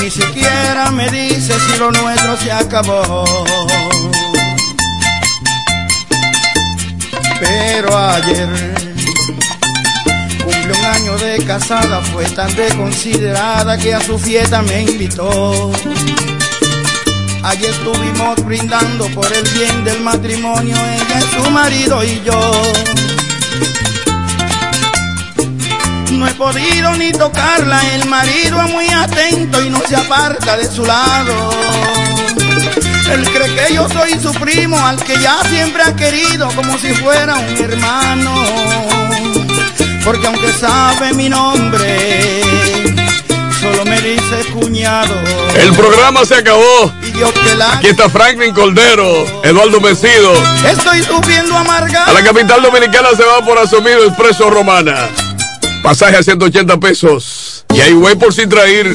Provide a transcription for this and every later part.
ni siquiera me dice si lo nuestro se acabó. Pero ayer cumplió un año de casada, fue tan desconsiderada que a su fiesta me invitó. Allí estuvimos brindando por el bien del matrimonio, ella, su marido y yo. No he podido ni tocarla, el marido es muy atento y no se aparta de su lado. Él cree que yo soy su primo, al que ya siempre ha querido como si fuera un hermano. Porque aunque sabe mi nombre, solo me dice cuñado. El programa se acabó. Aquí está Franklin Cordero, Eduardo Mesido. Estoy sufriendo amargado. A la capital dominicana se va por asumido Expreso Romana. Pasaje a 180 pesos. Y hay güey por sin traer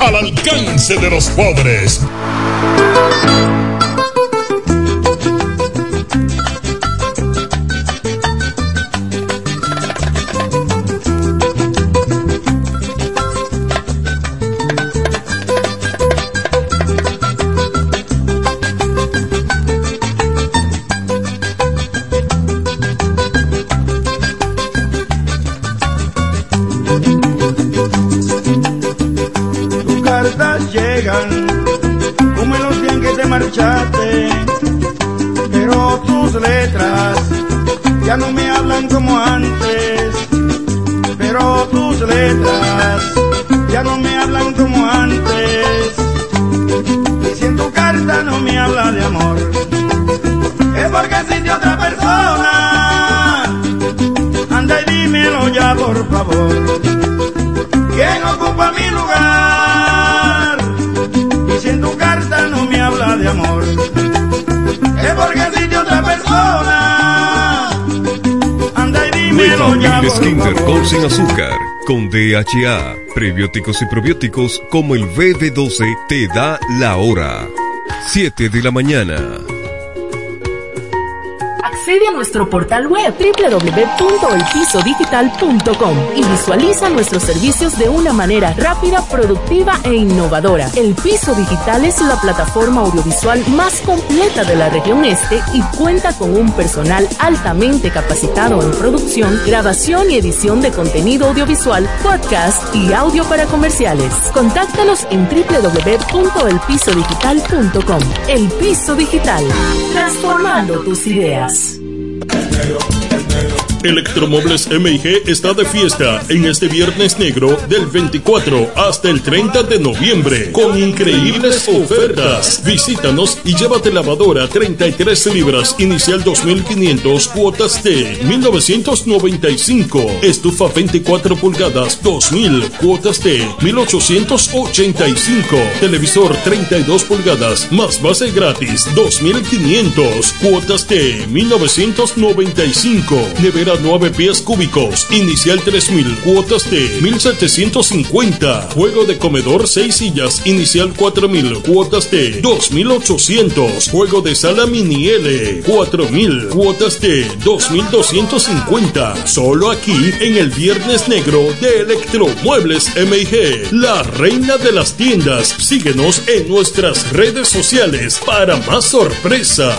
al alcance de los pobres. Por Kinder con sin azúcar, con DHA, prebióticos y probióticos como el BB12 te da la hora. 7 de la mañana. Accede a nuestro portal web www.elpisodigital.com y visualiza nuestros servicios de una manera rápida, productiva e innovadora. El Piso Digital es la plataforma audiovisual más completa de la región este y cuenta con un personal altamente capacitado en producción, grabación y edición de contenido audiovisual, podcast y audio para comerciales. Contáctanos en www.elpisodigital.com. El Piso Digital, transformando tus ideas. Electromuebles MIG está de fiesta en este viernes negro del 24 hasta el 30 de noviembre con increíbles ofertas. Visítanos y llévate lavadora 33 libras inicial 2500 cuotas de 1995. Estufa 24 pulgadas 2000 cuotas de 1885. Televisor 32 pulgadas más base gratis 2500 cuotas de 1995. Nevera 9 pies cúbicos, inicial 3000, cuotas de 1750. Juego de comedor 6 sillas, inicial 4000, cuotas de 2800. Juego de sala mini L, 4000, cuotas de 2250. Solo aquí en el Viernes Negro de Electromuebles MIG, la reina de las tiendas. Síguenos en nuestras redes sociales para más sorpresa.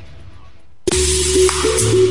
Thank you.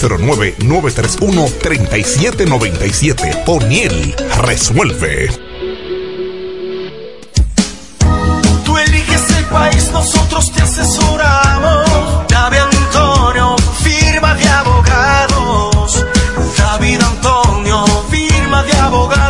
809-931-3797. Poniel resuelve. Tú eliges el país, nosotros te asesoramos. David Antonio, firma de abogados. David Antonio, firma de abogados.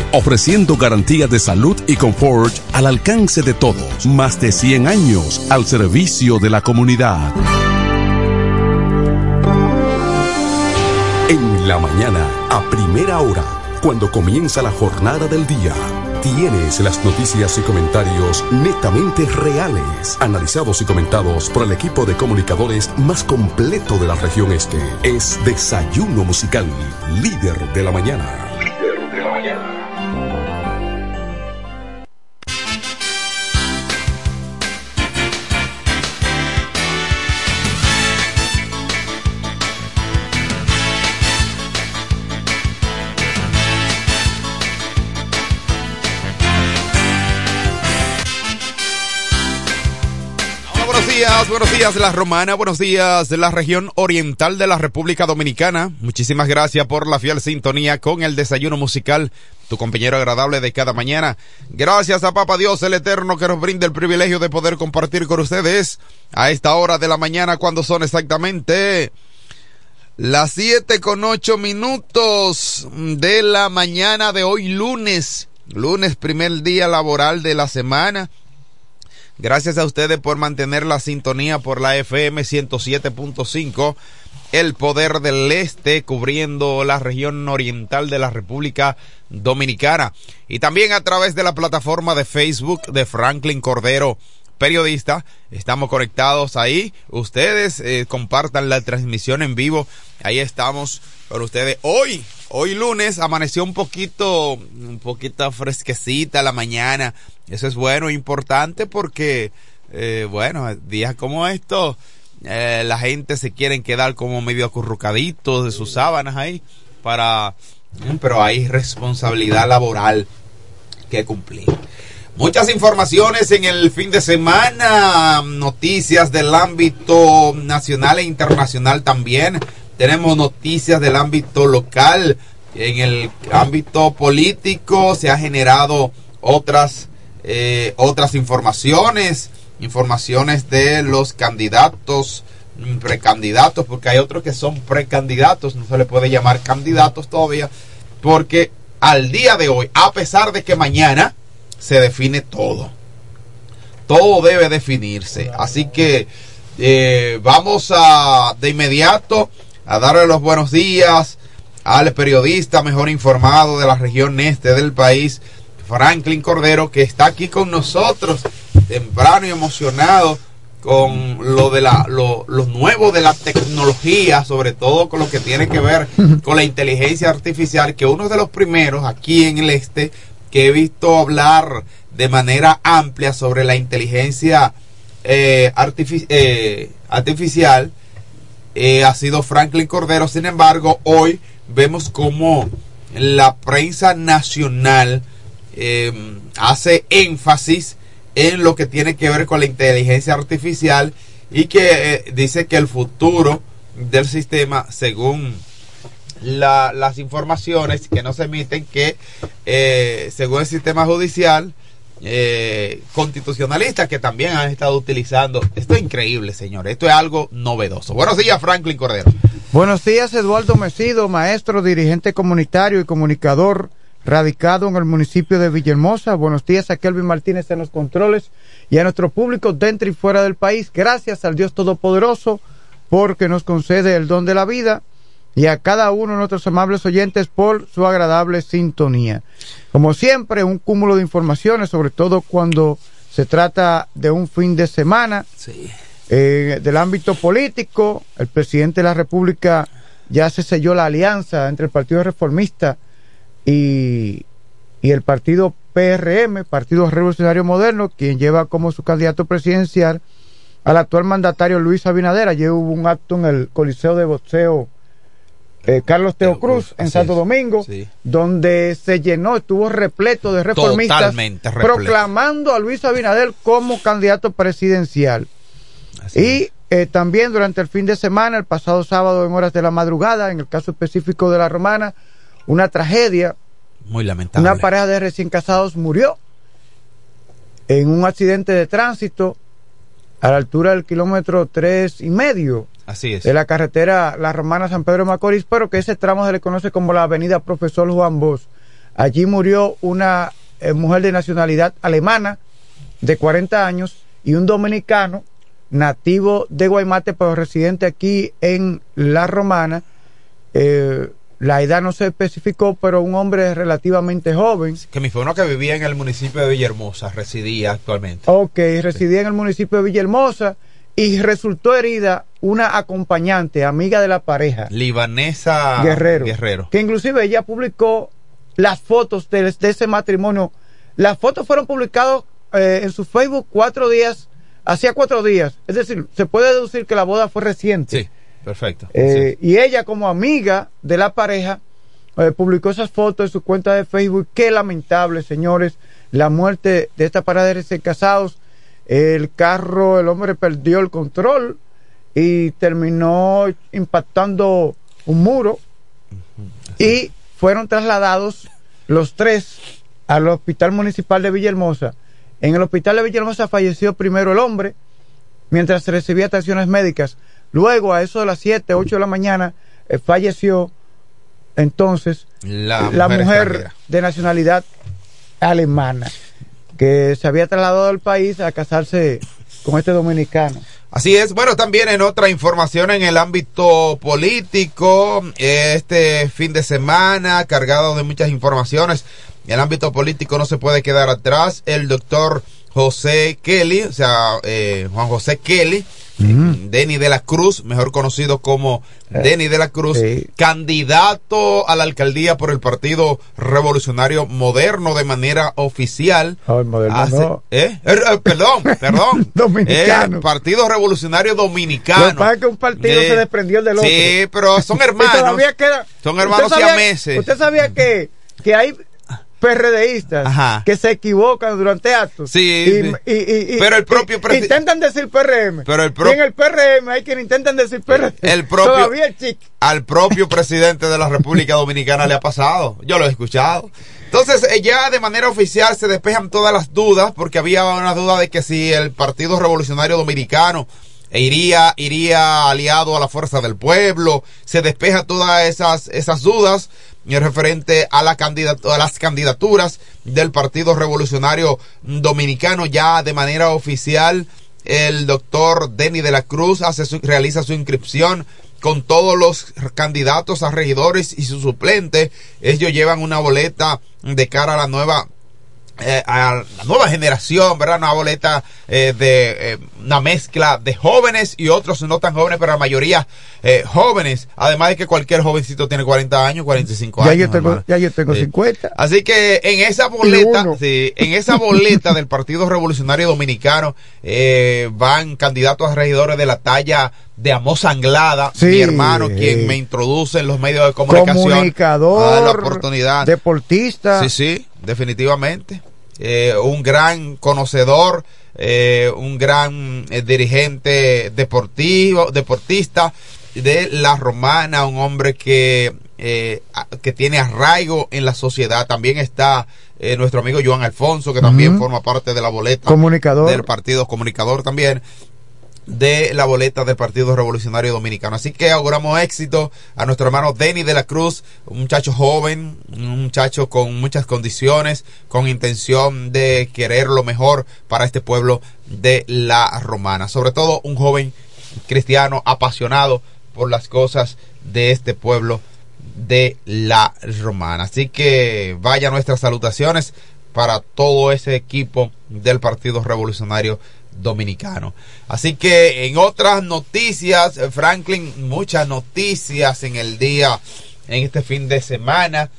ofreciendo garantía de salud y confort al alcance de todos. Más de 100 años al servicio de la comunidad. En la mañana, a primera hora, cuando comienza la jornada del día, tienes las noticias y comentarios netamente reales, analizados y comentados por el equipo de comunicadores más completo de la región este. Es Desayuno Musical. Líder de la mañana. Buenos días, buenos días la Romana, buenos días de la región oriental de la República Dominicana. Muchísimas gracias por la fiel sintonía con el desayuno musical, tu compañero agradable de cada mañana. Gracias a Papa Dios el Eterno que nos brinda el privilegio de poder compartir con ustedes a esta hora de la mañana cuando son exactamente las siete con ocho minutos de la mañana de hoy lunes, lunes primer día laboral de la semana. Gracias a ustedes por mantener la sintonía por la FM 107.5, el poder del este, cubriendo la región oriental de la República Dominicana. Y también a través de la plataforma de Facebook de Franklin Cordero, periodista. Estamos conectados ahí. Ustedes eh, compartan la transmisión en vivo. Ahí estamos con ustedes. Hoy, hoy lunes, amaneció un poquito, un poquito fresquecita la mañana. Eso es bueno, importante porque, eh, bueno, días como estos, eh, la gente se quieren quedar como medio acurrucaditos de sus sábanas ahí para, pero hay responsabilidad laboral que cumplir. Muchas informaciones en el fin de semana, noticias del ámbito nacional e internacional también. Tenemos noticias del ámbito local, en el ámbito político se ha generado otras eh, otras informaciones, informaciones de los candidatos, precandidatos, porque hay otros que son precandidatos, no se le puede llamar candidatos todavía, porque al día de hoy, a pesar de que mañana se define todo, todo debe definirse, así que eh, vamos a de inmediato a darle los buenos días al periodista mejor informado de la región este del país, Franklin Cordero, que está aquí con nosotros, temprano y emocionado con lo de la lo, lo nuevo de la tecnología, sobre todo con lo que tiene que ver con la inteligencia artificial, que uno de los primeros aquí en el este que he visto hablar de manera amplia sobre la inteligencia eh, eh, artificial eh, ha sido Franklin Cordero. Sin embargo, hoy vemos como la prensa nacional eh, hace énfasis en lo que tiene que ver con la inteligencia artificial y que eh, dice que el futuro del sistema, según la- las informaciones que nos emiten, que eh, según el sistema judicial, eh, constitucionalistas que también han estado utilizando. Esto es increíble, señores. Esto es algo novedoso. Buenos días, Franklin Cordero. Buenos días, Eduardo Mesido, maestro, dirigente comunitario y comunicador radicado en el municipio de Villahermosa. Buenos días a Kelvin Martínez en los controles y a nuestro público dentro y fuera del país. Gracias al Dios Todopoderoso porque nos concede el don de la vida y a cada uno de nuestros amables oyentes por su agradable sintonía. Como siempre, un cúmulo de informaciones, sobre todo cuando se trata de un fin de semana. Eh, del ámbito político, el presidente de la República ya se selló la alianza entre el Partido Reformista y, y el Partido PRM, Partido Revolucionario Moderno, quien lleva como su candidato presidencial al actual mandatario Luis Abinader. Ayer hubo un acto en el Coliseo de Boxeo eh, Carlos Teo Cruz en Santo es. Domingo, Sí. donde se llenó, estuvo repleto de reformistas repleto. proclamando a Luis Abinader como candidato presidencial. y eh, también durante el fin de semana, el pasado sábado en horas de la madrugada, en el caso específico de la Romana, una tragedia, Muy lamentable. una pareja de recién casados murió en un accidente de tránsito a la altura del kilómetro tres y medio Así es. de la carretera La Romana San Pedro de Macorís, pero que ese tramo se le conoce como la avenida Profesor Juan Bosch. Allí murió una eh, mujer de nacionalidad alemana de 40 años y un dominicano nativo de Guaymate, pero residente aquí en La Romana. Eh, la edad no se especificó, pero un hombre relativamente joven. Que fue uno que vivía en el municipio de Villahermosa, residía actualmente. Ok, residía en el municipio de Villahermosa y resultó herida una acompañante, amiga de la pareja. Libanesa Guerrero, Guerrero. Que inclusive ella publicó las fotos de, de ese matrimonio. Las fotos fueron publicadas eh, en su Facebook cuatro días, hacía cuatro días. Es decir, se puede deducir que la boda fue reciente. Sí, perfecto. Eh, y ella como amiga de la pareja eh, publicó esas fotos en su cuenta de Facebook. Qué lamentable, señores, la muerte de esta pareja de recién casados. El carro, el hombre perdió el control y terminó impactando un muro y fueron trasladados los tres al hospital municipal de Villahermosa. En el hospital de Villahermosa falleció primero el hombre mientras recibía atenciones médicas. Luego, a eso de las 7, 8 de la mañana, eh, falleció entonces La la mujer mujer de nacionalidad alemana que se había trasladado al país a casarse con este dominicano. Así es, bueno, también en otra información en el ámbito político, este fin de semana cargado de muchas informaciones, el ámbito político no se puede quedar atrás, el doctor José Kelly, o sea, eh, Juan José Kelly, Denny de la Cruz, mejor conocido como Denny de la Cruz, candidato a la alcaldía por el Partido Revolucionario Moderno de manera oficial. Hace- no. ¿eh? Eh, eh, perdón, perdón. Dominicano. Eh, Partido Revolucionario Dominicano. Lo que pasa es que un partido Eh, se desprendió del otro. Sí, pero son hermanos. Son ¿Usted hermanos siameses. ¿Usted sabía que, que hay PRDistas Ajá. que se equivocan durante actos? Sí, Y- sí. y- y- y- Pero el propio Intentan decir PRM. Pero el pro- Y en el PRM hay quienes intentan decir PRM. El propio- Todavía el chic. al propio presidente de la República Dominicana le ha pasado. Yo lo he escuchado. Entonces, eh, ya de manera oficial se despejan todas las dudas, porque había una duda de que si el Partido Revolucionario Dominicano iría, iría aliado a la Fuerza del Pueblo, se despeja todas esas, esas dudas referente a, la a las candidaturas del Partido Revolucionario Dominicano ya de manera oficial el doctor Denny de la Cruz hace su- realiza su inscripción con todos los candidatos a regidores y su suplente. Ellos llevan una boleta de cara a la nueva eh, a la nueva generación, ¿verdad? Una boleta eh, de eh, una mezcla de jóvenes y otros no tan jóvenes, pero la mayoría eh, jóvenes. Además de que cualquier jovencito tiene 40 años, 45 Ya años. yo tengo, ya yo tengo Sí. 50. Así que en esa boleta, sí, en esa boleta del Partido Revolucionario Dominicano eh, van candidatos a regidores de la talla de Amos Anglada, Sí. mi hermano, quien me introduce en los medios de comunicación. Comunicador, a la oportunidad. deportista. Sí, sí, definitivamente. Eh, un gran conocedor, eh, un gran eh, dirigente deportivo, deportista de la romana, un hombre que, eh, que tiene arraigo en la sociedad. También está eh, nuestro amigo Joan Alfonso, que también forma parte de la boleta Comunicador. del partido, comunicador también de la boleta del Partido Revolucionario Dominicano. Así que auguramos éxito a nuestro hermano Denny de la Cruz, un muchacho joven, un muchacho con muchas condiciones, con intención de querer lo mejor para este pueblo de la Romana. Sobre todo un joven cristiano apasionado por las cosas de este pueblo de la Romana. Así que vaya nuestras salutaciones para todo ese equipo del Partido Revolucionario Dominicano. Así que en otras noticias, eh, Franklin, muchas noticias en el día, en este fin de semana.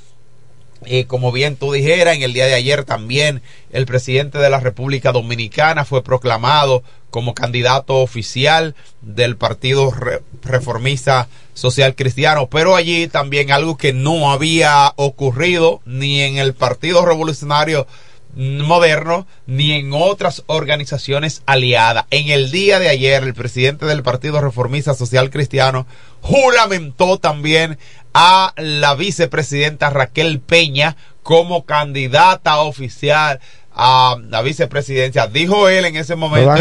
Eh, como bien tú dijeras, en el día de ayer también el presidente de la República Dominicana fue proclamado como candidato oficial del Partido Re- Reformista Social Cristiano, pero allí también algo que no había ocurrido ni en el Partido Revolucionario moderno ni en otras organizaciones aliadas. En el día de ayer, el presidente del Partido Reformista Social Cristiano juramentó también a la vicepresidenta Raquel Peña como candidata oficial a la vicepresidencia. Dijo él en ese momento,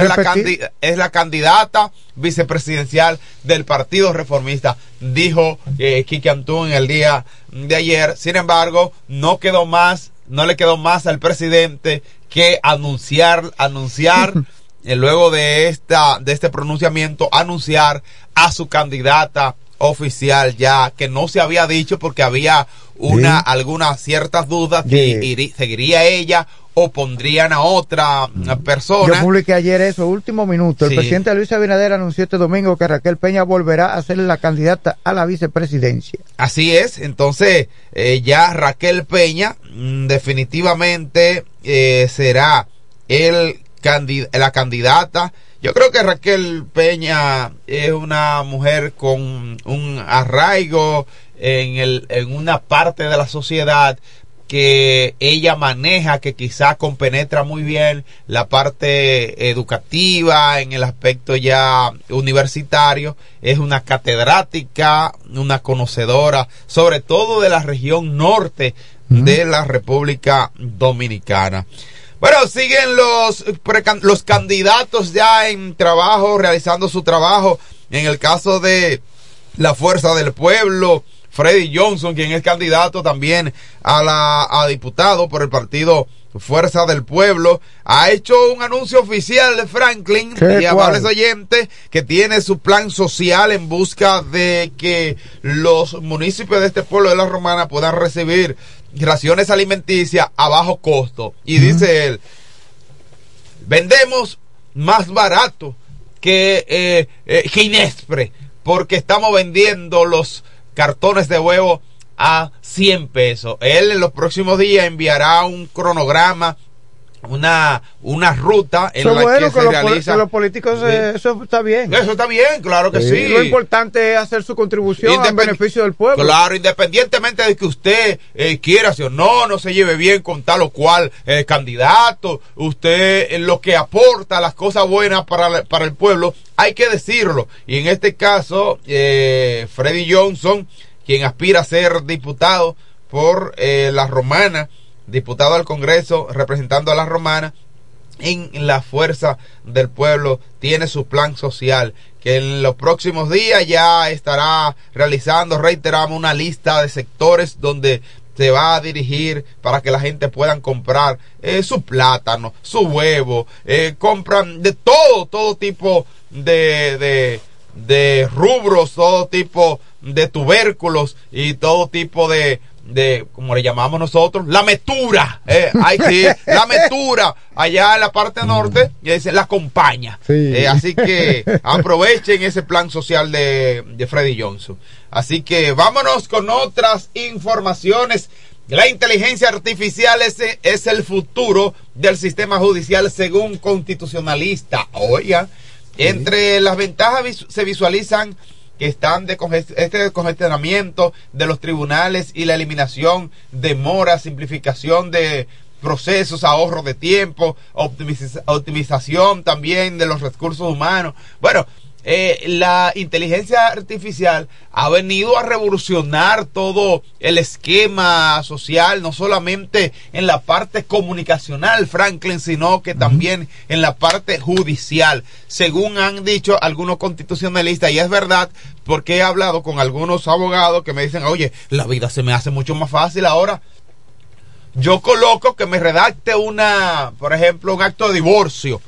es la candidata vicepresidencial del Partido Reformista, dijo eh, Kiki Antún en el día de ayer. Sin embargo, no quedó más, no le quedó más al presidente que anunciar, anunciar eh, luego de esta, de este pronunciamiento, anunciar a su candidata oficial ya que no se había dicho porque había una Sí. algunas ciertas dudas iri- seguiría ella o pondrían a otra persona Yo publiqué ayer eso, último minuto. El Sí. presidente Luis Abinader anunció este domingo que Raquel Peña volverá a ser la candidata a la vicepresidencia. Así es, entonces eh, ya Raquel Peña mm, definitivamente eh, será el la candidata. Yo creo que Raquel Peña es una mujer con un arraigo en, el, en una parte de la sociedad que ella maneja, que quizás compenetra muy bien la parte educativa en el aspecto ya universitario, es una catedrática, una conocedora, sobre todo de la región norte de la República Dominicana. Bueno, siguen los, los candidatos ya en trabajo, realizando su trabajo. En el caso de la Fuerza del Pueblo, Freddy Johnson, quien es candidato también a la a diputado por el partido Fuerza del Pueblo, ha hecho un anuncio oficial de Franklin y amables oyentes que tiene su plan social en busca de que los municipios de este pueblo de la Romana puedan recibir raciones alimenticias a bajo costo. Y dice él, vendemos más barato que, eh, eh, que Inespre, porque estamos vendiendo los cartones de huevo a 100 pesos. Él en los próximos días enviará un cronograma, una, una ruta en Eso la bueno que que, se realiza. que los políticos, eh, eso está bien. Eso está bien, claro que sí. Lo importante es hacer su contribución en beneficio del pueblo. Claro, independientemente de que usted eh, quiera si o no, no se lleve bien con tal o cual eh, candidato, usted eh, lo que aporta, las cosas buenas para, la- para el pueblo, hay que decirlo. Y en este caso, eh, Freddy Johnson, quien aspira a ser diputado por eh, la Romana, diputado al Congreso representando a la Romana, en la fuerza del pueblo tiene su plan social que en los próximos días ya estará realizando, reiteramos, una lista de sectores donde se va a dirigir para que la gente puedan comprar eh, su plátano, su huevo, eh, compran de todo, todo tipo de, de, de rubros, todo tipo de tubérculos y todo tipo de, de, como le llamamos nosotros, la metura. Eh, ay, sí, la metura. Allá en la parte norte, ya dicen la compañía. Eh, así que aprovechen ese plan social de, de Freddy Johnson. Así que vámonos con otras informaciones. La inteligencia artificial es, es el futuro del sistema judicial según constitucionalista. Oiga, entre las ventajas se visualizan que están de este descongestionamiento de los tribunales y la eliminación de moras, simplificación de procesos, ahorro de tiempo, optimiza- optimización también de los recursos humanos. Bueno, eh, la inteligencia artificial ha venido a revolucionar todo el esquema social, no solamente en la parte comunicacional, Franklin, sino que también en la parte judicial, según han dicho algunos constitucionalistas, y es verdad, porque he hablado con algunos abogados que me dicen, oye, la vida se me hace mucho más fácil ahora. Yo coloco que me redacte una, por ejemplo, un acto de divorcio.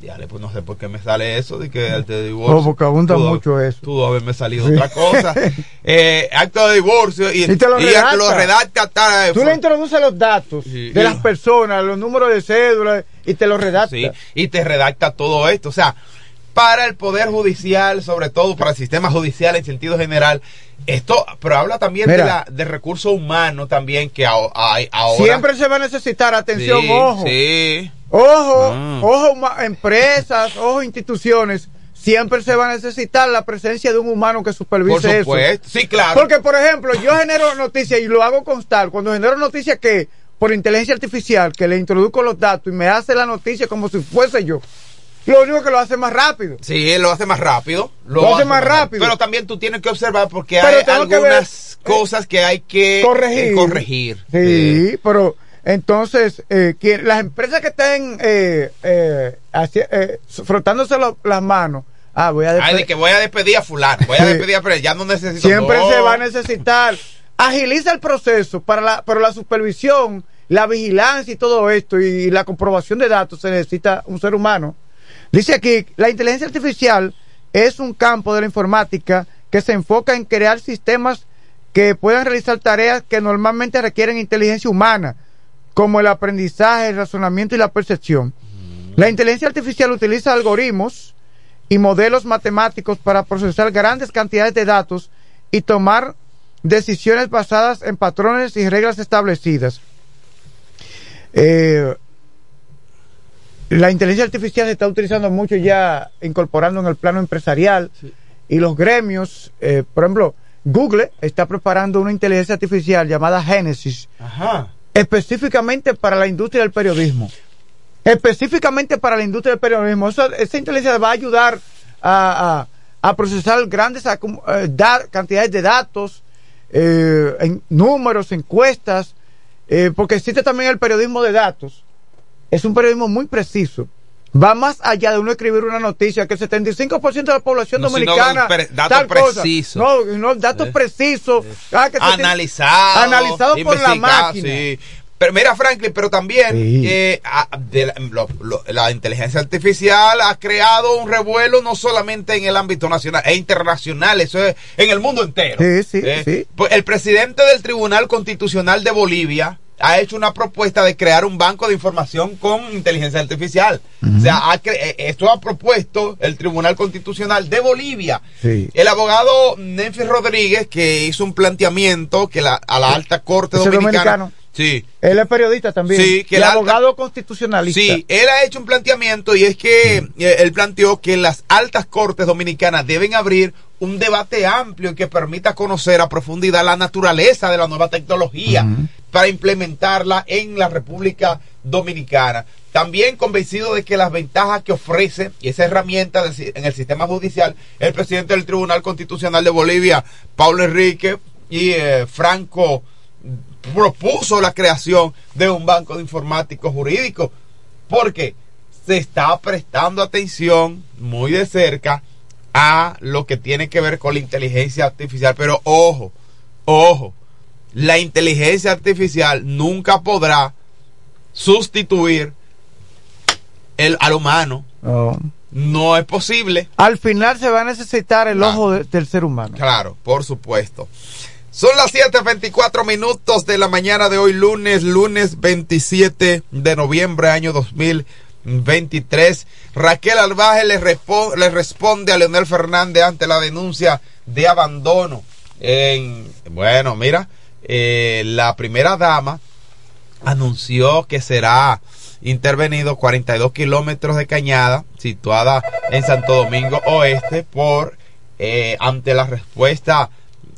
Dale, pues no sé por qué me sale eso de que acto de divorcio. Oh, porque abunda Pudo- mucho eso. Pudo haberme salido Sí. otra cosa. Eh, acto de divorcio y, Y te lo y redacta. lo redacta tal- Tú le introduces los datos Sí. de las personas, los números de cédula y te los redacta. Sí, y te redacta todo esto. O sea, para el Poder Judicial, sobre todo para el sistema judicial en sentido general, esto, pero habla también de la, de recursos humanos también que hay ahora. Siempre se va a necesitar, atención, Sí, ojo. Sí. Ojo, Ah. ojo, empresas, ojo, instituciones. Siempre se va a necesitar la presencia de un humano que supervise Por eso. supuesto. Sí, claro. Porque, por ejemplo, yo genero noticias y lo hago constar. Cuando genero noticias que, por inteligencia artificial, que le introduzco los datos y me hace la noticia como si fuese yo, lo único que lo hace más rápido. Sí, lo hace más rápido. Lo hace más rápido. Pero también tú tienes que observar porque Pero hay que algunas cosas que hay que corregir. eh, corregir. Sí, pero entonces, eh, quien- las empresas que estén eh, eh, eh, frotándose lo- las manos, ah, voy a Ay, despe- de que voy a despedir a fulano, voy a despedir a pero ya no necesito. siempre no. se va a necesitar. Agiliza el proceso para la, pero la supervisión, la vigilancia y todo esto y la comprobación de datos se necesita un ser humano. Dice aquí, la inteligencia artificial es un campo de la informática que se enfoca en crear sistemas que puedan realizar tareas que normalmente requieren inteligencia humana, como el aprendizaje, el razonamiento y la percepción. La inteligencia artificial utiliza algoritmos y modelos matemáticos para procesar grandes cantidades de datos y tomar decisiones basadas en patrones y reglas establecidas. Eh, la inteligencia artificial se está utilizando mucho ya, incorporando en el plano empresarial y los gremios, eh, por ejemplo, Google está preparando una inteligencia artificial llamada Genesis, Ajá. específicamente para la industria del periodismo. Específicamente para la industria del periodismo. Esa, esa inteligencia va a ayudar a, a- a procesar grandes eh, da- cantidades de datos, eh, en números, encuestas, eh, porque existe también el periodismo de datos. Es un periodismo muy preciso. Va más allá de uno escribir una noticia que el 75% de la población No, dominicana. pre- datos precisos. No, no, datos Eh. precisos. Ah, que se tiene- analizado, Analizado por la máquina. sí. Pero mira, Franklin, pero también Sí. eh, la, lo- lo- la inteligencia artificial ha creado un revuelo no solamente en el ámbito nacional, e internacional, eso es en el mundo entero. Sí, sí, Eh, sí. pues el presidente del Tribunal Constitucional de Bolivia ha hecho una propuesta de crear un banco de información con inteligencia artificial. O sea, ha cre- eh, esto ha propuesto el Tribunal Constitucional de Bolivia. Sí. El abogado Nenfi Rodríguez, que hizo un planteamiento que la, a la alta corte dominicana. dominicano. Sí. Él es periodista también. Sí, que alta- abogado constitucionalista. Sí, él ha hecho un planteamiento y es que eh, él planteó que las altas cortes dominicanas deben abrir un debate amplio que permita conocer a profundidad la naturaleza de la nueva tecnología para implementarla en la República Dominicana. También convencido de que las ventajas que ofrece esa herramienta en el sistema judicial, el presidente del Tribunal Constitucional de Bolivia, Paulo Enrique y eh, Franco propuso la creación de un banco de informáticos jurídicos porque se está prestando atención muy de cerca a lo que tiene que ver con la inteligencia artificial. Pero ojo, ojo, la inteligencia artificial nunca podrá sustituir el, al humano. No. No es posible. Al final se va a necesitar el ojo de- del ser humano. Claro, por supuesto. Son las 7.24 minutos de la mañana de hoy, lunes, lunes 27 de noviembre, año 2023. Raquel Albaje le, repo- le responde a Leonel Fernández ante la denuncia de abandono. En, bueno, mira, eh, la primera dama anunció que será intervenido 42 kilómetros de cañada situada en Santo Domingo Oeste por eh, ante la respuesta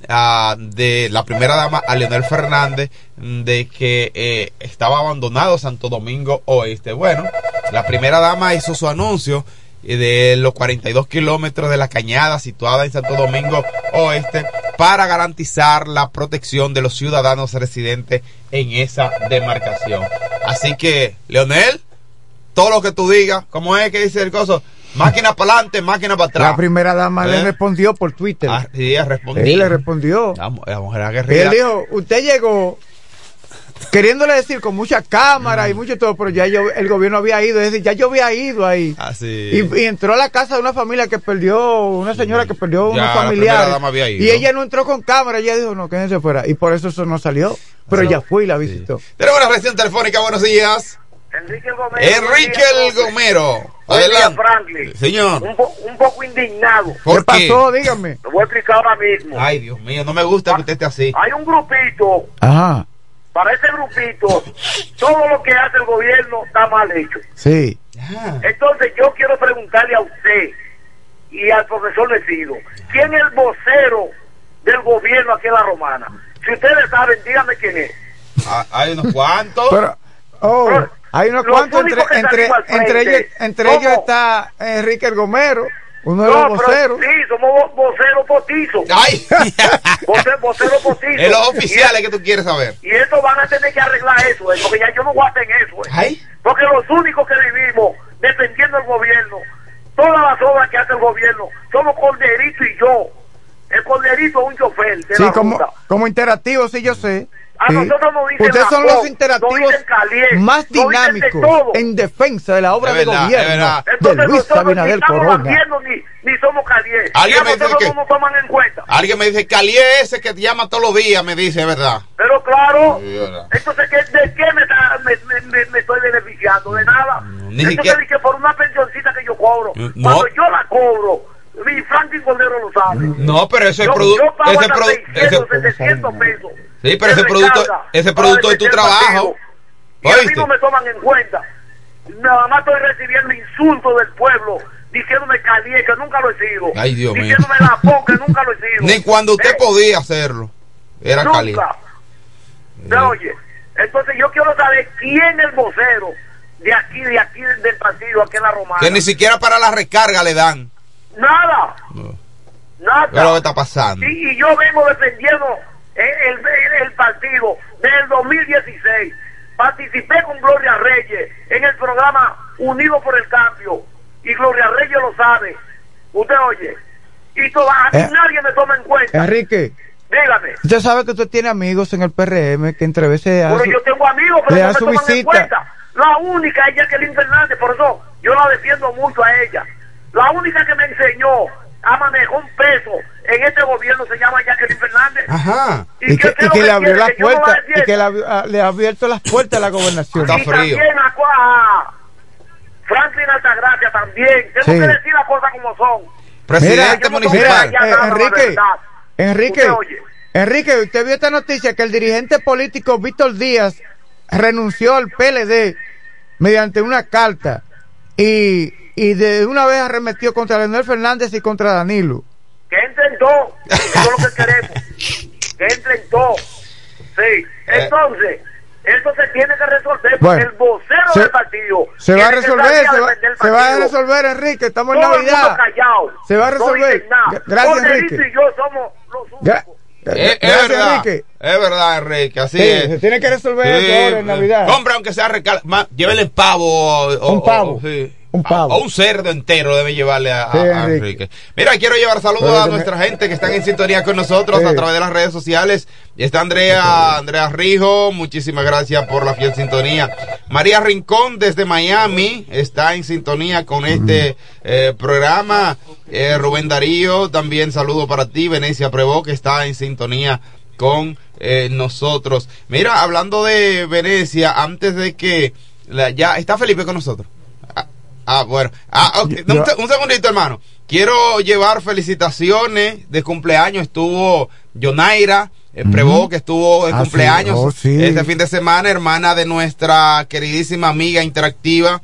ah, de la primera dama a Leonel Fernández de que eh, estaba abandonado Santo Domingo Oeste. Bueno, la primera dama hizo su anuncio eh, de los 42 kilómetros de la cañada situada en Santo Domingo Oeste para garantizar la protección de los ciudadanos residentes en esa demarcación. Así que, Leonel, todo lo que tú digas, como es que dice el coso, máquina para adelante, máquina para atrás. La primera dama le ¿Eh? respondió por Twitter. Ah, sí, respondió. Sí, le respondió. La, la mujer él dijo, usted llegó queriéndole decir con mucha cámara Mm. y mucho todo, pero ya yo, el gobierno había ido, es decir, ya yo había ido ahí. Así. Y, y entró a la casa de una familia que perdió, una señora que perdió Ya, unos familiares. dama había ido. Y ella no entró con cámara, ella dijo, no, quédense fuera. Y por eso eso no salió. Pero ella fue y la visitó. Tenemos una reacción telefónica, buenos días. Enrique Gomero. Enrique el Gomero. Adelante. Franklin. Señor. Un, po- un poco indignado. ¿Por ¿Qué pasó? Dígame. Lo voy a explicar ahora mismo. Ay, Dios mío, no me gusta que usted esté así. Hay un grupito, Ajá, para ese grupito, todo lo que hace el gobierno está mal hecho. sí. Entonces yo quiero preguntarle a usted y al profesor Decido, ¿quién es el vocero del gobierno aquí en La Romana? Si ustedes saben, díganme quién es. Ah, Hay unos cuantos. Pero, oh, hay unos cuantos, entre, entre, entre, ellos, entre ellos está Enrique el Gomero, uno de No, los pero voceros. sí, somos vo- voceros postizos. Ay. Voce- voceros postizos. Es los oficiales que tú quieres saber. Y eso van a tener que arreglar eso, eh, porque ya yo no voy a hacer eso. eh. Ay. Porque los únicos que vivimos dependiendo del gobierno, todas las obras que hace el gobierno, somos Corderito y yo. El Corderito es un chofer de Sí, la como, ruta. como interactivo, sí, yo sé. A nosotros nos dicen Ustedes son la los interactivos caliente, más de dinámicos todo. en defensa de la obra de verdad, es gobierno verdad. de Entonces Luis nosotros ni Abinader estamos Corona. haciendo ni, ni somos calientes. Alguien me dice que- no toman en cuenta. Alguien me dice, Calié ese que te llama todos los días, me dice, es verdad. Pero claro, Sí, verdad. entonces ¿qué- ¿de qué me, está- me, me- me- me estoy beneficiando? De nada. ni entonces dije por una pensioncita que yo cobro. No. Cuando yo la cobro, mi Franklin Cordero lo sabe. No, pero ese yo, producto. yo pago Ese hasta produ- 600, ese- 700 pesos. Sí, pero ese producto, ese producto de tu trabajo. Y a mí no me toman en cuenta. Nada más estoy recibiendo insultos del pueblo diciéndome caliente, que nunca lo he sido. Ay, Dios mío. diciéndome la que nunca lo he sido. Ni cuando usted ¿Eh? podía hacerlo. Era Nunca. caliente. ¿Me oye? Entonces yo quiero saber quién es el vocero de aquí, de aquí del partido, aquí en la Romana. Que ni siquiera para la recarga le dan. Nada, nada. ¿Qué es lo que está pasando? Y, y yo vengo defendiendo el, el- el partido desde el 2016. Participé con Gloria Reyes en el programa Unido por el Cambio. Y Gloria Reyes lo sabe. Usted oye. Y toda, a mí Eh. nadie me toma en cuenta. Enrique, Dígame. usted sabe que usted tiene amigos en el PRM que entre veces Pero hacen- yo tengo amigos, pero no me su toman en cuenta. La única es Jacqueline Fernández, por eso yo la defiendo mucho a ella. La única que me enseñó a manejar un peso en este gobierno se llama Jacqueline Fernández. Ajá. y que, qué es y que le abrió quiere? la Que yo no la puerta y que le, abrió- ah, le ha abierto las puertas a la gobernación. y también a, a Franklin Altagracia también. Tengo Sí. que decir las cosas como son. Presidente no municipal. que Eh, Enrique. Enrique, Usted. Enrique, usted vio esta noticia que el dirigente político Víctor Díaz renunció al PLD mediante una carta y, y de una vez arremetió contra Leonel Fernández y contra Danilo. Que entren dos. Eso es lo que queremos. Que entren dos. Sí. Entonces, esto se tiene que resolver porque Bueno, el vocero se- del partido. Se va a resolver, se va, se a resolver, Enrique. Estamos en Todo el mundo Navidad. callado. Se va a No resolver. Gra- Gracias, Enrique. y yo somos los únicos. Gra- Es, es Gracias, verdad, Enrique. es verdad, Enrique, así Sí, es. se tiene que resolver Sí, eso ahora en Navidad. Compra aunque sea recal... Llévele pavo. o- o- Un pavo. o- sí. Un pavo. O un cerdo entero debe llevarle a, a- Sí, a Enrique. Enrique. Mira, quiero llevar saludos Pero a me- nuestra gente que están en sintonía con nosotros Sí. a través de las redes sociales. Está Andrea, Andrea Rijo, muchísimas gracias por la fiel sintonía. María Rincón desde Miami está en sintonía con este eh, programa. Eh, Rubén Darío, también saludo para ti. Venecia Prevó, que está en sintonía con eh, nosotros. Mira, hablando de Venecia, antes de que la- ya está Felipe con nosotros. Ah, bueno. Ah, ok. Yo- un, se- un segundito, hermano. Quiero llevar felicitaciones de cumpleaños. Estuvo Yonaira eh, Prevó, que estuvo de Ah, sí. cumpleaños Oh, sí. este fin de semana, hermana de nuestra queridísima amiga interactiva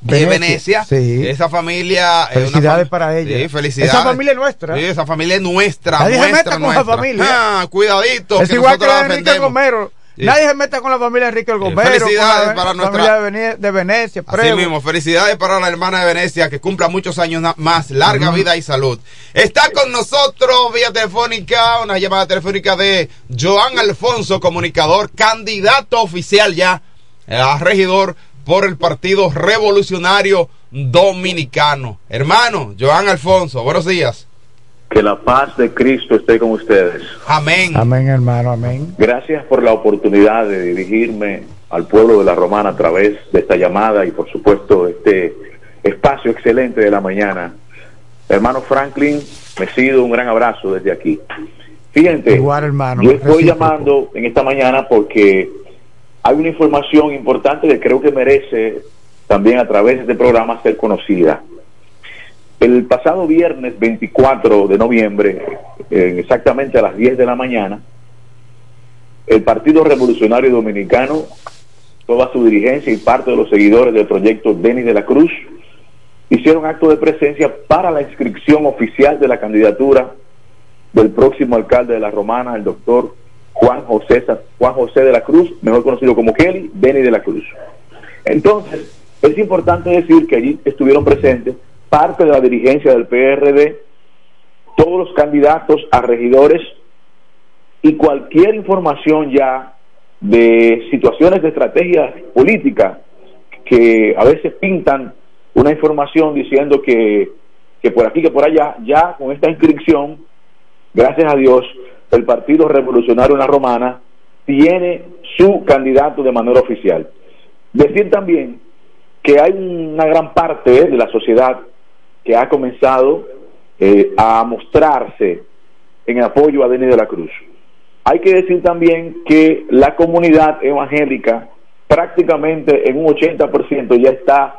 de Venecia, sí. Esa familia. eh, una Felicidades fam- para ella. Sí, felicidades. Esa familia es nuestra. Sí, esa familia es nuestra. Nadie se nuestra, meta con nuestra. familia. Ah, cuidadito. Es que igual que la de Enrique. Gomero. Sí. Nadie se meta con la familia Enrique el Gomero. felicidades con la para familia nuestra- de, Vene- de Venecia. Así Prevo. mismo, felicidades para la hermana de Venecia, que cumpla muchos años más, larga vida y salud. Está con nosotros vía telefónica, una llamada telefónica de Joan Alfonso, comunicador, candidato oficial ya a regidor por el Partido Revolucionario Dominicano. Hermano, Joan Alfonso, buenos días. Que la paz de Cristo esté con ustedes. Amén. Amén, hermano, amén. Gracias por la oportunidad de dirigirme al pueblo de la Romana a través de esta llamada y por supuesto este espacio excelente de la mañana. Hermano Franklin, me sido un gran abrazo desde aquí. Fíjense, Igual, hermano. yo estoy recíproco. llamando en esta mañana porque hay una información importante que creo que merece también a través de este programa ser conocida. El pasado viernes 24 de noviembre, eh, exactamente a las 10 de la mañana, el Partido Revolucionario Dominicano, toda su dirigencia y parte de los seguidores del proyecto Denis de la Cruz, hicieron acto de presencia para la inscripción oficial de la candidatura del próximo alcalde de la Romana, el doctor Juan José, Juan José de la Cruz, mejor conocido como Kelly, Denis de la Cruz. Entonces, es importante decir que allí estuvieron presentes parte de la dirigencia del PRD, todos los candidatos a regidores y cualquier información ya de situaciones de estrategias políticas que a veces pintan una información diciendo que, que por aquí, que por allá, ya con esta inscripción, gracias a Dios, el Partido Revolucionario en la Romana tiene su candidato de manera oficial. Decir también que hay una gran parte de la sociedad que ha comenzado eh, a mostrarse en apoyo a Denis de la Cruz. Hay que decir también que la comunidad evangélica prácticamente en un 80% ya está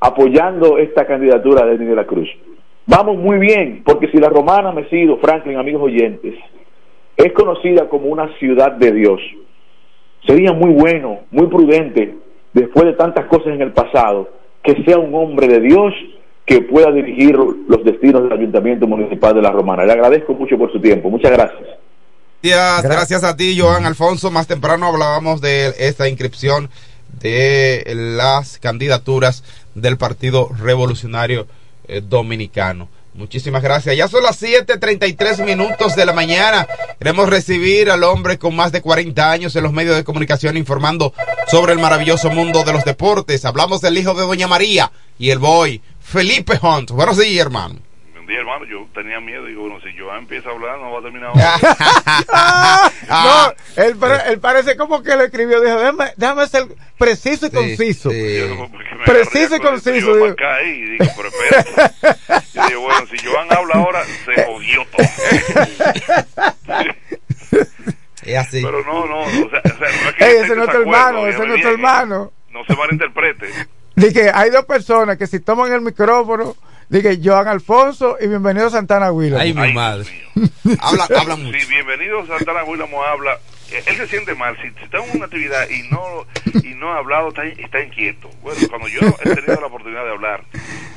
apoyando esta candidatura de Denis de la Cruz. Vamos muy bien, porque si la romana Mesido, Franklin, amigos oyentes, es conocida como una ciudad de Dios, sería muy bueno, muy prudente, después de tantas cosas en el pasado, que sea un hombre de Dios que pueda dirigir los destinos del Ayuntamiento Municipal de La Romana. Le agradezco mucho por su tiempo. Muchas gracias. Gracias, gracias a ti, Joan Alfonso. Más temprano hablábamos de esta inscripción de las candidaturas del Partido Revolucionario eh, Dominicano. Muchísimas gracias. Ya son las 7:33 minutos de la mañana. Queremos recibir al hombre con más de 40 años en los medios de comunicación informando sobre el maravilloso mundo de los deportes. Hablamos del hijo de Doña María y el boy, Felipe Hunt. Buenos días, hermano. Día, hermano, yo tenía miedo. Digo, bueno, si Joan empieza a hablar, no va a terminar. no, él, él parece como que lo escribió. Dijo, déjame, déjame ser preciso y conciso. Preciso y conciso. Yo y digo, pero espérate. Yo digo, bueno, si Joan habla ahora, se jodió todo. Es así. Pero no, no, o sea, o sea, no es que Ey, ese no es tu hermano, ese no es tu hermano. No se malinterprete. Dije, hay dos personas que si toman el micrófono, dije, Joan Alfonso y bienvenido Santana Huila. Ay, mi madre. habla, habla mucho. Si bienvenido Santana Willamo habla, eh, él se siente mal. Si, si está en una actividad y no y no ha hablado, está, está inquieto. Bueno, cuando yo he tenido la oportunidad de hablar,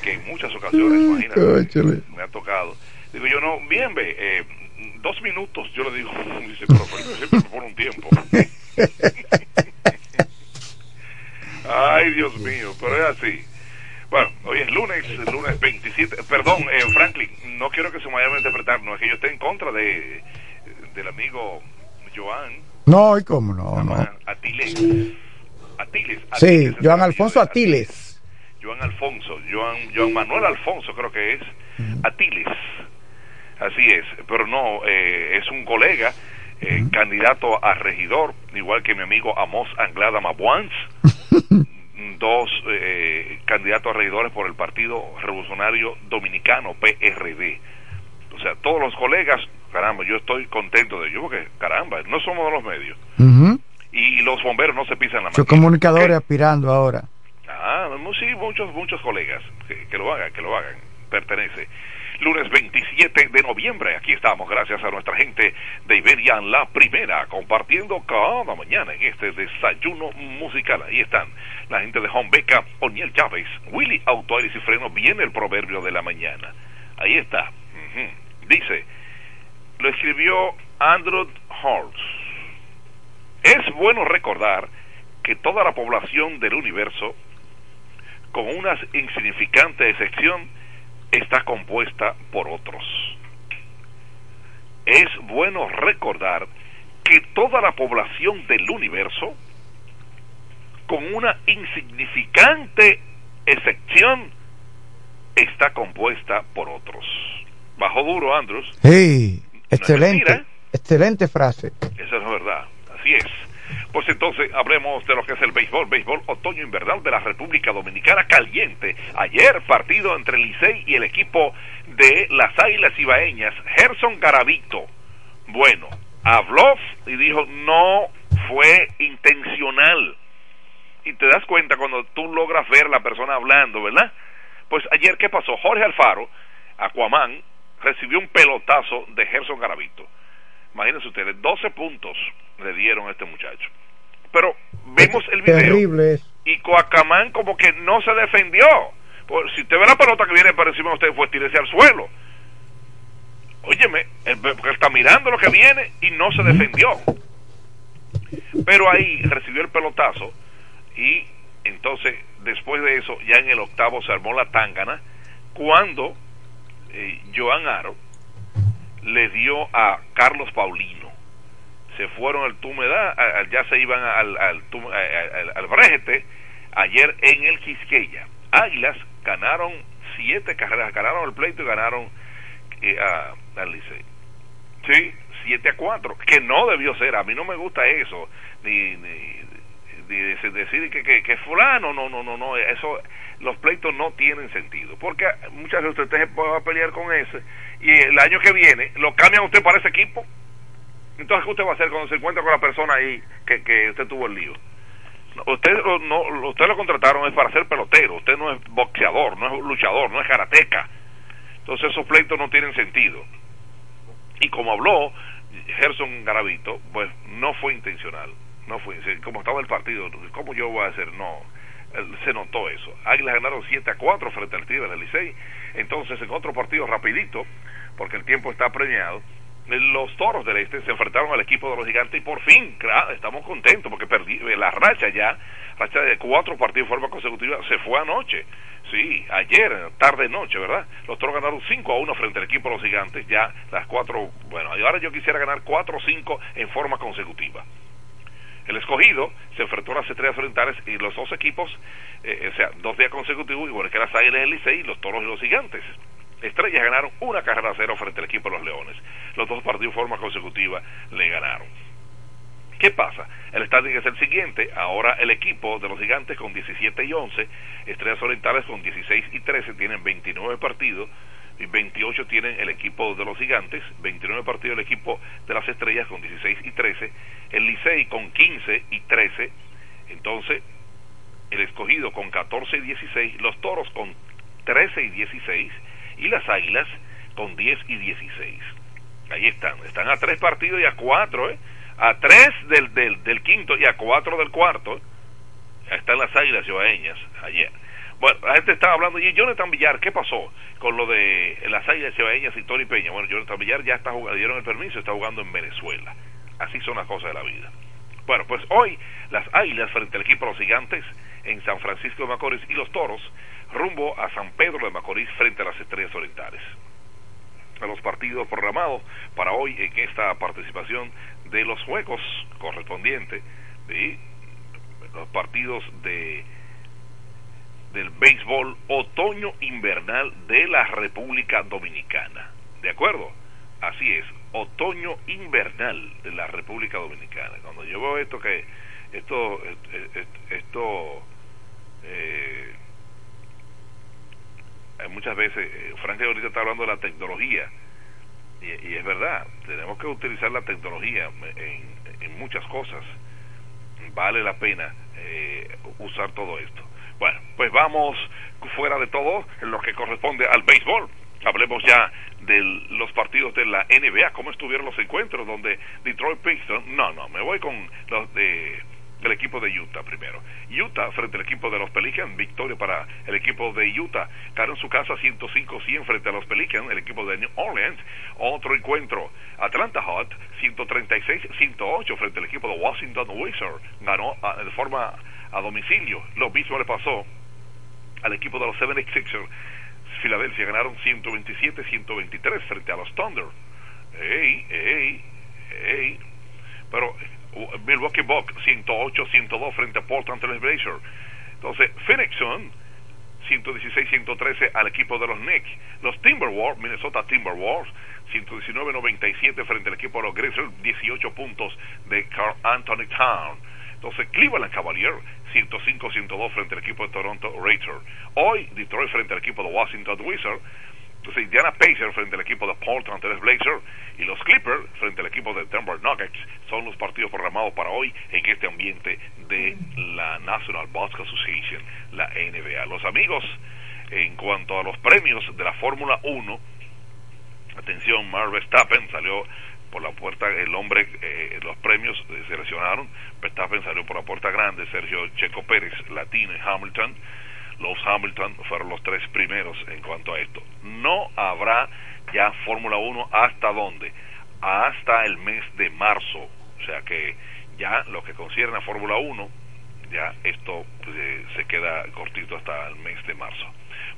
que en muchas ocasiones, imagínate, me ha tocado. Digo yo, no, bien, ve, eh, dos minutos, yo le digo, dice, pero siempre me pone un tiempo. Ay, Dios mío, pero es así. Bueno, hoy es lunes, lunes 27. Perdón, eh, Franklin, no quiero que se me vaya a interpretar. No es que yo esté en contra de, del amigo Joan No, ¿y cómo no? no. Atiles. Atiles. Sí, Atiles, Joan Alfonso de Atiles. Joan Alfonso, Joan, Joan Manuel Alfonso creo que es, Atiles, así es, pero no, eh, es un colega, eh, candidato a regidor, igual que mi amigo Amos Anglada Mabuans, dos eh, candidatos a regidores por el Partido Revolucionario Dominicano, PRD. O sea, todos los colegas, caramba, yo estoy contento de ello, porque caramba, no somos de los medios. Y los bomberos no se pisan la mano. comunicadores aspirando ahora. Ah, sí, muchos, muchos colegas que, que lo hagan, que lo hagan. Pertenece. Lunes 27 de noviembre, aquí estamos, gracias a nuestra gente de Iberia, la primera, compartiendo cada mañana en este desayuno musical. Ahí están la gente de Home Beca, Oniel Chávez, Willy Auto y Freno, viene el proverbio de la mañana. Ahí está. Dice, lo escribió Andrew Holtz. Es bueno recordar que toda la población del universo, con una insignificante excepción, está compuesta por otros. Es bueno recordar que toda la población del universo, con una insignificante excepción, está compuesta por otros. Bajo duro, Andrews. Sí, excelente. mentira. Excelente frase. Esa es verdad, así es. Pues entonces hablemos de lo que es el béisbol, béisbol otoño invernal de la República Dominicana caliente. Ayer partido entre Licey y el equipo de las Águilas Ibaeñas, Gerson Garavito. Bueno, habló y dijo no fue intencional. Y te das cuenta cuando tú logras ver la persona hablando, ¿verdad? Pues ayer, ¿qué pasó? Jorge Alfaro, Aquaman, recibió un pelotazo de Gerson Garavito. Imagínense ustedes, 12 puntos le dieron a este muchacho. Pero vemos el video Terrible y Coacamán como que no se defendió. Pues, si usted ve la pelota que viene por encima de usted, pues tírese al suelo. Óyeme, él, porque él está mirando lo que viene y no se defendió. Pero ahí recibió el pelotazo y entonces después de eso, ya en el octavo se armó la tángana cuando eh, Joan Aro le dio a Carlos Paulino. Se fueron al a- ya se iban al, al, Brejete, ayer en el Quisqueya. Águilas ganaron siete carreras, ganaron el pleito y ganaron eh, a- al Licey. Sí, 7 a 4, que no debió ser, a mí no me gusta eso, ni, ni, ni dec- decir que, que, que fulano, no, no, no, no, eso, los pleitos no tienen sentido, porque muchas veces usted se va pelear con ese, y el año que viene lo cambian usted para ese equipo, entonces ¿qué usted va a hacer cuando se encuentra con la persona ahí que, que usted tuvo el lío? Usted lo- no, usted lo contrataron es para ser pelotero, usted no es boxeador, no es luchador, no es karateca, entonces esos pleitos no tienen sentido y como habló Gerson Garavito, pues no fue intencional, no fue como estaba el partido, ¿cómo yo voy a hacer? No, se notó eso. Águilas ganaron 7 a 4 frente al Tigre del Licey, entonces en otro partido rapidito, porque el tiempo está premiado, los toros del este se enfrentaron al equipo de los gigantes y por fin, claro, estamos contentos porque perdí eh, la racha ya, racha de cuatro partidos de forma consecutiva, se fue anoche. Sí, ayer, tarde noche, ¿verdad? Los toros ganaron 5 a 1 frente al equipo de los gigantes, ya las cuatro, bueno, ahora yo quisiera ganar 4 o 5 en forma consecutiva. El escogido se enfrentó a las estrellas orientales y los dos equipos, eh, o sea, dos días consecutivos, igual que las águilas del Licey, los toros y los gigantes. Estrellas ganaron una carrera a cero frente al equipo de los Leones. Los dos partidos de forma consecutiva le ganaron. ¿Qué pasa? El standing es el siguiente. Ahora el equipo de los gigantes con 17 y 11, Estrellas Orientales con 16 y 13 tienen 29 partidos y 28 tienen el equipo de los gigantes, 29 partidos el equipo de las estrellas con 16 y 13, el Licey con 15 y 13, entonces el escogido con 14 y 16, los toros con 13 y 16 y las águilas con 10 y 16. Ahí están, están a tres partidos y a cuatro, ¿eh? a tres del, del, del quinto y a cuatro del cuarto. Ahí están las águilas yoaeñas ayer. Bueno, la gente estaba hablando, y Jonathan Villar, ¿qué pasó con lo de las águilas yoaeñas y Tony Peña? Bueno, Jonathan Villar ya está jugando, dieron el permiso, está jugando en Venezuela. Así son las cosas de la vida. Bueno, pues hoy las águilas frente al equipo de los gigantes en San Francisco de Macorís y los toros rumbo a San Pedro de Macorís frente a las estrellas orientales. a los partidos programados para hoy en esta participación de los juegos correspondientes de los partidos de del béisbol otoño invernal de la República Dominicana. ¿De acuerdo? Así es, otoño invernal de la República Dominicana. Cuando yo veo esto que esto esto eh, muchas veces eh, Frank ahorita está hablando de la tecnología. Y, y, es verdad tenemos que utilizar la tecnología en, en muchas cosas. Vale la pena eh, usar todo esto. Bueno pues vamos fuera de todo en lo que corresponde al béisbol. Hablemos ya de los partidos de la NBA, cómo estuvieron los encuentros donde Detroit Pistons, no, no, me voy con los de el equipo de Utah primero. Utah frente al equipo de los Pelicans, victoria para el equipo de Utah. En su casa 105-100 frente a los Pelicans, el equipo de New Orleans. Otro encuentro, Atlanta Hot 136-108 frente al equipo de Washington Wizards. Ganó a, de forma a domicilio. Lo mismo le pasó al equipo de los 76ers. Filadelfia ganaron 127-123 frente a los Thunder. Ey, ey, ey. Pero Milwaukee Bucks 108-102 frente a Portland Trail Blazers. Entonces, Phoenix Sun 116-113 al equipo de los Knicks. Los Timberwolves, Minnesota Timberwolves, 119-97 frente al equipo de los Grizzlies, 18 puntos de Carl Anthony Town. Entonces, Cleveland Cavaliers, 105-102 frente al equipo de Toronto Raptors. Hoy, Detroit frente al equipo de Washington Wizards. Entonces, Indiana Pacers frente al equipo de Portland Trail Blazers y los Clippers frente al equipo de Denver Nuggets son los partidos programados para hoy en este ambiente de la National Basketball Association, la NBA. Los amigos, en cuanto a los premios de la Fórmula 1, atención, Mark Verstappen salió por la puerta, el hombre, eh, los premios eh, seleccionaron, Verstappen salió por la puerta grande, Sergio Checo Pérez, Latino y Hamilton, los Hamilton fueron los tres primeros en cuanto a esto. No habrá ya Fórmula 1 hasta dónde? Hasta el mes de marzo. O sea que ya lo que concierne a Fórmula 1, ya esto eh, se queda cortito hasta el mes de marzo.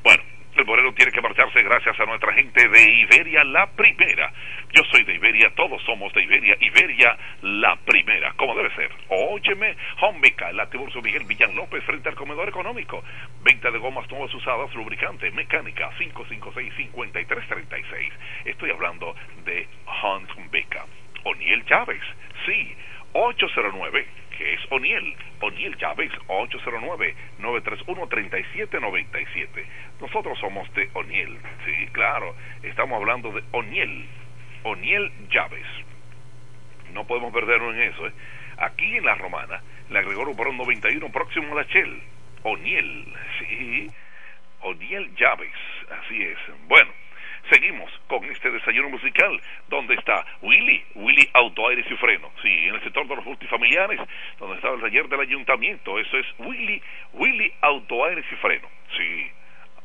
Bueno, el Moreno tiene que marcharse gracias a nuestra gente de Iberia la primera. Yo soy de Iberia, todos somos de Iberia. Iberia la primera, como debe ser. Óyeme, Hombeca, la Tiburcio Miguel Villan López frente al comedor económico. Venta de gomas nuevas usadas, lubricante, mecánica, 556-5336. Estoy hablando de Hunt Beca. Oniel Chávez, sí, 809 que es Oniel. Oniel Chávez, 809-931-3797. Nosotros somos de Oniel, sí, claro. Estamos hablando de Oniel. Oniel Chávez. No podemos perdernos en eso. ¿eh? Aquí en La Romana le agregó un 91 próximo a la Shell. Oniel, sí. Oniel Chávez, así es. Bueno. Seguimos con este desayuno musical. ¿Dónde está Willy? Willy Auto Aires y Freno. Sí, en el sector de los multifamiliares, donde estaba el taller del ayuntamiento. Eso es Willy, Willy Auto Aires y Freno. Sí.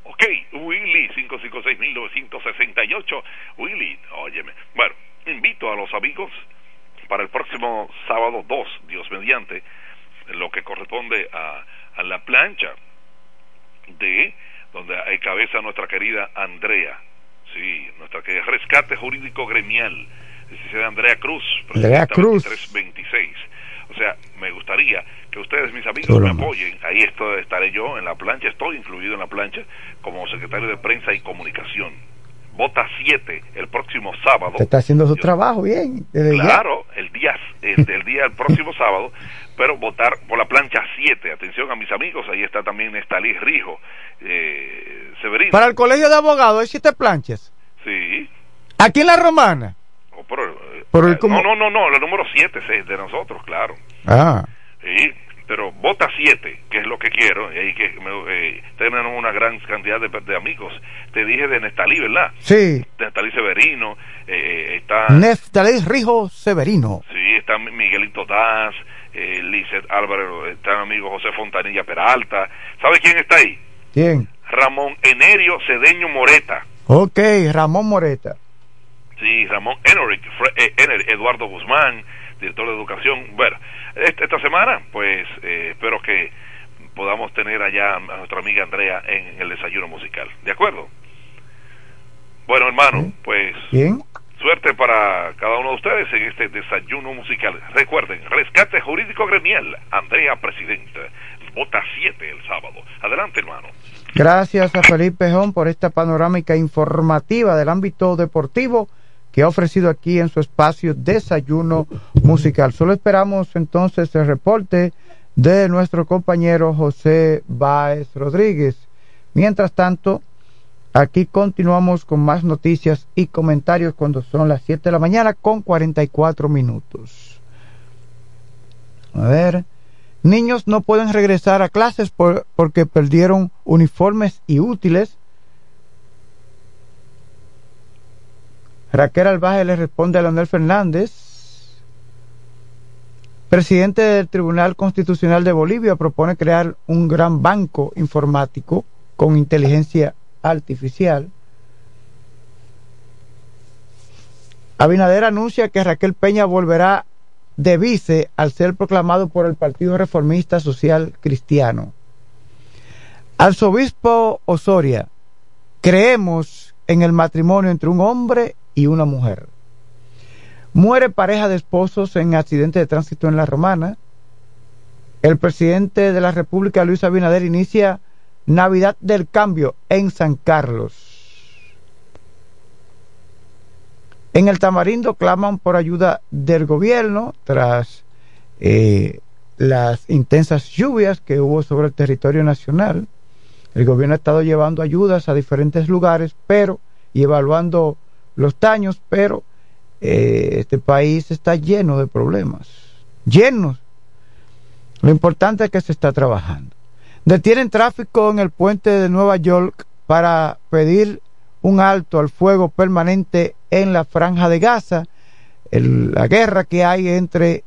Ok, Willy 556-1968. Willy, óyeme. Bueno, invito a los amigos para el próximo sábado 2, Dios mediante, lo que corresponde a, a la plancha de donde cabeza nuestra querida Andrea Sí, nuestra que rescate jurídico gremial, de Andrea Cruz, Andrea Cruz. 326. O sea, me gustaría que ustedes, mis amigos, me apoyen. Ahí estoy, estaré yo en la plancha, estoy incluido en la plancha como secretario de prensa y comunicación. Vota 7 el próximo sábado. Se está haciendo su trabajo bien. claro, el día, el, día el próximo sábado, pero votar por la plancha 7. Atención a mis amigos, ahí está también Estalí Rijo, eh, Severino. Para el colegio de abogados hay siete planchas. Sí. Aquí en la romana. Oh, eh, no, no, no, no, el número 7 es de nosotros, claro. Ah. Sí, pero vota 7, que es lo que quiero, y ahí que eh, tenemos una gran cantidad de, amigos. Te dije de Nestalí, ¿verdad? Sí. Nestalí Severino, eh, está... Nestalí Rijo Severino. Sí, está Miguelito Daz, eh, Lizeth Álvaro, está mi amigo José Fontanilla Peralta. ¿Sabe quién está ahí? ¿Quién? Ramón Enerio Cedeño Moreta. Ok, Ramón Moreta. Sí, Ramón Enric, eh, Eduardo Guzmán, director de educación. Bueno, esta semana, pues eh, espero que podamos tener allá a nuestra amiga Andrea en el desayuno musical. ¿De acuerdo? Bueno, hermano, pues Bien. suerte para cada uno de ustedes en este desayuno musical. Recuerden, rescate jurídico gremial, Andrea Presidenta, vota 7 el sábado. Adelante, hermano. Gracias a Felipe Jón por esta panorámica informativa del ámbito deportivo que ha ofrecido aquí en su espacio Desayuno Musical. Solo esperamos entonces el reporte de nuestro compañero José Báez Rodríguez. Mientras tanto, aquí continuamos con más noticias y comentarios cuando son las 7 de la mañana con 44 minutos. A ver. Niños no pueden regresar a clases por- porque perdieron uniformes y útiles. Raquel Albaje le responde a Leonel Fernández. Presidente del Tribunal Constitucional de Bolivia propone crear un gran banco informático con inteligencia artificial. Abinader anuncia que Raquel Peña volverá de vice al ser proclamado por el Partido Reformista Social Cristiano. Arzobispo Osoria, creemos en el matrimonio entre un hombre y una mujer. Muere pareja de esposos en accidente de tránsito en La Romana. El presidente de la República, Luis Abinader, inicia Navidad del Cambio en San Carlos. En el Tamarindo claman por ayuda del gobierno tras eh, las intensas lluvias que hubo sobre el territorio nacional. El gobierno ha estado llevando ayudas a diferentes lugares, pero y evaluando los daños, pero eh, este país está lleno de problemas, llenos. Lo importante es que se está trabajando. Detienen tráfico en el puente de Nueva York para pedir un alto al fuego permanente en la franja de Gaza, la guerra que hay entre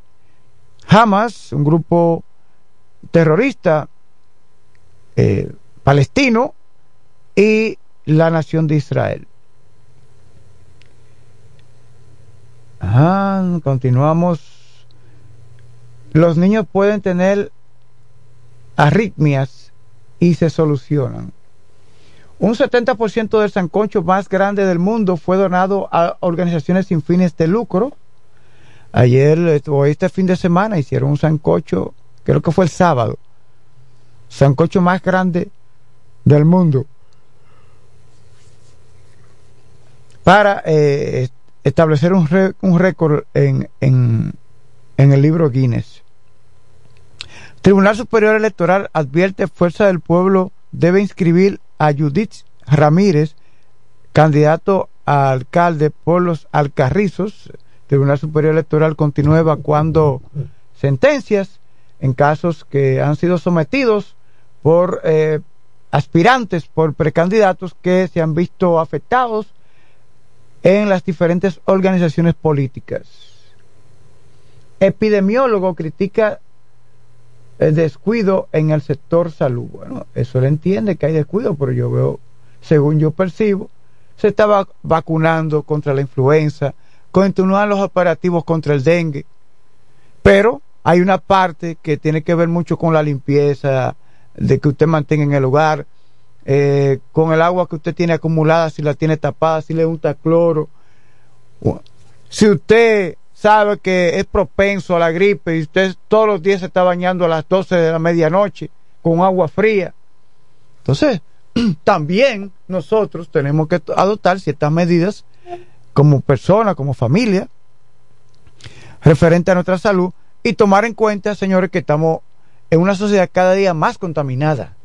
Hamas, un grupo terrorista eh, palestino, y la nación de Israel. Ajá, continuamos. Los niños pueden tener arritmias y se solucionan. Un 70% del sancocho más grande del mundo fue donado a organizaciones sin fines de lucro. Ayer o este fin de semana hicieron un sancocho, creo que fue el sábado, sancocho más grande del mundo para eh, establecer un, récord en, en, en el libro Guinness. Tribunal Superior Electoral advierte Fuerza del Pueblo debe inscribir a Judith Ramírez, candidato a alcalde por los Alcarrizos. Tribunal Superior Electoral continúa evacuando sentencias en casos que han sido sometidos por eh, aspirantes, por precandidatos que se han visto afectados en las diferentes organizaciones políticas. Epidemiólogo critica el descuido en el sector salud. Bueno, eso le entiende que hay descuido, pero yo veo, según yo percibo, se estaba vacunando contra la influenza, continúan los operativos contra el dengue, pero hay una parte que tiene que ver mucho con la limpieza, de que usted mantenga en el hogar, eh, con el agua que usted tiene acumulada, si la tiene tapada, si le unta cloro. Si usted sabe que es propenso a la gripe y usted todos los días se está bañando a las 12 de la medianoche con agua fría. Entonces, también nosotros tenemos que adoptar ciertas medidas como persona, como familia, referente a nuestra salud y tomar en cuenta, señores, que estamos en una sociedad cada día más contaminada.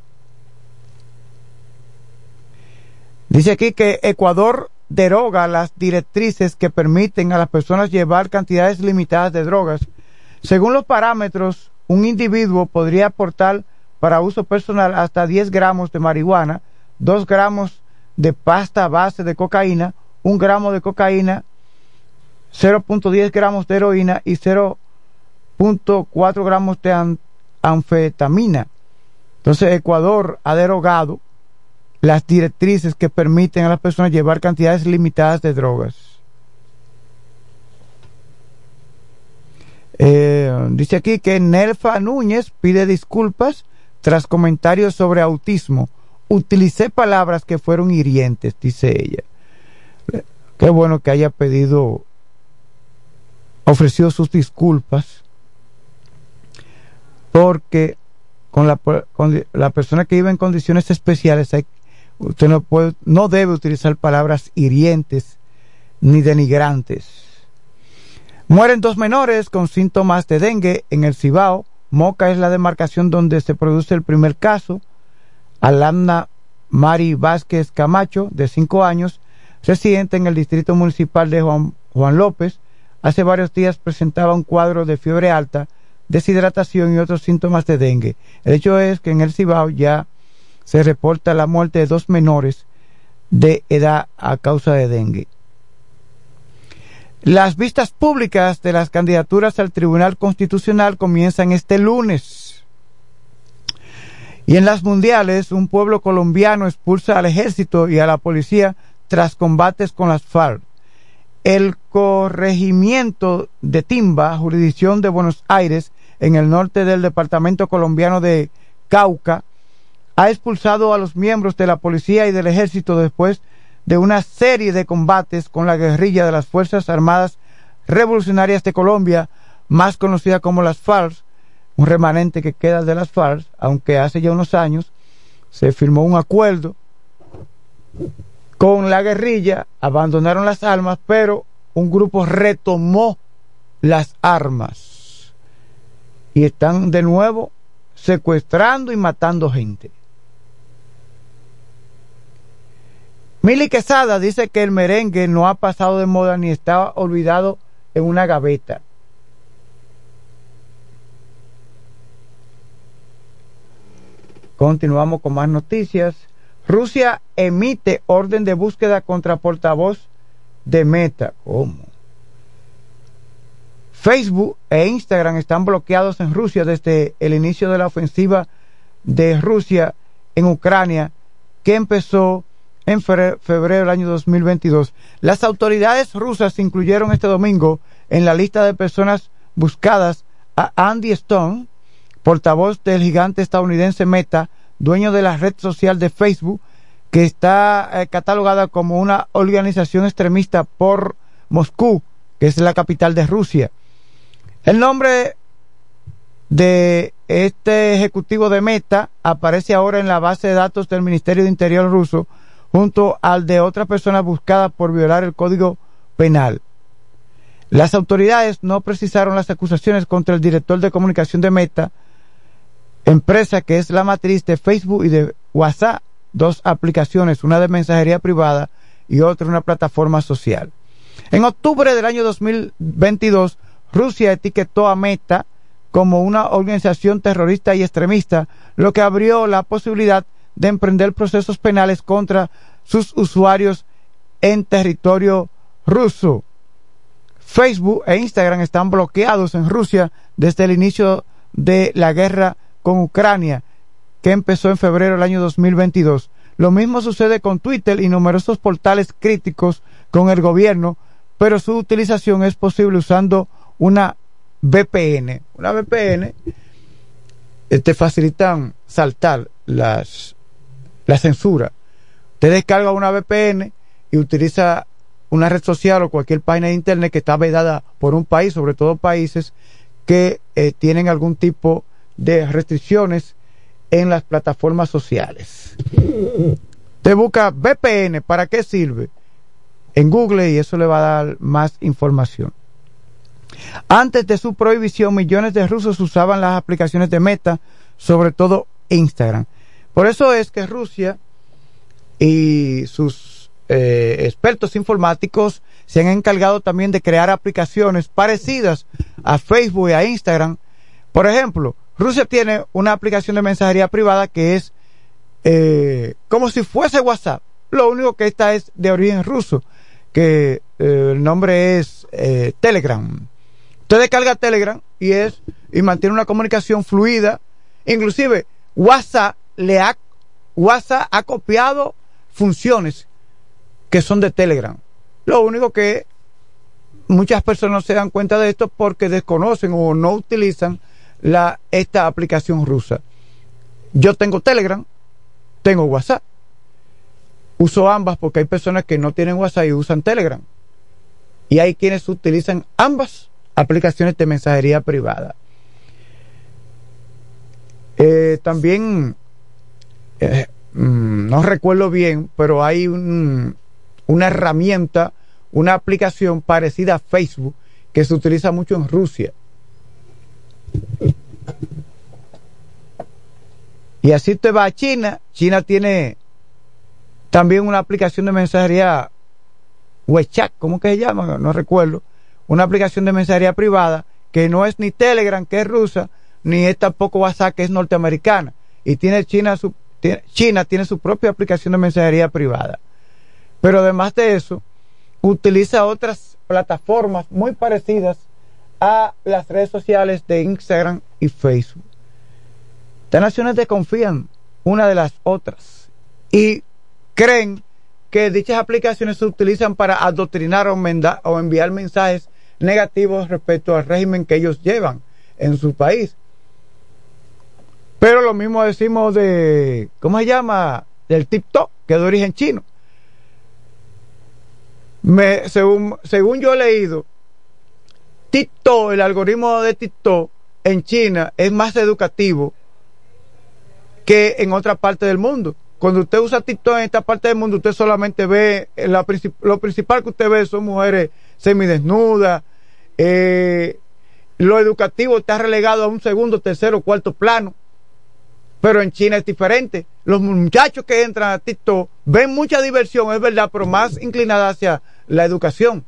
Dice aquí que Ecuador deroga las directrices que permiten a las personas llevar cantidades limitadas de drogas. Según los parámetros, un individuo podría aportar para uso personal hasta 10 gramos de marihuana, 2 gramos de pasta base de cocaína, 1 gramo de cocaína, 0.10 gramos de heroína y 0.4 gramos de an- anfetamina. Entonces Ecuador ha derogado las directrices que permiten a las personas llevar cantidades limitadas de drogas. Eh, dice aquí que Nelfa Núñez pide disculpas tras comentarios sobre autismo. Utilicé palabras que fueron hirientes, dice ella. Qué bueno que haya pedido, ofrecido sus disculpas, porque con la, con la persona que vive en condiciones especiales, hay, usted no puede, no debe utilizar palabras hirientes ni denigrantes. Mueren dos menores con síntomas de dengue en el Cibao. Moca es la demarcación donde se produce el primer caso. Alamna Mari Vázquez Camacho, de cinco años, residente en el distrito municipal de Juan, Juan López, hace varios días presentaba un cuadro de fiebre alta, deshidratación y otros síntomas de dengue. El hecho es que en el Cibao ya se reporta la muerte de dos menores de edad a causa de dengue. Las vistas públicas de las candidaturas al Tribunal Constitucional comienzan este lunes. Y en las mundiales, un pueblo colombiano expulsa al ejército y a la policía tras combates con las FARC. El corregimiento de Timba, jurisdicción de Buenos Aires, en el norte del departamento colombiano de Cauca, ha expulsado a los miembros de la policía y del ejército después de una serie de combates con la guerrilla de las Fuerzas Armadas Revolucionarias de Colombia, más conocida como las FARC, un remanente que queda de las FARC, aunque hace ya unos años se firmó un acuerdo con la guerrilla, abandonaron las armas, pero un grupo retomó las armas y están de nuevo secuestrando y matando gente. Mili Quesada dice que el merengue no ha pasado de moda ni está olvidado en una gaveta. Continuamos con más noticias. Rusia emite orden de búsqueda contra portavoz de Meta. ¿Cómo? Facebook e Instagram están bloqueados en Rusia desde el inicio de la ofensiva de Rusia en Ucrania, que empezó en febrero del año 2022. Las autoridades rusas incluyeron este domingo en la lista de personas buscadas a Andy Stone, portavoz del gigante estadounidense Meta, dueño de la red social de Facebook, que está eh, catalogada como una organización extremista por Moscú, que es la capital de Rusia. El nombre de este ejecutivo de Meta aparece ahora en la base de datos del Ministerio de Interior ruso junto al de otra persona buscada por violar el Código Penal. Las autoridades no precisaron las acusaciones contra el director de comunicación de Meta, empresa que es la matriz de Facebook y de WhatsApp, dos aplicaciones, una de mensajería privada y otra una plataforma social. En octubre del año 2022, Rusia etiquetó a Meta como una organización terrorista y extremista, lo que abrió la posibilidad de emprender procesos penales contra sus usuarios en territorio ruso. Facebook e Instagram están bloqueados en Rusia desde el inicio de la guerra con Ucrania, que empezó en febrero del año 2022. Lo mismo sucede con Twitter y numerosos portales críticos con el gobierno, pero su utilización es posible usando una VPN. Una VPN te facilitan saltar las la censura. Usted descarga una VPN y utiliza una red social o cualquier página de internet que está vedada por un país, sobre todo países que eh, tienen algún tipo de restricciones en las plataformas sociales. Te busca VPN, ¿para qué sirve? En Google y eso le va a dar más información. Antes de su prohibición, millones de rusos usaban las aplicaciones de Meta, sobre todo Instagram. Por eso es que Rusia y sus eh, expertos informáticos se han encargado también de crear aplicaciones parecidas a Facebook y a Instagram. Por ejemplo, Rusia tiene una aplicación de mensajería privada que es eh, como si fuese WhatsApp. Lo único que esta es de origen ruso, que eh, el nombre es Telegram. Usted descarga Telegram y es y mantiene una comunicación fluida. Inclusive WhatsApp le ha, WhatsApp ha copiado funciones que son de Telegram. Lo único que muchas personas no se dan cuenta de esto porque desconocen o no utilizan esta aplicación rusa. Yo tengo Telegram, tengo WhatsApp. uso ambas porque hay personas que no tienen WhatsApp y usan Telegram. Y hay quienes utilizan ambas aplicaciones de mensajería privada. Eh, también, eh, mm, no recuerdo bien, pero hay un, una herramienta, una aplicación parecida a Facebook que se utiliza mucho en Rusia. Y así te va a China. China tiene también una aplicación de mensajería WeChat, ¿cómo que se llama? No recuerdo. Una aplicación de mensajería privada que no es ni Telegram, que es rusa, ni es tampoco WhatsApp, que es norteamericana. Y tiene China su, China tiene su propia aplicación de mensajería privada. Pero además de eso, utiliza otras plataformas muy parecidas a las redes sociales de Instagram y Facebook. Estas naciones desconfían una de las otras y creen que dichas aplicaciones se utilizan para adoctrinar o, o enviar mensajes negativos respecto al régimen que ellos llevan en su país. Pero lo mismo decimos de, ¿cómo se llama? Del TikTok, que es de origen chino. Según, según yo he leído, TikTok, el algoritmo de TikTok en China es más educativo que en otra parte del mundo. Cuando usted usa TikTok en esta parte del mundo, usted solamente ve, la, lo principal que usted ve son mujeres semidesnudas, eh, lo educativo está relegado a un segundo, tercero, cuarto plano. Pero en China es diferente. Los muchachos que entran a TikTok ven mucha diversión, es verdad, pero más inclinada hacia la educación,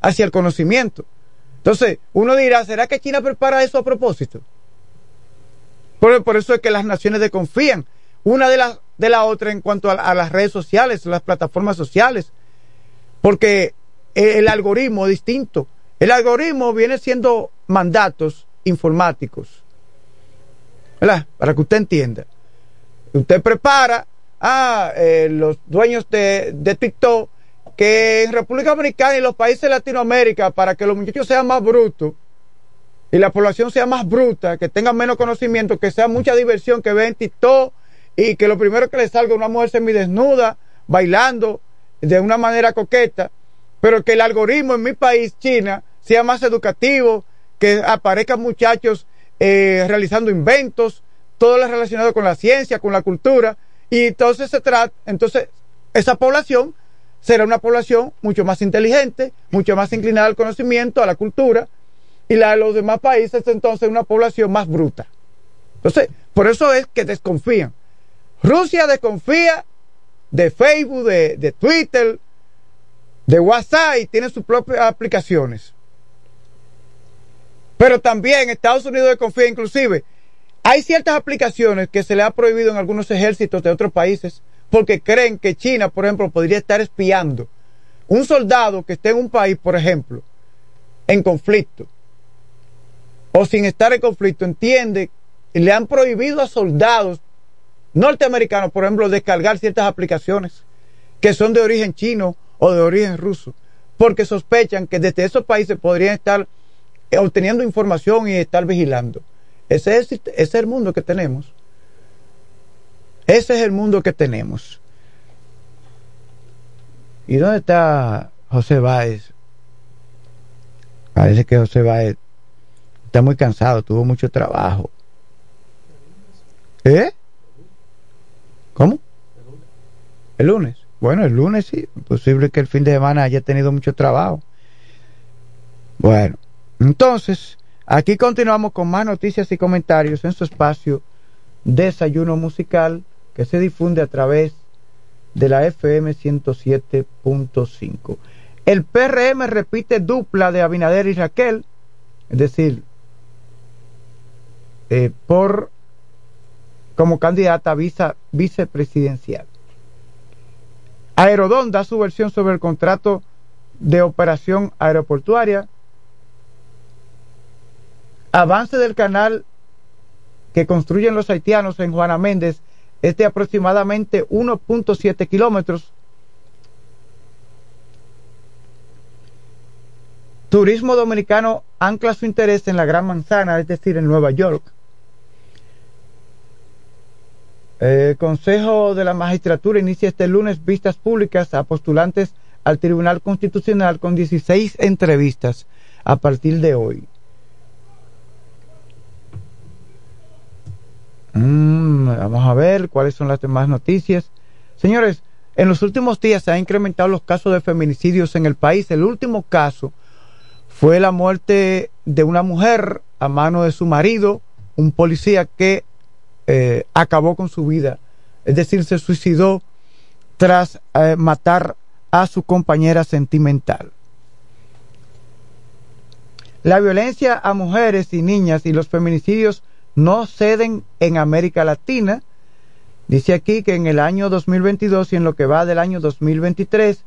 hacia el conocimiento. Entonces, uno dirá, ¿será que China prepara eso a propósito? Por, eso es que las naciones desconfían una de la otra en cuanto a, las redes sociales, las plataformas sociales, porque el, algoritmo es distinto. El algoritmo viene siendo mandatos informáticos, ¿verdad? Para que usted entienda. Usted prepara a eh, los dueños de, TikTok que en República Dominicana y los países de Latinoamérica, para que los muchachos sean más brutos y la población sea más bruta, que tengan menos conocimiento, que sea mucha diversión, que vean TikTok y que lo primero que les salga una mujer semidesnuda, bailando de una manera coqueta, pero que el algoritmo en mi país, China, sea más educativo, que aparezcan muchachos eh, realizando inventos, todo lo relacionado con la ciencia, con la cultura, y entonces se trata, entonces esa población será una población mucho más inteligente, mucho más inclinada al conocimiento, a la cultura, y la de los demás países entonces una población más bruta. Entonces, por eso es que desconfían. Rusia desconfía de Facebook, de, de Twitter, de WhatsApp y tiene sus propias aplicaciones. Pero también Estados Unidos desconfía, inclusive, hay ciertas aplicaciones que se le ha prohibido en algunos ejércitos de otros países porque creen que China, por ejemplo, podría estar espiando. Un soldado que esté en un país, por ejemplo, en conflicto, o sin estar en conflicto, entiende, y le han prohibido a soldados norteamericanos, por ejemplo, descargar ciertas aplicaciones que son de origen chino o de origen ruso, porque sospechan que desde esos países podrían estar obteniendo información y estar vigilando. Ese es, ese es el mundo que tenemos. Ese es el mundo que tenemos. ¿Y dónde está José Báez? Parece que José Báez está muy cansado, tuvo mucho trabajo. ¿Eh? ¿Cómo? El lunes. Bueno, el lunes sí. Posible que el fin de semana haya tenido mucho trabajo. Bueno, entonces, aquí continuamos con más noticias y comentarios en su espacio Desayuno Musical que se difunde a través de la FM 107.5. El PRM repite dupla de Abinader y Raquel, es decir, eh, por como candidata a vicepresidencial. Aerodón da su versión sobre el contrato de operación aeroportuaria. Avance del canal que construyen los haitianos en Juana Méndez es de aproximadamente 1.7 kilómetros. Turismo dominicano ancla su interés en la Gran Manzana, es decir, en Nueva York. El Consejo de la Magistratura inicia este lunes vistas públicas a postulantes al Tribunal Constitucional con 16 entrevistas a partir de hoy. Mm, vamos a ver cuáles son las demás noticias. Señores, en los últimos días se han incrementado los casos de feminicidios en el país. El último caso fue la muerte de una mujer a mano de su marido, un policía que eh, acabó con su vida, es decir, se suicidó tras eh, matar a su compañera sentimental. La violencia a mujeres y niñas y los feminicidios no ceden en América Latina. Dice aquí que en el año 2022 y en lo que va del año 2023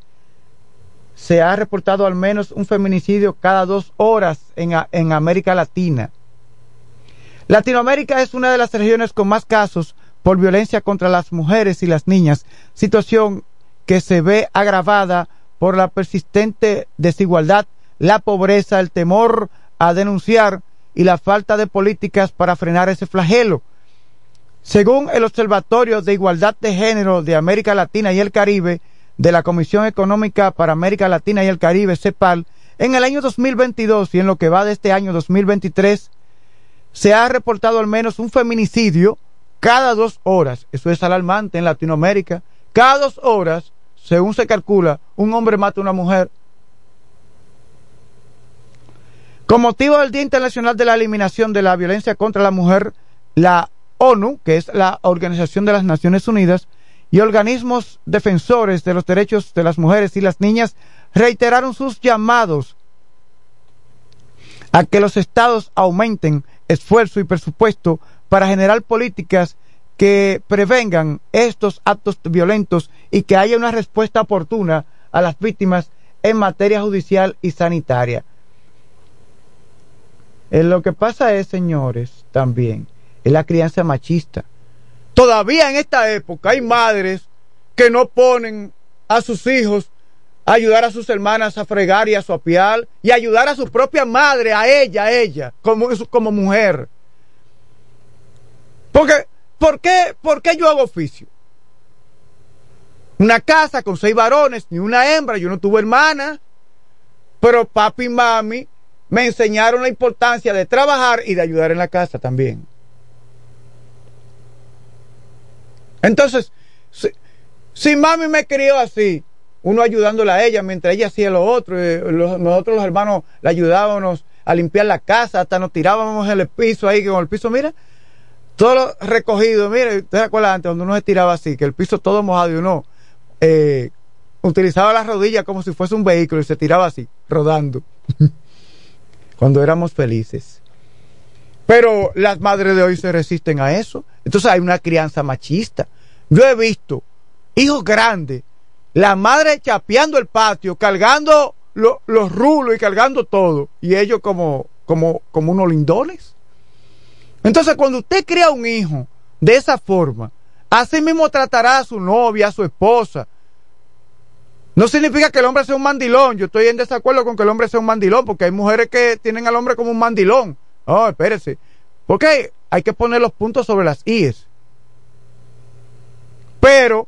se ha reportado al menos un feminicidio cada dos horas en, en América Latina. Latinoamérica es una de las regiones con más casos por violencia contra las mujeres y las niñas, situación que se ve agravada por la persistente desigualdad, la pobreza, el temor a denunciar y la falta de políticas para frenar ese flagelo. Según el Observatorio de Igualdad de Género de América Latina y el Caribe de la Comisión Económica para América Latina y el Caribe, CEPAL, en el año 2022 y en lo que va de este año 2023, se ha reportado al menos un feminicidio cada dos horas. Eso es alarmante en Latinoamérica. Cada dos horas, según se calcula, un hombre mata a una mujer. Con motivo del Día Internacional de la Eliminación de la Violencia contra la Mujer, la ONU, que es la Organización de las Naciones Unidas, y organismos defensores de los derechos de las mujeres y las niñas reiteraron sus llamados a que los estados aumenten esfuerzo y presupuesto para generar políticas que prevengan estos actos violentos y que haya una respuesta oportuna a las víctimas en materia judicial y sanitaria. Eh, lo que pasa es, señores, también, es la crianza machista. Todavía en esta época hay madres que no ponen a sus hijos ayudar a sus hermanas a fregar y a sopear y ayudar a su propia madre, a ella, a ella, como, como mujer. Porque, ¿por qué, ¿por qué yo hago oficio? Una casa con seis varones, ni una hembra, yo no tuve hermana, pero papi y mami me enseñaron la importancia de trabajar y de ayudar en la casa también. Entonces, si, mami me crió así, uno ayudándola a ella mientras ella hacía lo otro. Eh, nosotros los hermanos la ayudábamos a limpiar la casa, hasta nos tirábamos en el piso ahí, con el piso, mira, todo lo recogido, mire, ¿usted se acuerda antes cuando uno se tiraba así, que el piso todo mojado y uno eh, utilizaba las rodillas como si fuese un vehículo y se tiraba así, rodando, cuando éramos felices. Pero las madres de hoy se resisten a eso. Entonces hay una crianza machista. Yo he visto hijos grandes la madre chapeando el patio, cargando los rulos y cargando todo, y ellos como, como, como unos lindones. Entonces, cuando usted crea un hijo de esa forma, así mismo tratará a su novia, a su esposa. No significa que el hombre sea un mandilón. Yo estoy en desacuerdo con que el hombre sea un mandilón, porque hay mujeres que tienen al hombre como un mandilón. Oh, espérese. Porque hay que poner los puntos sobre las IES. Pero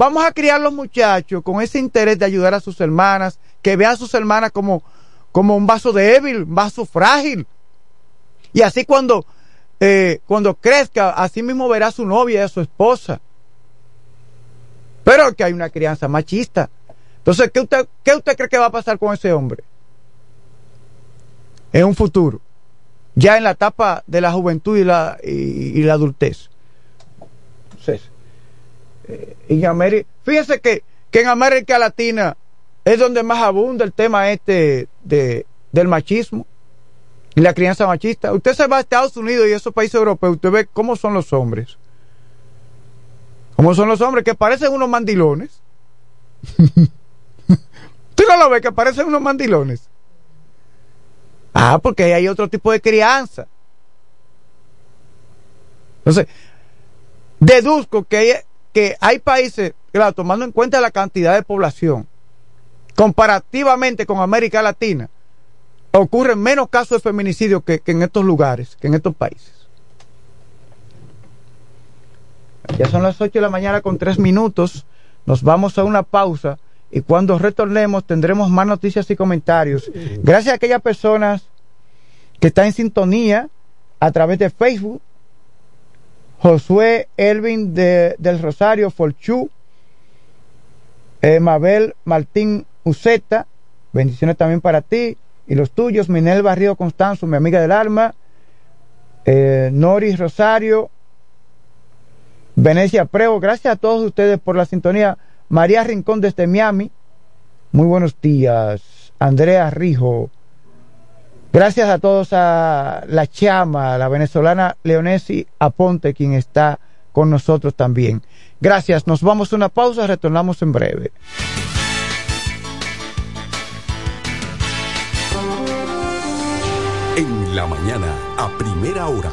Vamos a criar los muchachos con ese interés de ayudar a sus hermanas, que vean a sus hermanas como, como un vaso débil, un vaso frágil. Y así cuando, eh, cuando crezca, así mismo verá a su novia y a su esposa. Pero que hay una crianza machista. Entonces, ¿qué usted, ¿qué usted cree que va a pasar con ese hombre? En un futuro. Ya en la etapa de la juventud y la, y la adultez. Entonces, en América, fíjense que, que en América Latina es donde más abunda el tema este de, del machismo y la crianza machista. Usted se va a Estados Unidos y esos países europeos, usted ve cómo son los hombres. ¿Cómo son los hombres? Que parecen unos mandilones. ¿Tú no lo ves? Que parecen unos mandilones. Ah, porque hay otro tipo de crianza. Entonces, deduzco que hay, que hay países, claro, tomando en cuenta la cantidad de población, comparativamente con América Latina, ocurren menos casos de feminicidio que, en estos lugares, que en estos países. Ya son las 8 de la mañana con 3 minutos. Nos vamos a una pausa y cuando retornemos tendremos más noticias y comentarios. Gracias a aquellas personas que están en sintonía a través de Facebook. Josué Elvin de, del Rosario Folchú, Mabel Martín Uceta, bendiciones también para ti y los tuyos, Minel Barrio Constanzo, mi amiga del alma, eh, Noris Rosario, Venecia Prego, gracias a todos ustedes por la sintonía. María Rincón desde Miami, muy buenos días. Andrea Rijo, gracias a todos a la chama, la venezolana Leonesi Aponte, quien está con nosotros también. Gracias, nos vamos a una pausa, retornamos en breve. En la mañana, a primera hora,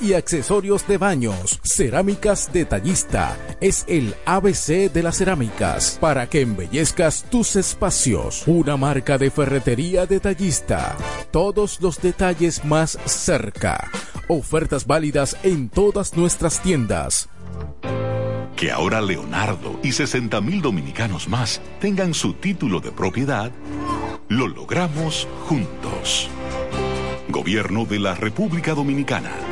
y accesorios de baños. Cerámicas Detallista es el ABC de las cerámicas para que embellezcas tus espacios. Una marca de ferretería detallista. Todos los detalles más cerca. Ofertas válidas en todas nuestras tiendas. Que ahora Leonardo y 60 mil dominicanos más tengan su título de propiedad, lo logramos juntos. Gobierno de la República Dominicana.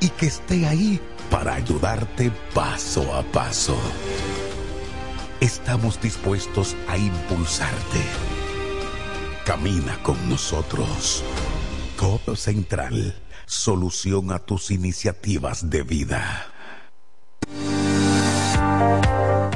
y que esté ahí para ayudarte paso a paso. Estamos dispuestos a impulsarte. Camina con nosotros. Codo Central, solución a tus iniciativas de vida.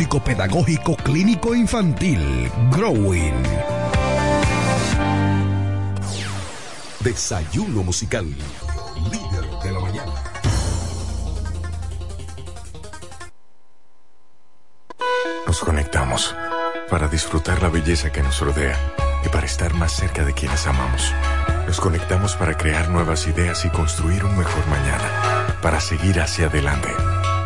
Psicopedagógico Clínico Infantil, Growing. Desayuno musical. Líder de la mañana. Nos conectamos para disfrutar la belleza que nos rodea y para estar más cerca de quienes amamos. Nos conectamos para crear nuevas ideas y construir un mejor mañana, para seguir hacia adelante.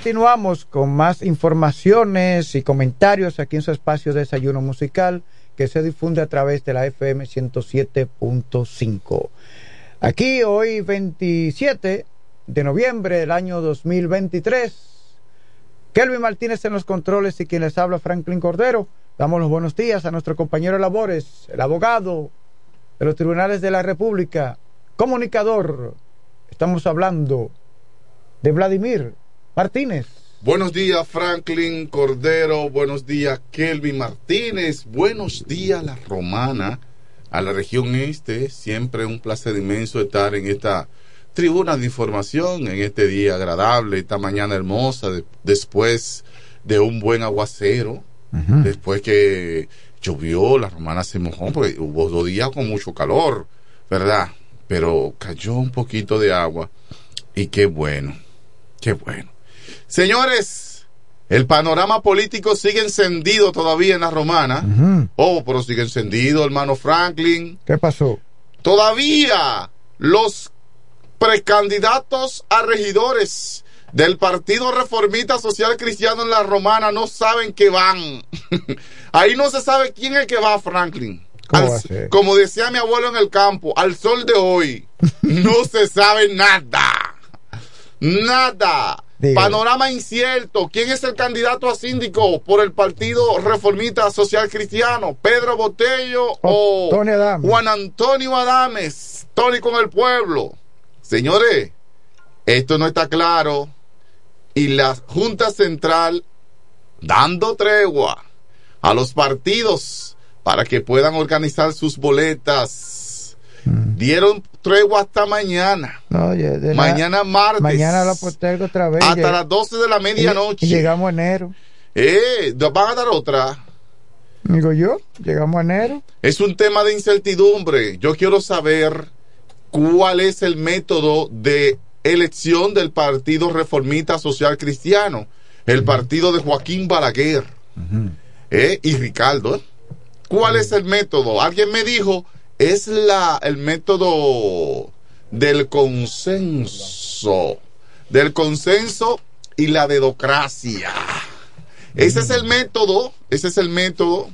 Continuamos con más informaciones y comentarios aquí en su espacio de desayuno musical que se difunde a través de la FM 107.5. Aquí hoy 27 de noviembre del año 2023. Kelvin Martínez en los controles y quien les habla Franklin Cordero. Damos los buenos días a nuestro compañero labores, el abogado de los tribunales de la República, comunicador. Estamos hablando de Vladimir Martínez. Buenos días, Franklin Cordero. Buenos días, Kelvin Martínez. Buenos días, la romana, a la región este. Siempre un placer inmenso estar en esta tribuna de información, en este día agradable, esta mañana hermosa, de- después de un buen aguacero, después que llovió, la romana se mojó, porque hubo dos días con mucho calor, ¿verdad? Pero cayó un poquito de agua y qué bueno, qué bueno. Señores, el panorama político sigue encendido todavía en la romana. Oh, pero sigue encendido, hermano Franklin. ¿Qué pasó? Todavía los precandidatos a regidores del Partido Reformista Social Cristiano en la Romana no saben que van. Ahí no se sabe quién es el que va, Franklin. Como decía mi abuelo en el campo, al sol de hoy no se sabe nada. Nada. Panorama incierto. ¿Quién es el candidato a síndico por el Partido Reformista Social Cristiano? ¿Pedro Botello o Tony Adames. Juan Antonio Adames? Tony con el pueblo. Señores, esto no está claro. Y la Junta Central dando tregua a los partidos para que puedan organizar sus boletas. Dieron tregua hasta mañana. No, ya- de la- Mañana martes. Mañana la postergo otra vez. Hasta las 12 de la medianoche. Y, y llegamos a enero. Eh, van a dar otra. Digo yo, llegamos a enero. Es un tema de incertidumbre. Yo quiero saber cuál es el método de elección del Partido Reformista Social Cristiano, el partido de Joaquín Balaguer eh, y Ricardo. ¿Cuál es el método? Alguien me dijo, es la el método del consenso, del consenso y la dedocracia. Ese es el método, ese es el método.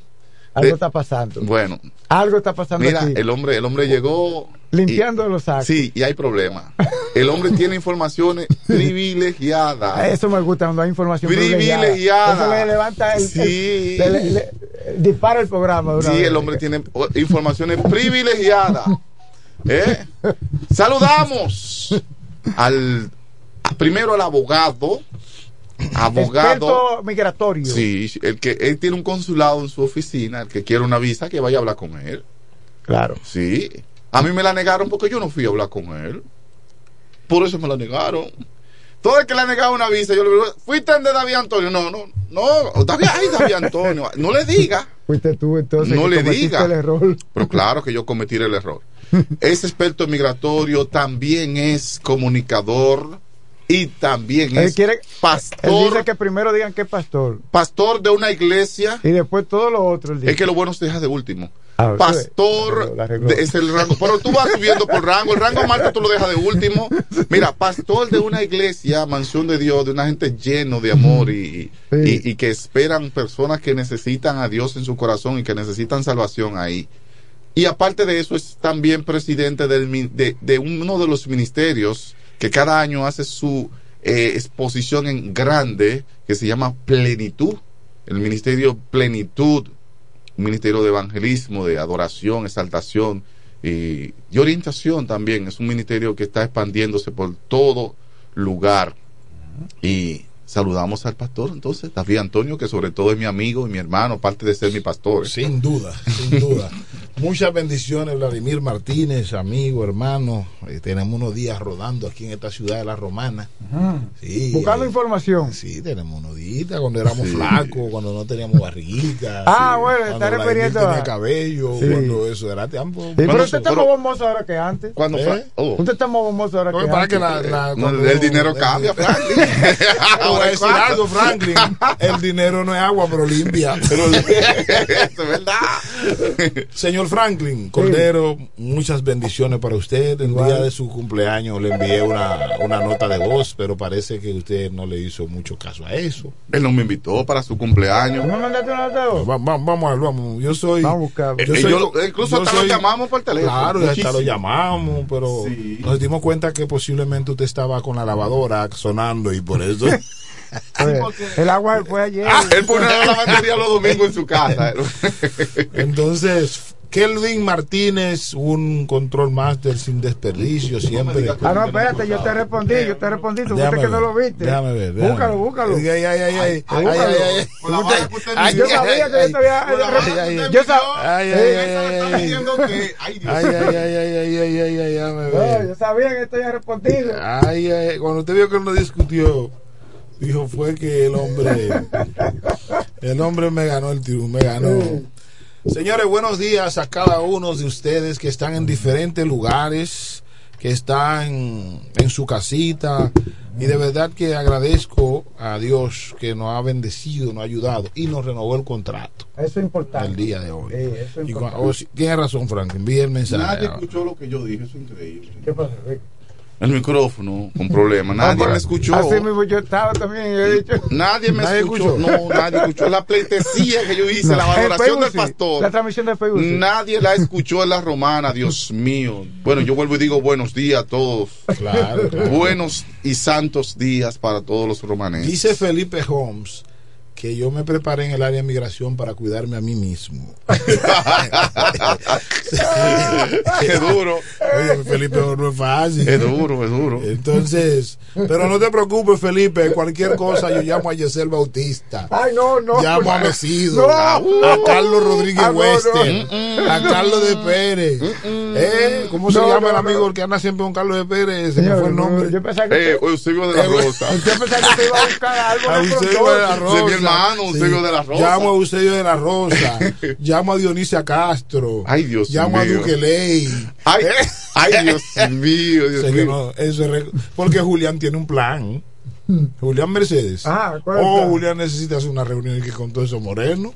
Algo de- está pasando. Bueno, Algo está pasando Mira, aquí. el hombre, el hombre llegó. Limpiando los sacos. Sí, y hay problema. El hombre tiene informaciones privilegiadas. Eso me gusta cuando hay información Privilegiada. Eso le levanta el, Sí. el- le- le- le- dispara el programa. Sí, vez. el hombre tiene informaciones privilegiadas. ¿Eh? Saludamos al primero al abogado. Abogado. Experto migratorio. Sí, el que él tiene un consulado en su oficina, el que quiere una visa, que vaya a hablar con él. Claro. Sí. A mí me la negaron porque yo no fui a hablar con él. Por eso me la negaron. Todo el que le ha negado una visa, yo le digo, ¿fuiste de David Antonio? No, no, no, David, ay, David Antonio, no le diga. Fuiste tú entonces. No le diga. el error. Pero claro que yo cometí el error. Es experto migratorio, también es comunicador y también Él es quiere. Él pastor, dice que primero digan que es pastor. pastor de una iglesia. Y después todo lo otro. él dice. Es que lo bueno se deja de último. Ah, Pastor la arregló. de- es el rango. Pero tú vas subiendo por rango. El rango alto tú lo dejas de último. Mira, pastor de una iglesia, mansión de Dios, de una gente lleno de amor y, y- y que esperan personas que necesitan a Dios en su corazón y que necesitan salvación ahí. Y aparte de eso, es también presidente del, de, de uno de los ministerios que cada año hace su eh, exposición en grande, que se llama Plenitud. El ministerio Plenitud un ministerio de evangelismo, de adoración, exaltación y, y orientación también. Es un ministerio que está expandiéndose por todo lugar. Y saludamos al pastor entonces, David Antonio, que sobre todo es mi amigo y mi hermano, parte de ser mi pastor. Sin duda, sin duda. Muchas bendiciones, Vladimir Martínez, amigo, hermano. Eh, tenemos unos días rodando aquí en esta ciudad de La Romana. Sí, Buscando eh, información. Sí, tenemos unos días cuando éramos flacos, cuando no teníamos barriguita. Ah, sí, bueno, cuando está refiriendo a- cabello, Sí. cuando eso era tiempo. Sí, pero usted está más bomboso ahora que antes. Cuando ¿Eh? Oh. Usted está más bomboso ahora No, que para antes. que la- la- No, cuando- el dinero cambia, Franklin. Voy a decir algo, Franklin. El dinero no es agua, pero limpia. Eso es verdad. Señor Franklin Cordero, muchas bendiciones para usted. El día de su cumpleaños le envié una, una nota de voz, pero parece que usted no le hizo mucho caso a eso. Él no me invitó para su cumpleaños. ¿No mandaste una nota de voz? Va- va- vamos a ver, vamos. Yo soy. Vamos a buscar. Eh, yo- incluso hasta lo llamamos por teléfono. Claro, y hasta lo Muchísimo. llamamos, pero nos dimos cuenta que posiblemente usted estaba con la lavadora sonando y por eso. Oye, el agua fue ayer. Él pone la lavandería los domingos en su casa. Entonces, Kelvin Martínez, un control master sin desperdicio, siempre. Ah, no, espérate, yo te respondí, yo te respondí, tú fuiste que no lo viste. déjame ver, déjame Búscalo, ver. búscalo. Ay, ay, ay, ay, ay, Búscalo. ay, ay, ay. Usted- Ay, Yo ay, sabía ay, que yo te había. ay, ay, ay, Yo sabía. Ay, ay, ay, ay, ay. Ay, ay, ay, ay, ay, ay, ay, ay, déjame ver. yo sabía que esto ya respondido. Ay, ay, cuando usted vio que no discutió, dijo fue que el hombre, el hombre me ganó el triunfo, me ganó. Señores, buenos días a cada uno de ustedes que están en diferentes lugares, que están en su casita. Y de verdad que agradezco a Dios que nos ha bendecido, nos ha ayudado y nos renovó el contrato Eso es importante. el día de hoy. Sí, eso es Y importante. oh, sí, tiene razón, Frank. Envíe el mensaje. Nadie escuchó lo que yo dije, eso es increíble. ¿Qué pasa, Rick? El micrófono con problemas. Nadie me escuchó. Así mismo yo estaba también. y he dicho. Nadie me Nadie escuchó. escuchó. No, nadie escuchó la pleitesía que yo hice, No. la valoración del pastor. La transmisión de Facebook. Nadie la escuchó en la romana, Dios mío. Bueno, yo vuelvo y digo buenos días a todos. Claro, claro. Buenos y santos días para todos los romaneses. Dice Felipe Holmes que yo me preparé en el área de migración para cuidarme a mí mismo. Qué duro. Oye, Felipe, no es fácil. Es duro, es duro. Entonces, pero no te preocupes, Felipe, cualquier cosa yo llamo a Yesel Bautista. Ay, no, no. Llamo a. Mesido, No. a, a Carlos Rodríguez Ah, no, Wester, no. a Carlos de Pérez. ¿Eh? ¿Cómo se No, llama no, el amigo que anda siempre con Carlos de Pérez? Se fue el nombre. Yo pensaba que Eh, Eusebio de la Eh, Rosa. usted pensaba que te iba a buscar algo A de Eusebio de la. Rosa. Hermano, Eusebio de la Rosa. Llamo a Eusebio de la Rosa. llamo a Dionisia Castro. Ay, Dios llamo mío. a Duque Ley. Ay, ay, Dios mío, Dios mío. no, eso es re- porque Julián tiene un plan. Julián Mercedes. Ah, ¿cuál es el oh? Julián necesita hacer una reunión y que con todos esos morenos.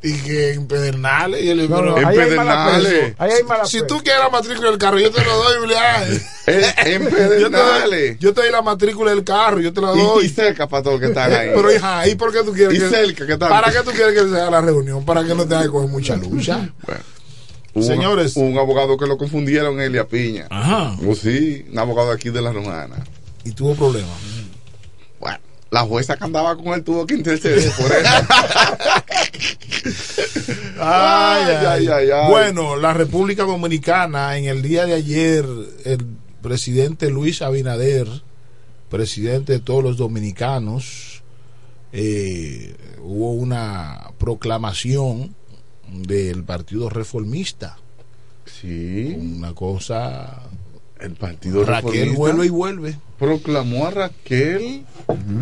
Y que en Pedernales. Y él, No, no, pero- ahí hay mala fe. Pedernales. Ahí hay mala si tú quieres la matrícula del carro, yo te lo doy, Julián. En, en Yo te, doy, Pedernales. yo te doy la matrícula del carro, yo te la Y, y doy. cerca para todos los que están ahí. Pero hija, ¿y por qué tú quieres Y que- cerca, ¿qué tal? ¿Para qué tú quieres que se haga la reunión? ¿Para que no tenga que coger mucha lucha? Bueno, hubo Señores. Un, un abogado que lo confundieron, Elia Piña. Ajá. Oh, sí, un abogado aquí de la Romana. Y tuvo problemas. La jueza que andaba con él tuvo que interceder por él. Ay, ay, Ay, ay, ay. Bueno, la República Dominicana, en el día de ayer, el presidente Luis Abinader, presidente de todos los dominicanos, eh, hubo una proclamación del Partido Reformista. Sí, Una cosa. El partido Raquel Reformista vuelve y vuelve. proclamó a Raquel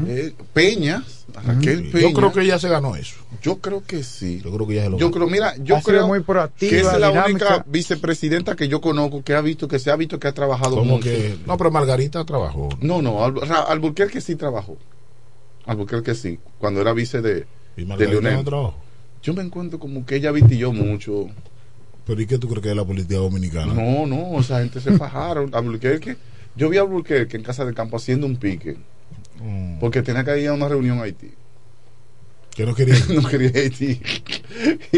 eh, Peña. A Raquel Peña. Yo creo que ella se ganó eso. Yo creo que sí. Yo creo que ella se lo Yo ganó. creo, mira, yo Ha creo muy proactiva, que es la dinámica. única vicepresidenta que yo conozco que ha visto que se ha visto que ha trabajado Como mucho. que. No, pero Margarita trabajó. No, no, Al- Alburquerque sí trabajó. Alburquerque sí, cuando era vice de, Y de Margarita Leonel. no. Yo me encuentro como que ella vitilló mucho. Pero ¿y qué tú crees que es la política dominicana? No, no, esa gente se fajaron. Alburquerque, yo vi a Alburquerque en casa de campo haciendo un pique, Mm, porque tenía que ir a una reunión a Haití. que no quería. no quería Haití.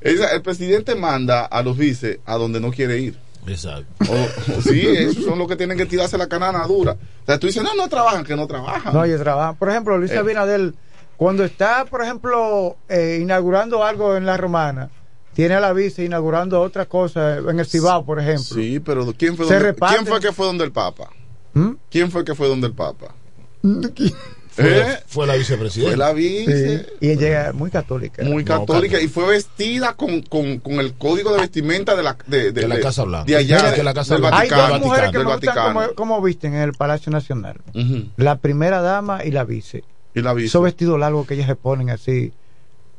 El presidente manda a los vices a donde no quiere ir. Exacto. O- o sí, esos son los que tienen que tirarse la canana dura. O sea, tú dices, no, no trabajan, que no trabajan. No, ellos trabajan. Por ejemplo, Luis Eh. Cuando está, por ejemplo, eh, inaugurando algo en la Romana, tiene a la vice inaugurando otra cosa en el Cibao, por ejemplo. Sí, pero ¿quién fue, Se donde, reparten. ¿quién fue que fue donde el Papa? ¿Mm? ¿Quién fue que fue donde el Papa? Fue, ¿Eh? fue la vicepresidenta. Fue la vice. Sí. Y ella muy católica. Muy católica y fue vestida con, con, con el código de vestimenta de la, de, De la Casa Blanca. De allá, de, que la Casa del Blanca. Hay Vaticano. dos mujeres que del me gustan Vaticano. como, como visten en el Palacio Nacional. La primera dama y la vice. Y la vice. Esos vestidos largos que ellas se ponen así.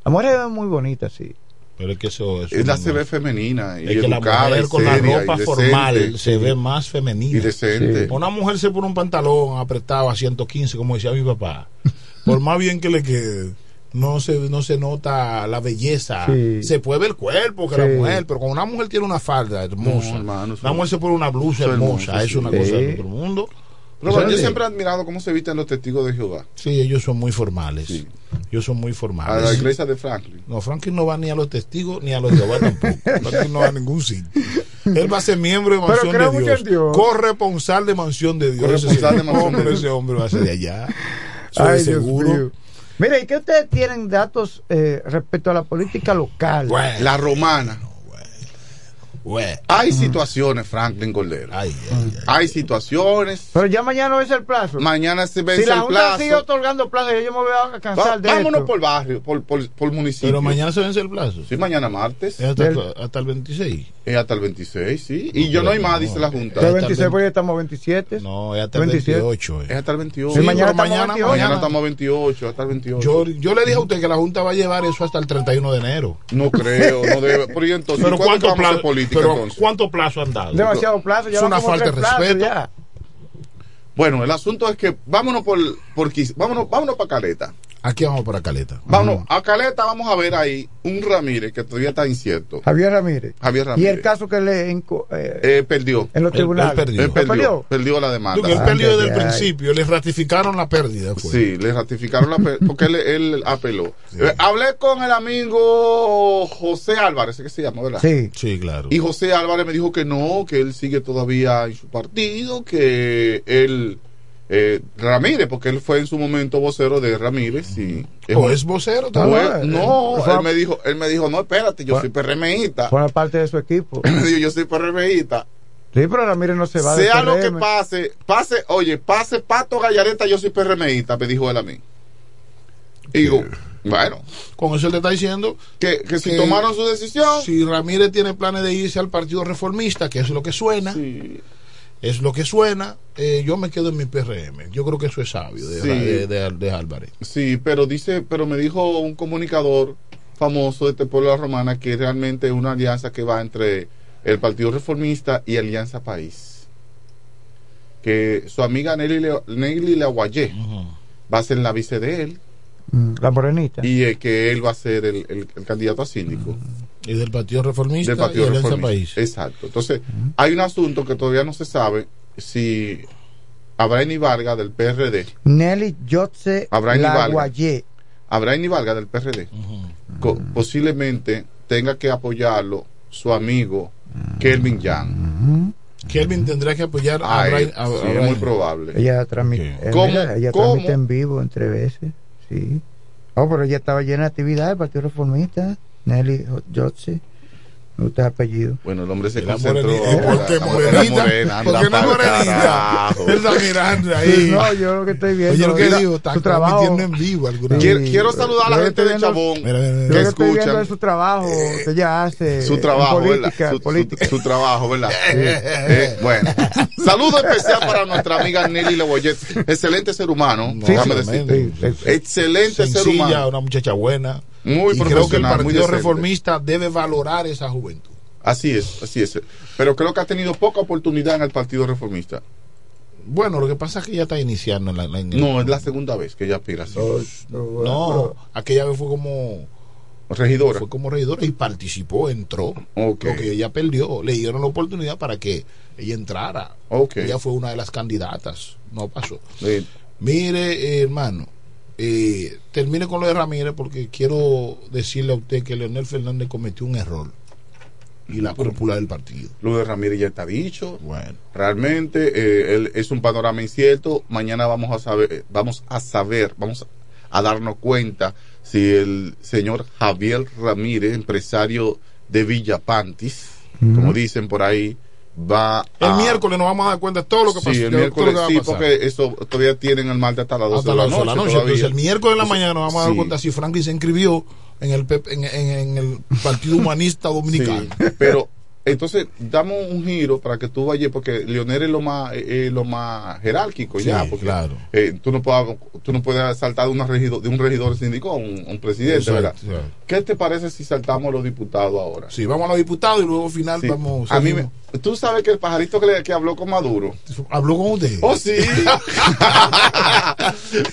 La mujer es muy bonita, sí. Pero es que eso, no- se ve femenina y es que la mujer con la ropa decente. formal se ve más femenina. Y decente. Una mujer se pone un pantalón apretado a 115, como decía mi papá. Por más bien que le quede, no se, no se nota la belleza. Sí. Se puede ver el cuerpo que Sí. la mujer, pero cuando una mujer tiene una falda hermosa, No, hermano, una mujer se pone una blusa hermosa, hermoso, es una sí. cosa Sí. de otro mundo. Pero yo siempre he admirado cómo se visten los testigos de Jehová. Sí, ellos son muy formales. Sí. Ellos son muy A la formales. iglesia de Franklin. No, Franklin no va ni a los testigos ni a los Jehová tampoco. Franklin no va a ningún sitio. Él va a ser miembro de Pero Mansión creo de mucho Dios. en Dios. Corresponsal de Mansión de Dios. Corresponsal de Mansión de hombre, Dios. Ese hombre va a ser de allá. Ay, Dios seguro. mío. Mira, ¿y qué ustedes tienen datos eh, respecto a la política local? Bueno, La romana. Bueno. Hay situaciones, Franklin Cordero. Ay, ay, ay. Hay situaciones. Pero ya mañana es el plazo. Mañana se vence si la el Junta plazo. sigue otorgando plazo, yo me voy a Va- cansar de vámonos esto. por barrio, por, por, por municipio. Pero mañana se vence el plazo. Sí, mañana martes. Es hasta, Del- hasta el 26. Es hasta el 26, sí. Y yo no hay más, dice la Junta. De hasta el 26, 20. pues ya estamos 27. No, es hasta el 27. 28. eh. Es hasta el 28. Sí, mañana pero estamos mañana, 28. Mañana mañana- estamos 28, hasta el 28. Yo, yo le dije a usted que la Junta va a llevar eso hasta el 31 de enero. No creo, no debe. Pero ¿y entonces, Pero ¿cuándo ¿cuánto, plazo, política pero entonces? ¿cuánto plazo han dado? Demasiado plazo, ya Es una falta de respeto. ya. Bueno, el asunto es que vámonos por, por vámonos, vámonos para Caleta. Aquí vamos para Caleta. Vamos, a Caleta vamos a ver ahí un Ramírez que todavía está incierto. Javier Ramírez. Javier Y Ramírez. el caso que le eh, Eh, perdió. en los tribunales. Él perdió. ¿Lo perdió? Perdió la demanda. Él perdió desde el principio, le ratificaron la pérdida. pues. Sí, le ratificaron la pe- porque él, él apeló. Eh, hablé con el amigo José Álvarez, ¿qué se llama, verdad? Sí. Sí, claro. Y José Álvarez me dijo que no, que él sigue todavía en su partido, que él eh, Ramírez, porque él fue en su momento vocero de Ramírez y ¿O es vocero todavía? no, él me dijo, él me dijo, no, espérate, yo soy PRMista. Forma parte de su equipo. Él me dijo, yo soy PRMista. Sí, pero Ramírez no se va Sea lo que pase, pase, oye, pase Pato Gallareta, yo soy PRMista, me dijo él a mí. Y digo, bueno, Con eso él te está diciendo que, que si tomaron su decisión. Si Ramírez tiene planes de irse al Partido Reformista, que es lo que suena, es lo que suena, eh, yo me quedo en mi PRM. Yo creo que eso es sabio de, Sí. de, de- de Álvarez. Sí, pero dice, pero me dijo un comunicador famoso de este pueblo de la Romana que realmente es una alianza que va entre el Partido Reformista y Alianza País. Que su amiga Nelly, Le- Nelly Leguayé va a ser la vice de él Mm, La morenita. y eh, que él va a ser el, el- el candidato a síndico. Y del Partido Reformista del Partido y Alianza Reformista. País. Exacto. Entonces, hay un asunto que todavía no se sabe si Abraham Vargas del PRD, Nelly Jotze. Laguayé. Abraham Vargas del PRD, posiblemente tenga que apoyarlo su amigo Kelvin Yang. Kelvin tendrá que apoyar a a- a sí, es muy probable. Ella transmite, eh, ¿Cómo? ella ¿Cómo? transmite en vivo entre veces. Sí. Oh, pero ella estaba llena de actividad, el Partido Reformista. Nelly Jotze. Me gusta el apellido. Bueno, el hombre se La concentró. morenita. ¿Por qué morenita? morena, ¿Por qué no morenita? Él está mirando ahí. No, yo lo que estoy viendo Oye, lo que es digo, está su trabajo. transmitiendo en vivo alguna Sí. vez. Quiero saludar a la gente de Chabón Mira, mira, mira. Yo que lo que estoy viendo escuchan es su trabajo que ella hace. su trabajo, política, ¿verdad? Su, política. su trabajo, ¿verdad? Eh, bueno, saludo especial para nuestra amiga Nelly Leguayet. Excelente ser humano, No, déjame excelente. decirte. Excelente ser Sencilla, humano. una muchacha buena. Muy y creo que el Partido. Reformista debe valorar esa juventud. Así es, así es. Pero creo que ha tenido poca oportunidad en el Partido Reformista. Bueno, lo que pasa es que ya está iniciando en la, en el- No, es la segunda vez que ella aspira así. No, aquella vez fue como Regidora. fue como regidora y participó, entró. Ok. Lo que ella perdió, le dieron la oportunidad para que ella entrara. Ok. Ella fue una de las candidatas, no pasó. Sí. Mire, eh, hermano, eh, termine con lo de Ramírez porque quiero decirle a usted que Leonel Fernández cometió un error y la cúpula del partido. Lo de Ramírez ya está dicho. Bueno, Realmente eh, él- es un panorama incierto. Mañana vamos a saber, eh, vamos a saber, vamos a darnos cuenta si el señor Javier Ramírez, empresario de Villa Pantis, como dicen por ahí, va el a... miércoles nos vamos a dar cuenta de todo lo que Sí, pasó. el de miércoles sí, porque eso todavía tienen el martes hasta las 12 hasta de la las 12 de la noche. noche. Entonces, el miércoles en la mañana nos vamos a dar sí. cuenta si Franklin se inscribió en el, en, en- en el Partido Humanista Dominicano. Sí, pero entonces damos un giro para que tú vayas porque Leonel es lo más eh, lo más jerárquico Sí, ya porque claro. eh, tú no puedes tú no puedes saltar de, una regidor, de un regidor síndico a un, presidente Exacto, ¿verdad? exacto. ¿qué te parece si saltamos a los diputados ahora? Sí, vamos a los diputados y luego al final Sí. vamos. a mí me. Tú sabes que el pajarito que, le- que habló con Maduro Habló con usted. oh sí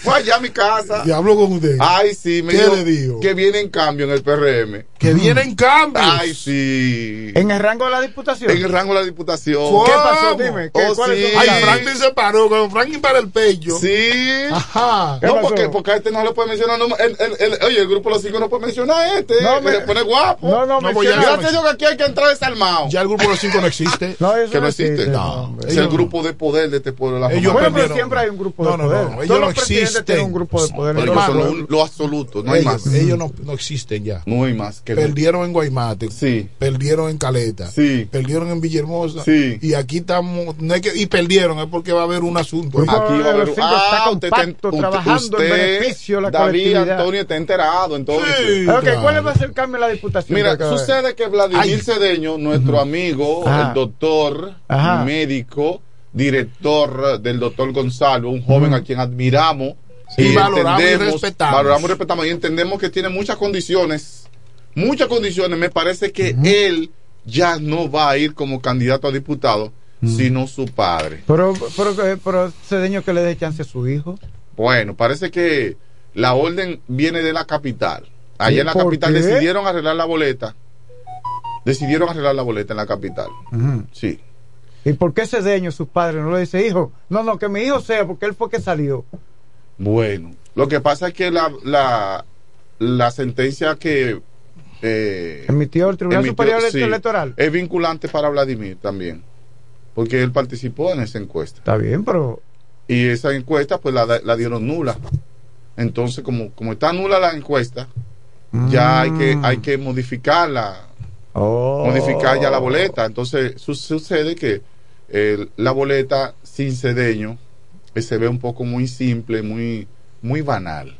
fue allá a mi casa Y habló con usted. ay sí me ¿Qué dijo le dijo? que viene en cambio en el PRM que viene en cambio. ay sí En el rango de la diputación. en el rango de la diputación ¿Qué pasó? Dime. ¿qué- Oh, cuáles sí. Ay? Franklin se paró. Cuando Franklin para el pecho. Sí. Ajá. ¿Qué No, pasó? porque, porque a este no le puede mencionar. no, el, el- el- oye, el grupo de los cinco no puede mencionar a este. No, me- se pone guapo. No, no, No, pues ya- te digo que aquí hay que entrar desarmado. Ya el grupo de los cinco no existe. No, eso que no existe. No. Es Ellos el grupo de poder de este pueblo de la Ellos. Bueno, pero perdieron. siempre hay un grupo de No, no, poder. no, ellos Todos no existen. un grupo de poder. Ellos son lo, lo absoluto, no hay ellos, más. ellos no, no existen ya. No hay más. Que Perdieron en Guaymate. Sí. Perdieron en Caleta. Sí. Perdieron en Villahermosa. Sí. Y aquí estamos. No es que, y perdieron, es porque va a haber un asunto. Aquí va a haber está Ah, usted, usted- trabajando en usted, beneficio de la David. Antonio está enterado, entonces. Sí. Ok, Claro. ¿cuál va a ser el cambio en la diputación? Mira, sucede que Vladimir. Cedeño, nuestro amigo, doctor, Ajá. médico, director del doctor Gonzalo, un joven a quien admiramos Sí, valoramos y respetamos. valoramos y respetamos y entendemos que tiene muchas condiciones, muchas condiciones. Me parece que él ya no va a ir como candidato a diputado, sino su padre. Pero, pero, eh, pero Cedeño que le dé chance a su hijo. Bueno, parece que la orden viene de la capital. Allá ¿Y en la capital qué? decidieron arreglar la boleta. Decidieron arreglar la boleta en la capital. Sí. ¿Y por qué Cedeño, su padre, no le dice, hijo? No, no, que mi hijo sea, porque él fue que salió. Bueno, lo que pasa es que la, la, la sentencia que eh, Emitió el Tribunal emitió- Superior sí, Electoral. es vinculante para Vladimir también, porque él participó en esa encuesta. Está bien, pero Y esa encuesta pues la, la dieron nula. Entonces, como, como está nula la encuesta, ya hay que, hay que modificarla. Modificar ya la boleta. Entonces, su- sucede que eh, la boleta sin cedeño eh, se ve un poco muy simple, muy, muy banal.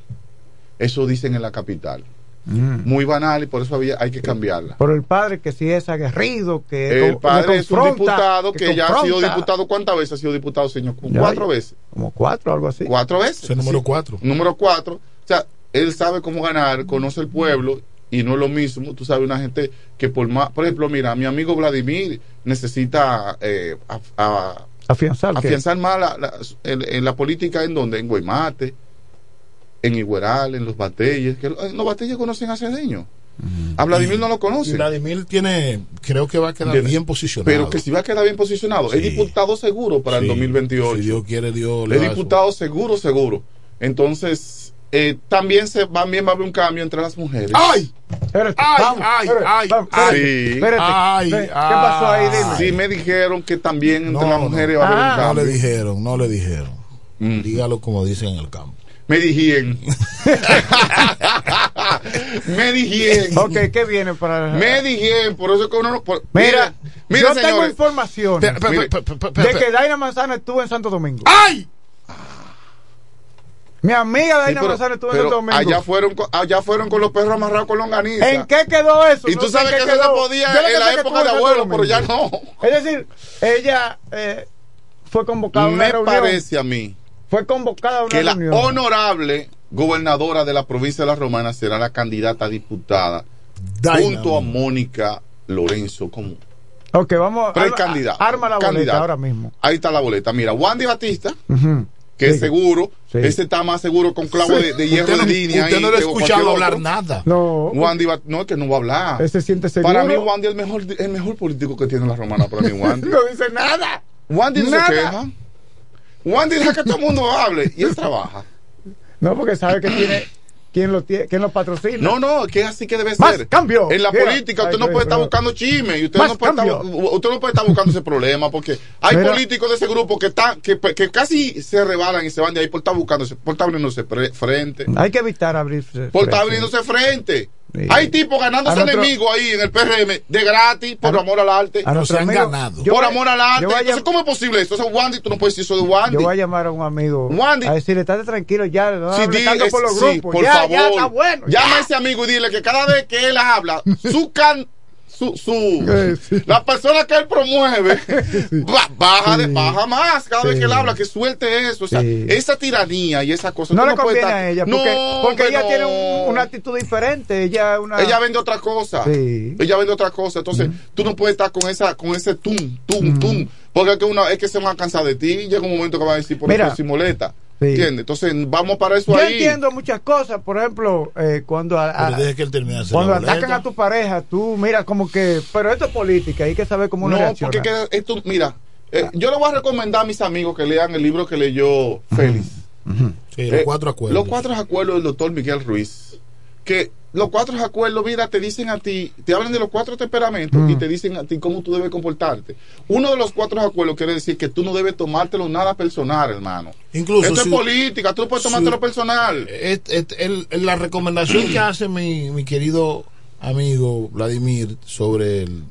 Eso dicen en la capital. Mm. Muy banal y por eso había, hay que cambiarla. por el padre que sí es aguerrido, que El padre es un diputado que, ya ha sido diputado. ¿Cuántas veces ha sido diputado, señor? Ya, Cuatro ya. veces. Como cuatro, algo así. Cuatro veces. Es el número Sí. cuatro. Número cuatro. O sea, él sabe cómo ganar, conoce el pueblo y no es lo mismo. Tú sabes, una gente que por más. Por ejemplo, mira, mi amigo Vladimir necesita eh, a- a- Afianzar. ¿qué? afianzar más la, la- en, en la política en donde, en Guaymate, en Igueral, en los Batelles. Que los Batelles conocen a Cedeño. A Vladimir no lo conoce. Vladimir tiene, creo que va a quedar Bien. bien posicionado. Pero que si va a quedar bien posicionado. Es diputado seguro para el Sí. 2028. Si Dios quiere, Dios le Es diputado seguro, seguro. Entonces, eh, también se también va a haber un cambio entre las mujeres. ¡Ay! Espérate, Ay, vamos, ay, espérate, ay, vamos, espérate, Sí. espérate. Ay, ¿Qué ay. pasó ahí? Dime. Sí, me dijeron que también entre No, las no. mujeres va a haber Ah. un No cambio. le dijeron, no le dijeron. Mm. Dígalo como dicen en el campo. Me dijeron. me dijeron. Ok, ¿qué viene para.? Me dijeron. Por eso que uno no. por- Mira, mira, yo tengo señores. información Pe- pe- Mire. pe- pe- pe- de pe- que Daina Manzana estuvo en Santo Domingo. ¡Ay! Mi amiga Sí, Daina pero- Manzana estuvo en Santo Domingo. allá fueron, con- allá fueron con los perros amarrados con longaniza. ¿En qué quedó eso? Y No tú sabes que eso se podía Yo en la época de abuelo, pero ya no. Es decir, ella eh, fue convocada a una Me reunión. parece a mí Fue convocada a una que la honorable gobernadora de la provincia de La Romana será la candidata a diputada Daina. junto a Mónica Lorenzo como Ok, vamos. arma- precandidata. Arma la boleta Candidata. ahora mismo. Ahí está la boleta. Mira, Wandy Batista, Ujú. Que Sí. es seguro, Sí. ese está más seguro con clavo de, de hierro no, de línea. usted ahí no le ha que cualquier escuchado otro. hablar nada. No. Wandy Bat- no, es que no va a hablar. Él se siente seguro. Para mí, Wandy es el mejor, el mejor político que tiene la romana. Para mí, Wandy. No dice nada. Wandy no Nada. se queja. Wandy deja que todo el mundo hable y él trabaja. No, porque sabe que tiene. ¿Quién lo, tiene, quién lo patrocina? No, no, que así que debe Más ser. cambio. En la Mira. política usted Ay, no puede estar buscando chisme y usted Más no, puede estar, usted no puede estar buscando ese problema porque hay Mira. políticos de ese grupo que están que, que casi se rebalan y se van de ahí por estar buscándose, por estar abriéndose frente, Hay que evitar abrirse. por estar abriéndose frente. Hay tipos ganándose nuestro- enemigos ahí en el PRM de gratis por A- amor al arte. a se han amigo- ganado. Por voy- amor al arte. Entonces, llam- ¿cómo es posible eso? Eso es Wandy, tú no puedes decir eso de Wandy. Yo voy a llamar a un amigo Wandy. a decirle, estate tranquilo ya, no Sí, di- es- por los sí, grupos. por ya, favor. ya está bueno. Llama ya. a ese amigo y dile que cada vez que él habla, su can, su, su, Eh, sí. la persona que él promueve, ba- baja, de, baja más cada vez que él habla, que suelte eso. O sea, Sí. esa tiranía y esa cosa. No le puedes conviene estar- a ella, porque, No, porque ella no. tiene un- una actitud diferente. Ella una. Ella vende otra cosa. Sí. Ella vende otra cosa. Entonces, tú no puedes estar con esa, con ese tum, tum, tum. Porque es que, una, es que se van a cansar de ti. Llega un momento que van a decir por Mira. el simoleta. Sí. ¿Entiendes? Entonces, vamos para eso Yo ahí. entiendo muchas cosas, por ejemplo, eh, cuando, a- a- que él cuando atacan a tu pareja, tú mira como que, pero esto es política, hay que saber cómo uno No, reacciona. porque que esto, mira, eh, yo le voy a recomendar a mis amigos que lean el libro que leyó Félix. Sí, los Eh, cuatro acuerdos. Los cuatro acuerdos del doctor Miguel Ruiz. Que los cuatro acuerdos, mira, te dicen a ti, te hablan de los cuatro temperamentos y te dicen a ti cómo tú debes comportarte. Uno de los cuatro acuerdos quiere decir que tú no debes tomártelo nada personal, hermano. Incluso Esto si- es política, tú no puedes si- tomártelo personal. Et- et- el- el- la recomendación que hace mi, mi querido amigo Vladimir sobre el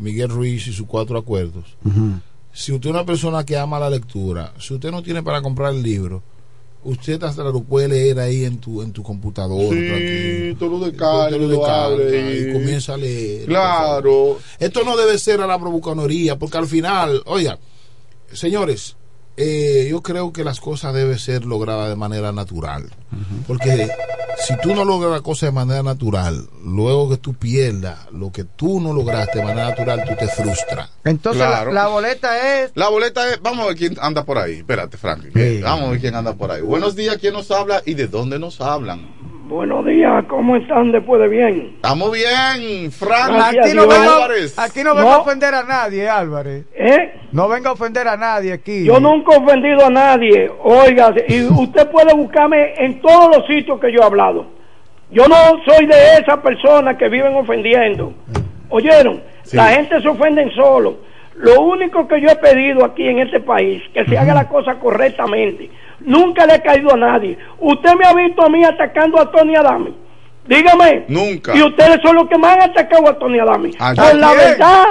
Miguel Ruiz y sus cuatro acuerdos. Si usted es una persona que ama la lectura, si usted no tiene para comprar el libro, usted hasta lo puede leer ahí en tu en tu computador. Sí, tú lo descargas, lo descarga y comienza a leer. Claro. Esto no debe ser a la provocanoría, porque al final, oiga, señores, eh, yo creo que las cosas deben ser logradas de manera natural. Porque si tú no logras la cosa de manera natural, luego que tú pierdas lo que tú no lograste de manera natural, tú te frustras. Entonces Claro. la, la boleta es La boleta es, vamos a ver quién anda por ahí. Espérate, Franklin. Vamos a ver quién anda por ahí. Buenos días, ¿quién nos habla y de dónde nos hablan? Buenos días, ¿cómo están después de bien? Estamos bien, Frank aquí no, vengo, Álvarez. aquí no vengo a ofender a nadie, Álvarez. ¿Eh? No venga a ofender a nadie aquí. Yo nunca he ofendido a nadie, oiga, y usted puede buscarme en todos los sitios que yo he hablado. Yo no soy de esas personas que viven ofendiendo. ¿Oyeron? La gente se ofende solo. Lo único que yo he pedido aquí en este país, que se haga la cosa correctamente. Nunca le he caído a nadie. Usted me ha visto a mí atacando a Tony Adame. Dígame. Nunca. Y ustedes son los que más han atacado a Tony Adame. Ah, con la verdad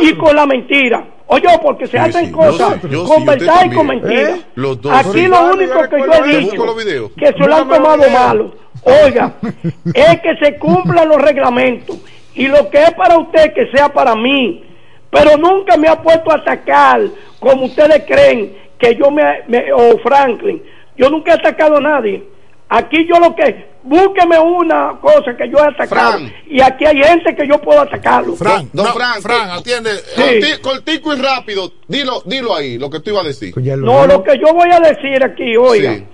y con la mentira. Oye, porque se hacen sí, cosas yo sí, yo con verdad y con mentira. ¿Eh? Los dos. Aquí lo único que yo he dicho que se lo han tomado malo. Oiga, es que se cumplan los reglamentos y lo que es para usted que sea para mí. Pero nunca me ha puesto a atacar como ustedes creen que yo me, me- o Franklin. Yo nunca he atacado a nadie. Aquí yo lo que búsqueme una cosa que yo he atacado Fran. y aquí hay gente que yo puedo atacarlo. Don, don Frank, Fran, atiende. Corti- cortico y rápido. Dilo, dilo ahí, lo que tú ibas a decir. No, lo que yo voy a decir aquí, oiga, Sí.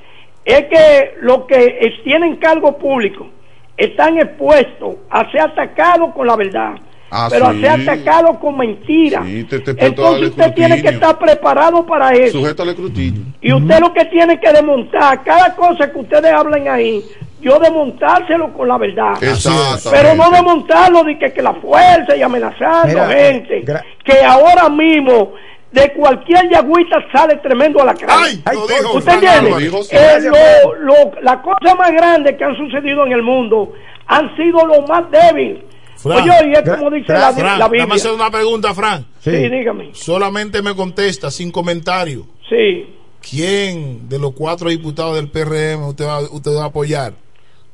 es que los que tienen cargo público están expuestos a ser atacados con la verdad, Ah, pero sí. a ser atacados con mentiras. Sí, te- te expuesto al Entonces usted tiene que estar preparado para eso. Sujeto al escrutinio. Y usted lo que tiene que desmontar, cada cosa que ustedes hablen ahí, yo desmontárselo con la verdad. Exactamente. Pero no desmontarlo de que, que la fuerza y amenazando Mira, gente. gra- Que ahora mismo de cualquier yagüita sale tremendo a la calle. Ay, lo dijo ¿Usted entiende? Dijo, sí. Eh, lo- lo- las cosas más grandes que han sucedido en el mundo han sido lo más débil. Fran, Oye, y es como dice la, Fran, la dame Biblia. hacer una pregunta, Fran. Sí. dígame. Solamente me contesta sin comentario. Sí. ¿Quién de los cuatro diputados del PRM usted va, usted va a apoyar?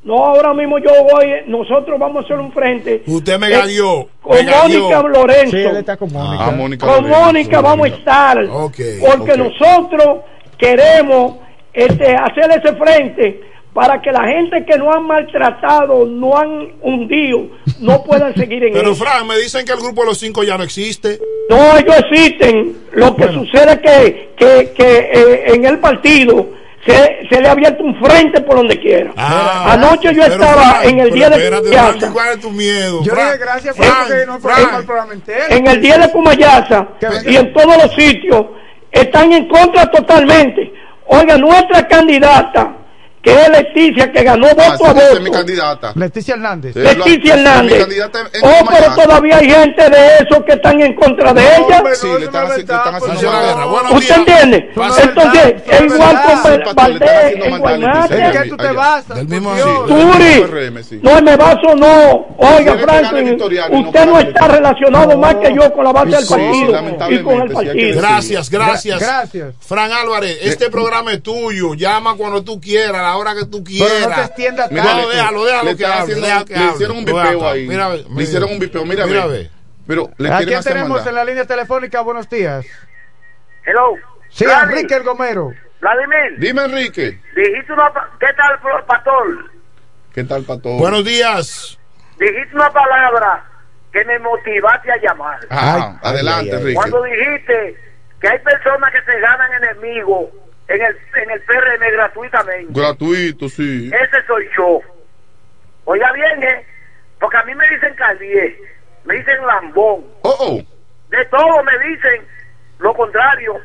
No, ahora mismo yo voy, nosotros vamos a hacer un frente. Usted me Eh, ganó. Con me ganó. Mónica Lorenzo. Sí, él está con Mónica. Ah, Mónica con Lorenzo. Mónica vamos a estar. Ok, porque nosotros queremos este, hacer ese frente para que la gente que no han maltratado, no han hundido, no puedan seguir en Pero eso. Fran, me dicen que el grupo de los cinco ya no existe. No, ellos existen. Lo que sucede es que, que, que eh, en el partido se, se le ha abierto un frente por donde quiera. Anoche yo Ah, Pero, estaba Fran, en el pero día de. Franklin, ¿Cuál es tu miedo? Yo Fran, dije gracias Fran, porque no el programa entero. En el día de Cumayasa y en todos los sitios están en contra totalmente. Oiga, nuestra candidata, que es Leticia, que ganó Ah, voto a esa es voto. mi candidata. Leticia Hernández. Sí, Leticia la- Hernández. Mi candidata en Oh, pero todavía hay gente de esos que están en contra de ella. Sí, le están, haci- le están haciendo maldad. guerra. Buenos ¿Usted entiende? Entonces, verdad, verdad. le están Valdés. ¿En Leticia. qué tú te basas? Del mismo? Turi, no, en el vaso no. Oiga, Franklin, no usted no está relacionado más que yo con la base del partido y con el partido. Gracias, gracias. Gracias. Fran Álvarez, este programa es tuyo. Llama cuando tú quieras, la hora que tú quieras. Pero no te extiendas Mira, tanto. No, déjalo, déjalo le que hable, deja que le hicieron un acá, ahí. mira, le mira. hicieron un vipeo, mira, Mira, ve. Pero le ¿A quién tenemos maldad. en la línea telefónica? Buenos días. Hello. Sí, Vladi, Enrique el Gomero. Vladimir, Dime, Enrique. dijiste una... ¿Qué tal, pastor? ¿Qué tal, Pato? Buenos días. Dijiste una palabra que me motivaste a llamar. Ah, Ay, adelante, ay, ay. Enrique. Cuando dijiste que hay personas que se ganan enemigos en el, en el PRM gratuitamente. Gratuito, sí. Ese soy yo. Oiga bien, ¿eh? Porque a mí me dicen Calvier, me dicen Lambón, Oh, oh. de todo me dicen lo contrario.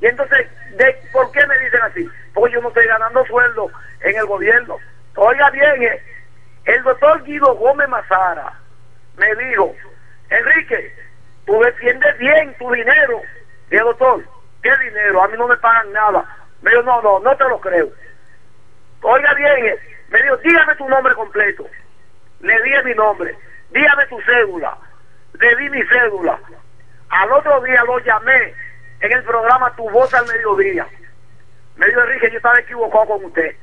Y entonces, ¿de ¿por qué me dicen así? Porque yo no estoy ganando sueldo en el gobierno. Oiga bien, ¿eh? el doctor Guido Gómez Mazara me dijo, Enrique, tú defiendes bien tu dinero. Y el doctor, ¿qué dinero? A mí no me pagan nada. Me dijo, no, no, no te lo creo. Oiga bien, eh, me dijo, dígame tu nombre completo. Le dije mi nombre. Dígame tu cédula. Le di mi cédula. Al otro día lo llamé en el programa Tu Voz al Mediodía. Me dijo, Enrique, yo estaba equivocado con usted.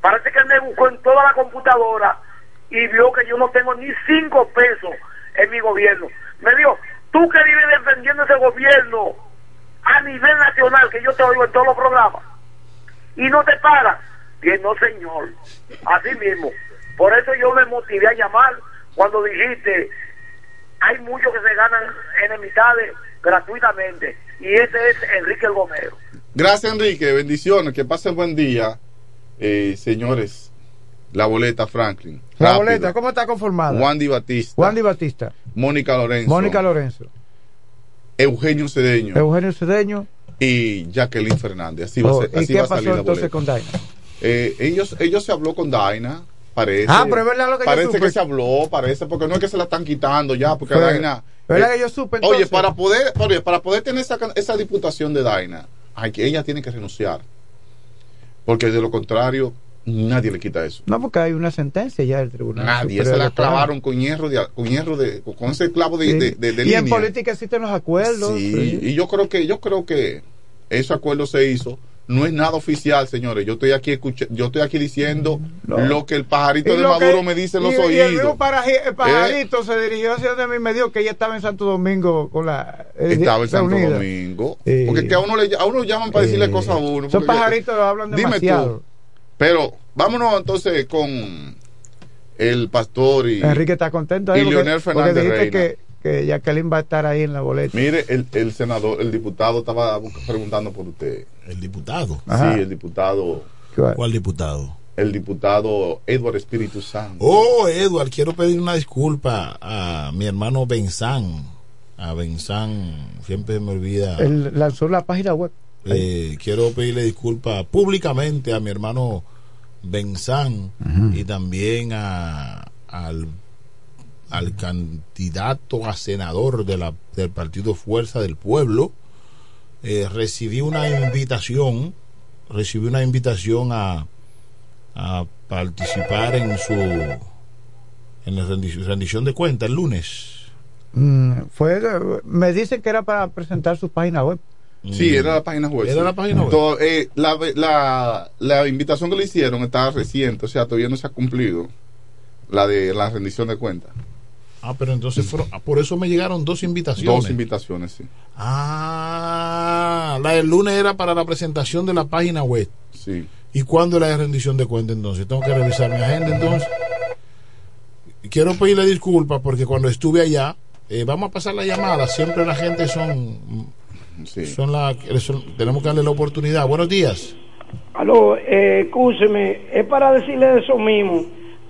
Parece que él me buscó en toda la computadora y vio que yo no tengo ni cinco pesos en mi gobierno. Me dijo, tú que vives defendiendo ese gobierno a nivel nacional, que yo te oigo en todos los programas, y no te pagas. Bien, no señor. Así mismo. Por eso yo me motivé a llamar cuando dijiste, hay muchos que se ganan enemistades gratuitamente. Y ese es Enrique el Gomero. Gracias, Enrique. Bendiciones. Que pasen buen día. Eh, señores, la boleta Franklin. La Rápido. boleta, ¿cómo está conformada? Wandy Batista. Wandy Batista, Mónica Lorenzo. Mónica Lorenzo, Eugenio Cedeño. Eugenio Cedeño. y Jacqueline Fernández. Así va Oh, a, ser, ¿Y así qué va a salir pasó la entonces con Daina? Eh, ellos, ellos se habló con Daina, parece. Ah, pero es verdad lo que yo Parece supe. que se habló, parece, porque no es que se la están quitando ya, porque Daina. ¿Verdad eh, que yo supe Oye, para poder, para poder tener esa, esa diputación de Daina, que, ella tiene que renunciar. Porque de lo contrario, nadie le quita eso. No, porque hay una sentencia ya del tribunal. Nadie, se la clavaron con hierro de, con hierro de, con ese clavo de, Sí. de, de- de y en política existen los acuerdos. Sí, sí. y yo creo que yo creo que ese acuerdo se hizo. No es nada oficial, señores. Yo estoy aquí escucha- yo estoy aquí diciendo lo que el pajarito de Maduro que- me dice en y- los y el oídos. mismo ¿Eh? el pajarito se dirigió hacia donde mí me dijo que ella estaba en Santo Domingo con la. eh, Estaba en Santo. Domingo. Porque es que a uno le a uno llaman para decirle cosas a uno. Esos pajaritos lo hablan Dime demasiado. tú. Pero vámonos entonces con el pastor y, Enrique está contento ahí y porque- Leonel porque Fernández dijiste Reina. que, que Jacqueline va a estar ahí en la boleta. Mire, el, el senador, el diputado estaba preguntando por usted. ¿El diputado? Ajá. Sí, el diputado. ¿Cuál diputado? El diputado Edward Espíritu Santo. Oh, Edward, quiero pedir una disculpa a mi hermano Benzán. A Benzán, siempre me olvida. Él lanzó la página web. Eh, quiero pedirle disculpas públicamente a mi hermano Benzán y también a, al, al candidato a senador de la, del partido Fuerza del Pueblo. Eh, recibí una invitación, recibí una invitación a, a participar en su en la rendición, rendición de cuentas el lunes. Mm, fue, me dicen que era para presentar su página web. Sí, era la página web. Era sí. la página web. Todo, eh, la, la, la invitación que le hicieron está reciente, o sea, todavía no se ha cumplido la de la rendición de cuentas. Ah, pero entonces fueron, ah, por eso me llegaron dos invitaciones. Dos invitaciones, sí. Ah, la del lunes era para la presentación de la página web. Sí. ¿Y cuándo la de rendición de cuenta entonces? Tengo que revisar mi agenda entonces. Quiero pedirle disculpas porque cuando estuve allá, eh, vamos a pasar la llamada. Siempre la gente son, son la, son- tenemos que darle la oportunidad. Buenos días. Aló, eh, escúcheme, es para decirle eso mismo.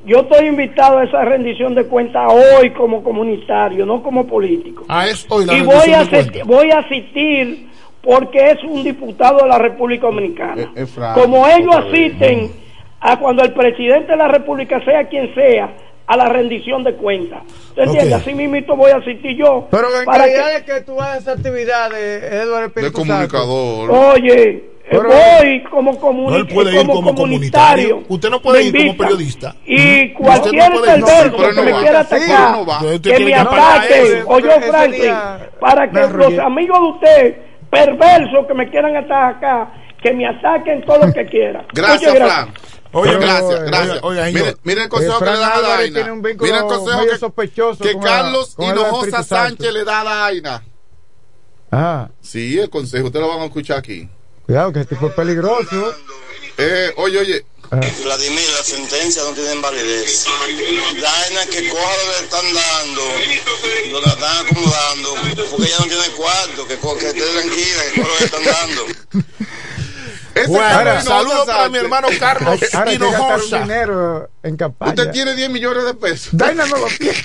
Yo estoy invitado a esa rendición de cuentas hoy como comunitario, no como político. Ah, es hoy la y rendición voy a, de asistir, voy a asistir porque es un diputado de la República Dominicana. Es como ellos asisten a cuando el presidente de la República, sea quien sea, a la rendición de cuentas. ¿Te entiendes? Así mismo voy a asistir yo. Pero en para calidad que- de que tú hagas esa actividad de Eduardo Espíritu De comunicador. Oye, eh, Pero- voy como, comuni- No, él puede ir como como comunitario. comunitario. Usted no puede ir como periodista. Y cualquier no perverso No, que no me va. quiera Sí, atacar, que me ataque, o yo, Franklin, día para que los amigos de usted, perversos que me quieran atacar, que me ataquen todo lo que quieran. Gracias, Muchas Fran. Oye, gracias, oiga, gracias. señor. mire el consejo Eh, que le da a vínculo Mire el consejo que, sospechoso que la- Carlos el Hinojosa. Sánchez le da a Daina. Ah, Sí, el consejo, ustedes lo van a escuchar aquí. cuidado que este tipo es peligroso. Eh, oye, oye. Vladimir, la sentencia no tiene validez. Daina que coja lo que le están dando, lo que están acomodando, porque ella no tiene cuarto, que, que esté tranquila, que coja lo que le están dando. Bueno, saludos para mi hermano Carlos Ahora Hinojosa. dinero en campaña. Usted tiene 10 millones de pesos. Daina no lo tiene.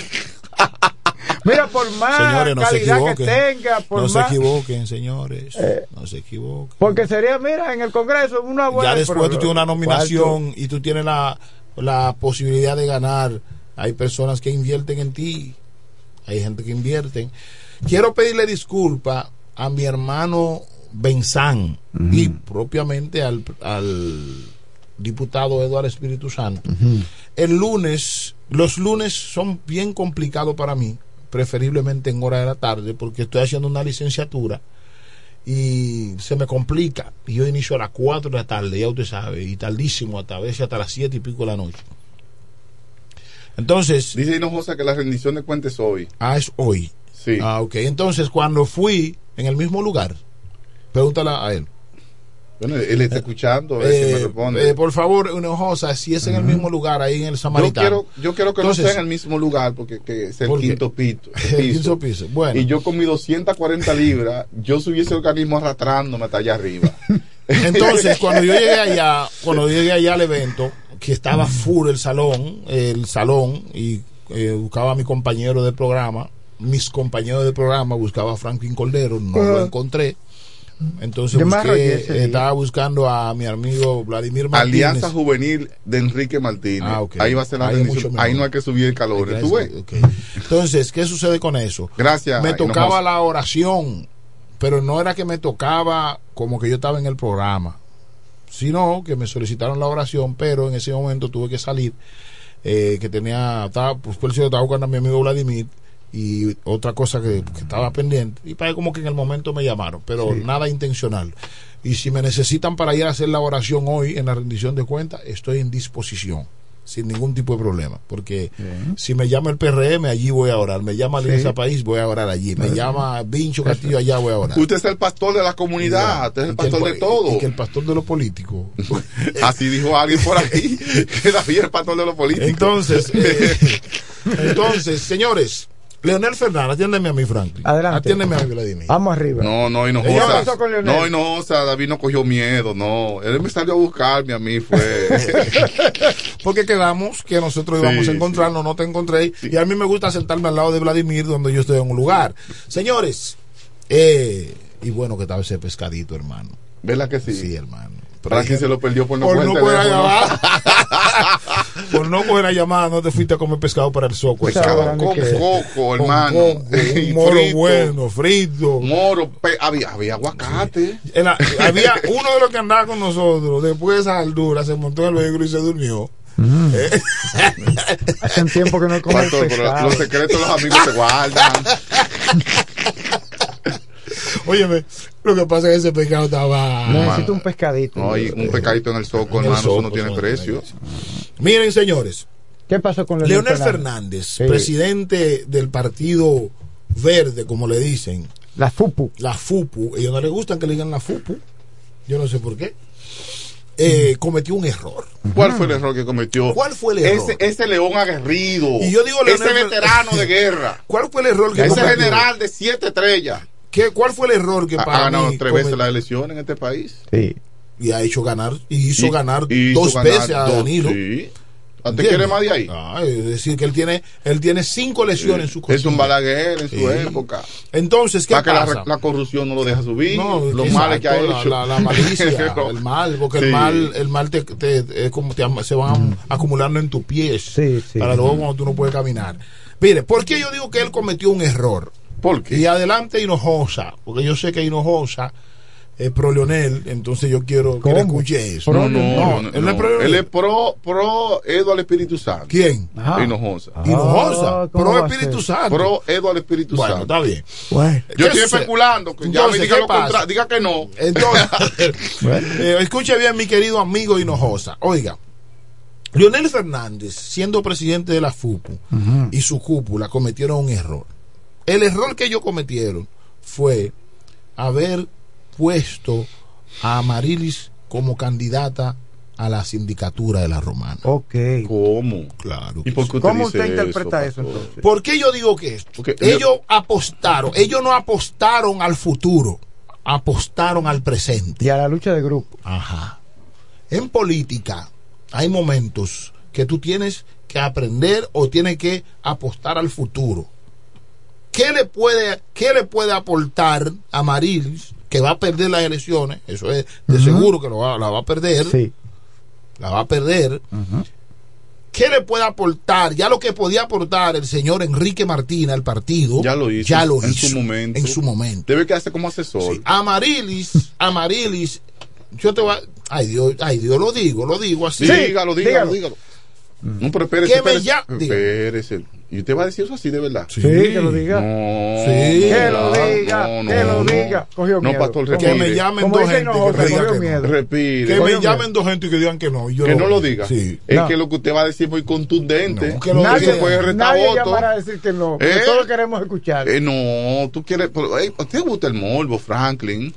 Mira, por más Señores, no se calidad que equivoquen. tenga, por No se equivoquen, señores. Eh, no se equivoquen. Porque sería, mira, en el Congreso una buena... ya después tú tienes una cuarto. nominación y tú tienes la, la posibilidad de ganar. Hay personas que invierten en ti. Hay gente que invierte. Quiero pedirle disculpa a mi hermano Benzán y propiamente al, al diputado Eduardo Espíritu Santo. El lunes, los lunes son bien complicados para mí, preferiblemente en hora de la tarde, porque estoy haciendo una licenciatura y se me complica. Y yo inicio a las 4 de la tarde, ya usted sabe, y tardísimo, hasta a veces hasta las 7 y pico de la noche. Entonces. Dice Hinojosa que la rendición de cuentas es hoy. Ah, es hoy. Sí. Ah, ok. Entonces, cuando fui en el mismo lugar, pregúntale a él. Bueno, él está escuchando, a ver si me Eh, responde. eh, por favor, Hinojosa, si es en el mismo lugar, ahí en el yo Samaritano. quiero, yo quiero que Entonces, no esté en el mismo lugar porque que es el quinto pito. El quinto piso. Bueno. Y yo con mis 240 libras, yo subí ese organismo arrastrándome hasta allá arriba. Entonces, cuando yo llegué allá, cuando yo llegué allá al evento, que estaba full el salón, el salón, y eh, buscaba a mi compañero de programa, mis compañeros de programa, buscaba a Franklin Cordero, no lo encontré. Entonces busqué, estaba buscando a mi amigo Vladimir Martínez. Alianza Juvenil de Enrique Martínez. Ah, ok. Ahí va a ser la Ahí no hay que subir el calor. Gracias, ¿Tú ves? ok. Entonces, ¿qué sucede con eso? Gracias. Me tocaba la oración, pero no era que me tocaba como que yo estaba en el programa, sino que me solicitaron la oración, pero en ese momento tuve que salir, eh, que tenía, estaba, pues por eso estaba buscando a mi amigo Vladimir y otra cosa que, que estaba pendiente, y para como que en el momento me llamaron, pero Sí. nada intencional. Y si me necesitan para ir a hacer la oración hoy en la rendición de cuentas, estoy en disposición. Sin ningún tipo de problema, porque si me llama el PRM, allí voy a orar. Me llama Sí. Alianza País, voy a orar allí. Me Sí. llama Vincho Castillo, allá voy a orar. Usted es el pastor de la comunidad, usted es el pastor de todo. Y que el pastor de los políticos. Así dijo alguien por ahí, que David es el pastor de los políticos. Entonces, eh, entonces, señores, Leonel Fernández, atiéndeme a mí, Franklin. Adelante. Atiéndeme a mí, Vladimir. Vamos arriba. No, no, ¿Qué Hinojosa. pasó con Leonel? No, Hinojosa, David no cogió miedo, no. Él me salió a buscarme a mí, fue. Porque quedamos que nosotros Sí, íbamos a encontrarnos, no te encontré. Y a mí me gusta sentarme al lado de Vladimir, donde yo estoy en un lugar. Señores, eh, y bueno que estaba ese pescadito, hermano. ¿Verdad que sí? Sí, hermano. Franklin se lo perdió por no por no el por no coger la llamada, no te fuiste a comer pescado para el soco. Pescado con coco, Con hermano. coco, Y un moro frito. bueno, frito. Moro, había, había aguacate. Había uno de los que andaba con nosotros, después de esa aldura, se montó en el vehículo y se durmió. Eh, Hace un tiempo que no como Pastor, pero pescado. los secretos los amigos se guardan. Óyeme, lo que pasa es que ese pescado estaba. Necesito un pescadito. No, hay un pescadito en el soco, hermano, eso no tiene precio. Miren, señores, ¿Qué pasó con Leonel, Leonel Fernández, Sí. presidente del Partido Verde, como le dicen. La FUPU. La FUPU. Ellos no les gustan que le digan la FUPU. Yo no sé por qué. Eh, cometió un error. ¿Cuál fue el error que cometió? ¿Cuál fue el error? Ese, ese león aguerrido. Y yo digo, ese Leonel- veterano de guerra. ¿Cuál fue el error que Ese cometió? general de siete estrellas. ¿Qué, ¿Cuál fue el error que Ha, para ha ganado mí tres veces las elecciones en este país. Sí. y ha hecho ganar y hizo Y- ganar y hizo dos ganar veces a dos, Danilo? sí. ¿Te ¿Entiendes? quiere más de ahí? Ah, es decir, que él tiene, él tiene cinco lesiones en su Es un costilla. Balaguer en su Sí. época. Entonces, ¿qué Para que pasa? la, la corrupción no lo deja subir. No, los exacto, males que ha la, hecho. La, la malicia, el mal, porque el mal, el mal te, te- es como te se van acumulando en tus pies Sí, sí. para luego cuando tú no puedes caminar. Mire, ¿por qué yo digo que él cometió un error? ¿Por qué? Y adelante Hinojosa, porque yo sé que Hinojosa es pro Leonel, entonces yo quiero que le ¿Cómo? escuche eso. No, no, no, no, él no es pro Él es pro, pro Eduardo Espíritu Santo. ¿Quién? Ajá. Hinojosa. Hinojosa, Ah, ¿cómo pro Espíritu? Santo. Pro Eduardo Espíritu bueno, Santo. está bien. Bueno. Yo ¿Qué estoy especulando. Que ya me diga ¿qué lo contrario. Diga que no. Entonces, eh, escuche bien, mi querido amigo Hinojosa. Oiga, Leonel Fernández, siendo presidente de la FUPU y su cúpula, cometieron un error. El error que ellos cometieron fue haber puesto a Amarilis como candidata a la sindicatura de la Romana. Ok. ¿Cómo? Claro. ¿Y por qué usted ¿Cómo usted interpreta eso, entonces? ¿Por qué yo digo que esto? Porque- ellos apostaron, ellos no apostaron al futuro, apostaron al presente. Y a la lucha de grupo. Ajá. En política hay momentos que tú tienes que aprender o tienes que apostar al futuro. ¿Qué le puede, qué le puede aportar a Marilis, que va a perder las elecciones? Eso es de seguro que lo va- la va a perder. Sí. La va a perder. ¿Qué le puede aportar? Ya lo que podía aportar el señor Enrique Martina al partido. Ya lo hizo. Ya lo en hizo su momento. En su momento. Debe quedarse como asesor. Sí. Amarilis, Amarilis, yo te voy a, ay Dios, ay Dios, lo digo, lo digo así. dígalo, dígalo, dígalo. dígalo. No, pero espérese. Espérese. ¿Y usted va a decir eso así de verdad? Sí, que lo diga. No. Sí. Que lo no, diga, no, que no, lo no. diga. Cogió No, miedo. pastor, Como- Que me llamen dos gente que que miedo. no. Respire. Que me Cogió llamen miedo. dos gente y que digan que no. yo que no lo diga. Sí. Es No. que lo que usted va a decir es muy contundente. No, que lo Nadie, diga. puede restar nadie votos. llamará a decir que no. porque ¿Eh? Todos queremos escuchar. Eh, no, tú quieres. pero, ey, ¿A usted gusta el morbo, Franklin?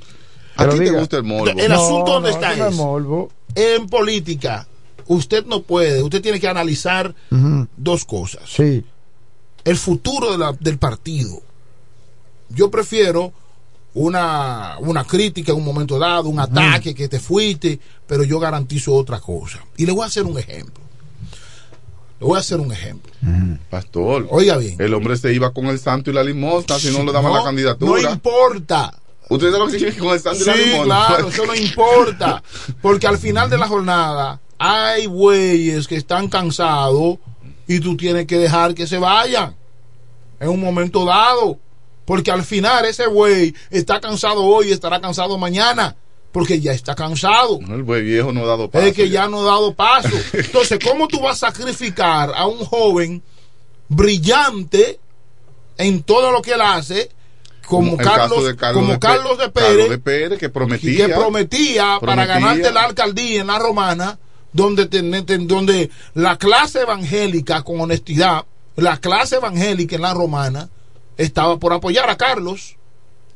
¿A ti te gusta el morbo? El asunto donde no, está no es morbo. en política, usted no puede, usted tiene que analizar dos cosas. Sí. El futuro de la- del partido. Yo prefiero una, una crítica en un momento dado, un ataque, que te fuiste, pero yo garantizo otra cosa. Y le voy a hacer un ejemplo. Le voy a hacer un ejemplo. Pastor. Oiga bien. El hombre se iba con el santo y la limosna si no le daban No, la candidatura. No importa. ¿Usted sabe lo que con el santo y la Sí, limosna? claro, eso no importa. Porque al final de la jornada hay güeyes que están cansados y tú tienes que dejar que se vayan en un momento dado. Porque al final ese güey está cansado hoy y estará cansado mañana. Porque ya está cansado. El güey viejo no ha dado paso. Es que ya no ha dado paso. Entonces, ¿cómo tú vas a sacrificar a un joven brillante en todo lo que él hace? Como, Carlos, de Carlos como de Carlos de Pérez, Carlos de Pérez, que prometía. que prometía, para ganarte la alcaldía en la romana, donde, donde la clase evangélica, con honestidad, la clase evangélica en la romana estaba por apoyar a Carlos,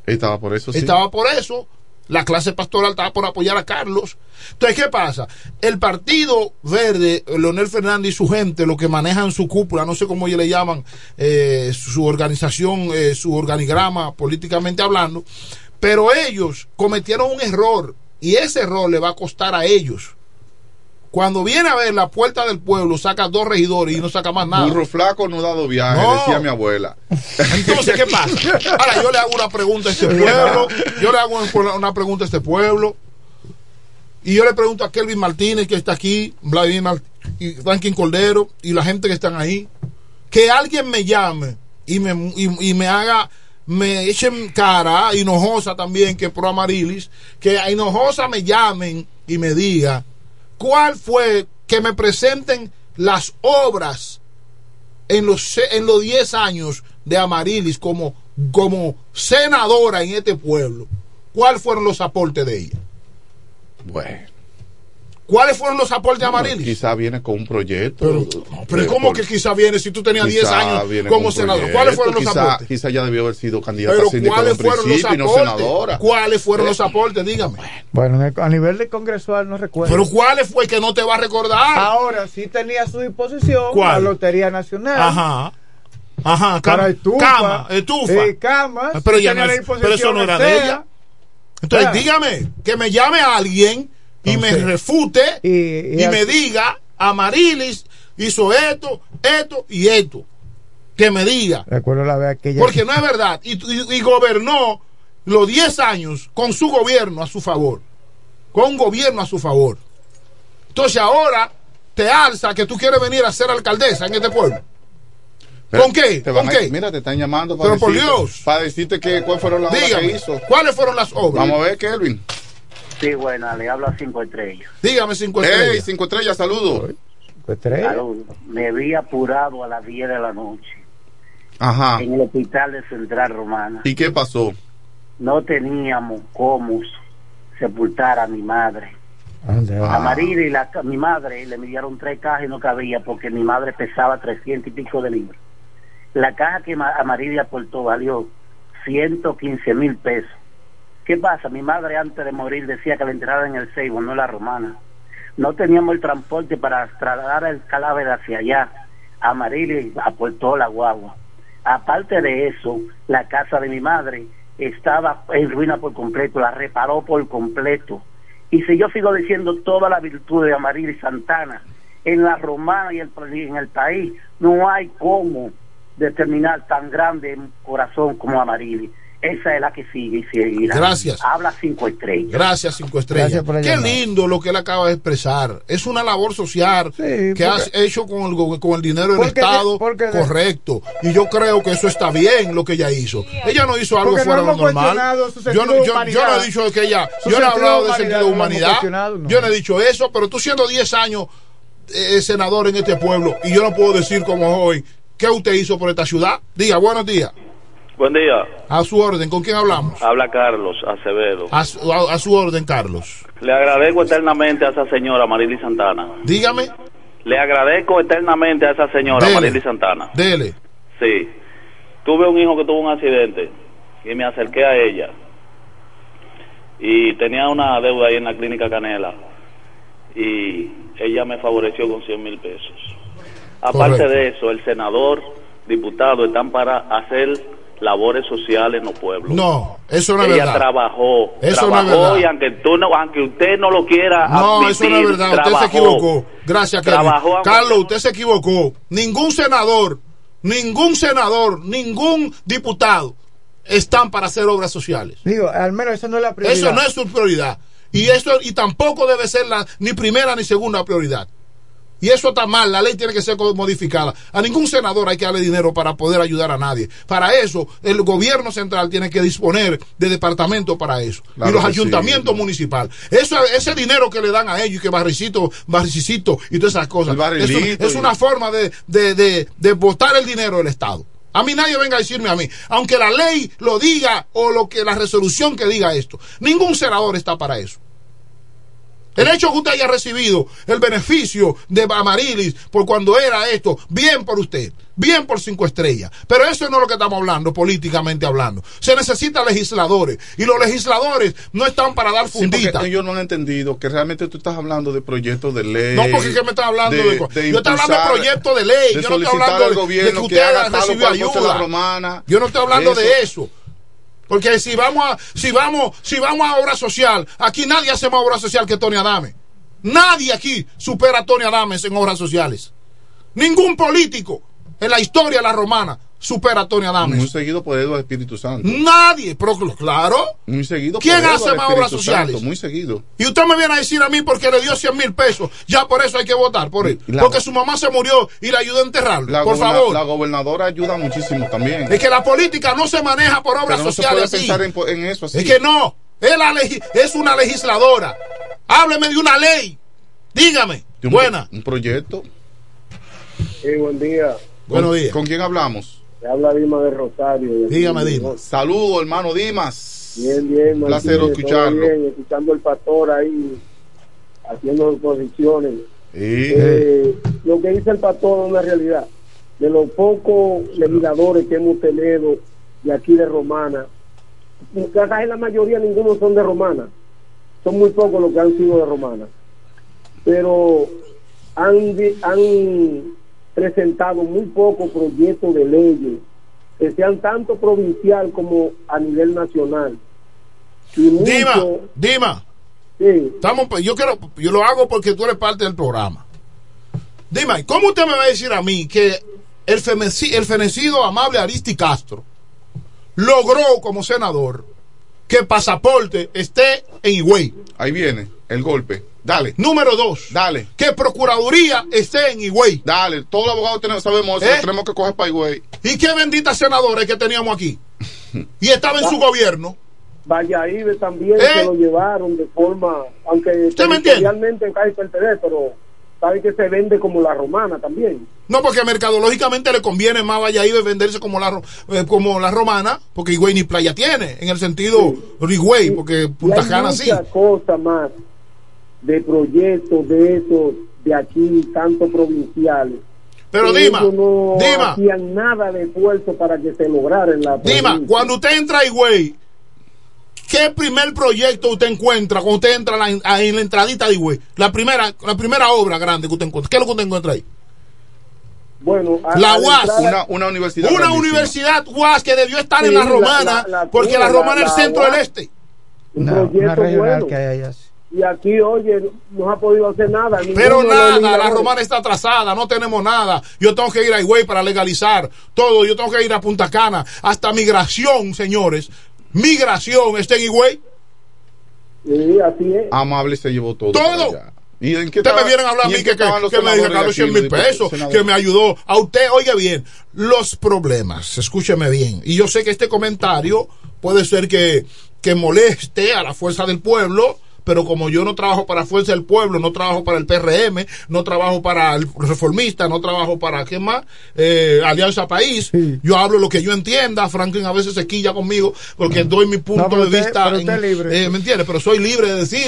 Estaba por eso, sí. estaba por eso, la clase pastoral estaba por apoyar a Carlos. Entonces, ¿qué pasa? El Partido Verde, Leonel Fernández y su gente, lo que manejan su cúpula, no sé cómo ellos le llaman, eh, su organización, eh, su organigrama, políticamente hablando, pero ellos cometieron un error y ese error le va a costar a ellos. Cuando viene a ver la puerta del pueblo, saca dos regidores y no saca más nada. Burro flaco no ha dado viaje, No. decía mi abuela. Entonces, ¿qué pasa? Ahora, yo le hago una pregunta a este pueblo. Yo le hago una- pregunta a este pueblo. Y yo le pregunto a Kelvin Martínez, que está aquí, Vladimir Mart- y Franklin Cordero, y la gente que están ahí. Que alguien me llame y me, y, y me haga, me echen cara, Hinojosa también, que pro Amarilis, que a Hinojosa me llamen y me diga cuál fue, que me presenten las obras en los en los 10 años de Amarilis como, como senadora en este pueblo, ¿cuáles fueron los aportes de ella? Bueno. ¿Cuáles fueron los aportes de Amarilis? Quizá viene con un proyecto. Pero, pero Eh, ¿cómo por- que quizá viene si tú tenías 10 quizá años como senador? proyecto, ¿Cuáles fueron los quizá, aportes? Quizá ya debió haber sido candidata Pero a síndico ¿cuáles fueron los y no aportes? senadora. ¿Cuáles fueron los aportes? Dígame. Bueno, el- a nivel de congresual no recuerdo. Pero ¿cuáles fue que no te va a recordar? Ahora sí tenía a su disposición ¿Cuál? la Lotería Nacional. Ajá. Ajá, Para cama, estufa. cama, estufa. Sí, camas. Pero, ya tenía no es- pero eso no era de ella. Entonces, Ya. dígame, que me llame a alguien y me refute y, y me diga, Amarilis hizo esto, esto y esto. Que me diga. Recuerdo la vez aquella. Porque no es verdad. Y, y- y gobernó los 10 años con su gobierno a su favor. Con un gobierno a su favor. Entonces ahora te alza que tú quieres venir a ser alcaldesa en este pueblo. Pero ¿Con qué? ¿Con a- qué? Mira, te están llamando para Pero por decirte, Dios. para decirte que, cuál fueron las obras que hizo. ¿cuáles fueron las obras? Vamos a ver, Kelvin. Sí, buena, le habla cinco estrellas. Dígame cinco estrellas. cinco estrellas, saludos. Saludos. Me vi apurado a las 10 de la noche Ajá. en el hospital de Central Romana. ¿Y qué pasó? No teníamos cómo sepultar a mi madre. A Marina y la, mi madre le midieron tres cajas y no cabía porque mi madre pesaba 300 y pico de libras. La caja que Ma- Amarilla aportó valió 115 mil pesos. ¿Qué pasa? Mi madre antes de morir decía que la enterraran en el Seibo, no la Romana. No teníamos el transporte para trasladar el cadáver hacia allá. Amarilla aportó la guagua. Aparte de eso, la casa de mi madre estaba en ruina por completo, la reparó por completo. Y si yo sigo diciendo toda la virtud de Amarilla y Santana, en la romana y el, en el país no hay cómo determinar tan grande corazón como Amarilla. Esa es la que sigue y seguirá. Gracias. Habla cinco estrellas. Gracias, cinco estrellas. Gracias por Qué lindo lo que él acaba de expresar. Es una labor social que porque- has hecho con el, con el dinero del Estado porque correcto. Y yo creo que eso está bien lo que ella hizo. Ella no hizo algo Porque no fuera de lo hemos normal. Yo no, yo- yo no he dicho que ella. Su Yo no he hablado de sentido de no lo humanidad. no. Yo no he dicho eso, pero tú siendo 10 años eh, senador en este pueblo y yo no puedo decir como joven qué usted hizo por esta ciudad. Diga, buenos días. Buen día, A su orden, ¿con quién hablamos? habla Carlos Acevedo. A su, a- a su orden, Carlos. Le agradezco eternamente a esa señora Marily Santana. Dígame, Le agradezco eternamente a esa señora Dele. Marily Santana. dele. Sí. Tuve un hijo que tuvo un accidente y me acerqué a ella. y tenía una deuda ahí en la clínica Canela y ella me favoreció con 100 mil pesos. Aparte Correcto. de eso, el senador, diputado están para hacer labores sociales en los pueblos. No, eso no es ella verdad. trabajó, Eso no es trabajó verdad. y aunque, tú no, aunque usted no lo quiera No, admitir, eso no es verdad. Usted se trabajó. equivocó. Gracias. Trabajó Carlos, usted se equivocó. Ningún senador, ningún senador, ningún diputado están para hacer obras sociales. Digo, al menos esa no es la prioridad. Eso no es su prioridad. Y eso y tampoco debe ser la ni primera ni segunda prioridad. Y eso está mal, la ley tiene que ser modificada. A ningún senador hay que darle dinero para poder ayudar a nadie. Para eso, el gobierno central tiene que disponer de departamentos para eso. Claro y los ayuntamientos municipales. Eso, ese dinero que le dan a ellos, y que barricito, barricito y todas esas cosas. Es una forma de, de, de, de botar el dinero del Estado. A mí nadie venga a decirme a mí, aunque la ley lo diga o lo que la resolución que diga esto, ningún senador está para eso. El hecho que usted haya recibido el beneficio de Amarilis por cuando era esto, bien por usted, bien por cinco estrellas. Pero eso no es lo que estamos hablando, políticamente hablando. Se necesitan legisladores y los legisladores no están para dar Sí, funditas. ellos no han entendido que realmente tú estás hablando de proyectos de ley. No, porque que me estás hablando de, yo estoy hablando de proyectos de ley. de yo no estoy hablando al de, de gobierno que usted ayuda. romana. Yo no estoy hablando Eso. de eso. Porque si vamos a, si vamos, si vamos a obra social, aquí nadie hace más obra social que Tony Adame. Nadie aquí supera a Tony Adames en obras sociales. Ningún político en la historia de la romana supera a Tony Adames. Muy seguido por Eduardo Espíritu Santo. Nadie, pero claro. Muy seguido ¿Quién por hace más obras sociales? Santo, muy seguido. Y usted me viene a decir a mí porque le dio 100 mil pesos, ya por eso hay que votar por él. La- porque su mamá se murió y le ayudó a enterrarlo. La por goberna- favor. La gobernadora ayuda muchísimo también. Es que la política no se maneja por obras Pero no se sociales puede así. pensar en, eso así. Es que no. Es, la es una legisladora. Hábleme de una ley. Dígame. De un- Buena. Un proyecto. Sí, buen día. Buenos días. ¿Con quién hablamos? Me habla Dima de Rosario. Dígame, Dimas. Saludos, hermano Dimas. Bien, bien. Un placer Martínez, escucharlo. bien, escuchando al pastor ahí haciendo exposiciones. Sí. Eh, lo que dice el pastor es una realidad. De los pocos legisladores que hemos tenido de aquí de Romana, casi la mayoría ninguno son de Romana. Son muy pocos los que han sido de Romana. Pero han, han presentado muy pocos proyectos de leyes que sean tanto provincial como a nivel nacional. Y mucho- Dima, Dima. Sí. Estamos, yo quiero, yo lo hago porque tú eres parte del programa. Dime, ¿cómo usted me va a decir a mí que el, femeci- el fenecido amable Aristi Castro logró como senador que el pasaporte esté en Higüey? Ahí viene el golpe. Dale. Número dos. Dale. Que Procuraduría esté en Higüey. Dale. Todos los abogados tenemos, sabemos eso. ¿Eh? Tenemos que coger para Higüey. ¿Y qué benditas senadores que teníamos aquí? Y estaba en su gobierno. Valladolid también ¿Eh? se lo llevaron de forma, aunque ¿Usted me entiende? casi pertenece, pero sabe que se vende como la romana también. No, porque mercadológicamente le conviene más Valladolid venderse como la, eh, como la romana, porque Higüey ni playa tiene, en el sentido Higüey, porque Punta hay Cana sí. muchas cosas más de proyectos de esos de aquí, tanto provinciales. Pero Dima, no Dima. hacían nada de esfuerzo para que se lograra en la Dima, provincia. cuando usted entra a Higüey, ¿qué primer proyecto usted encuentra cuando usted entra a la- en la entradita de Higüey? La primera, la primera obra grande que usted encuentra. ¿Qué es lo que usted encuentra ahí? Bueno, La UAS. Una, una universidad. Una grandísima. universidad UAS que debió estar Sí, en la romana, la- la- porque la la- romana es el centro UAS. del este. un Una, regional bueno. que hay allá. sí. Y aquí, oye, no ha podido hacer nada. Pero nada, la romana está atrasada, no tenemos nada. Yo tengo que ir a Higüey para legalizar todo. Yo tengo que ir a Punta Cana. Hasta migración, señores. Migración está en Higüey. Sí, así es. Amable se llevó todo. Todo. ¿Y en qué Ustedes me vienen a hablar a mí que, me senadores regaló aquí, 100 los mil pesos, que me ayudó. A usted, oiga bien, los problemas, escúcheme bien. Y yo sé que este comentario puede ser que, que moleste a la fuerza del pueblo, pero como yo no trabajo para Fuerza del Pueblo, no trabajo para el PRM, no trabajo para el Reformista, no trabajo para, ¿qué más? Eh, Alianza País. Yo hablo lo que yo entienda. Franklin a veces se quilla conmigo porque doy mi punto No, de usted- vista. usted en- libre. eh, ¿Me entiendes? Pero soy libre de decir.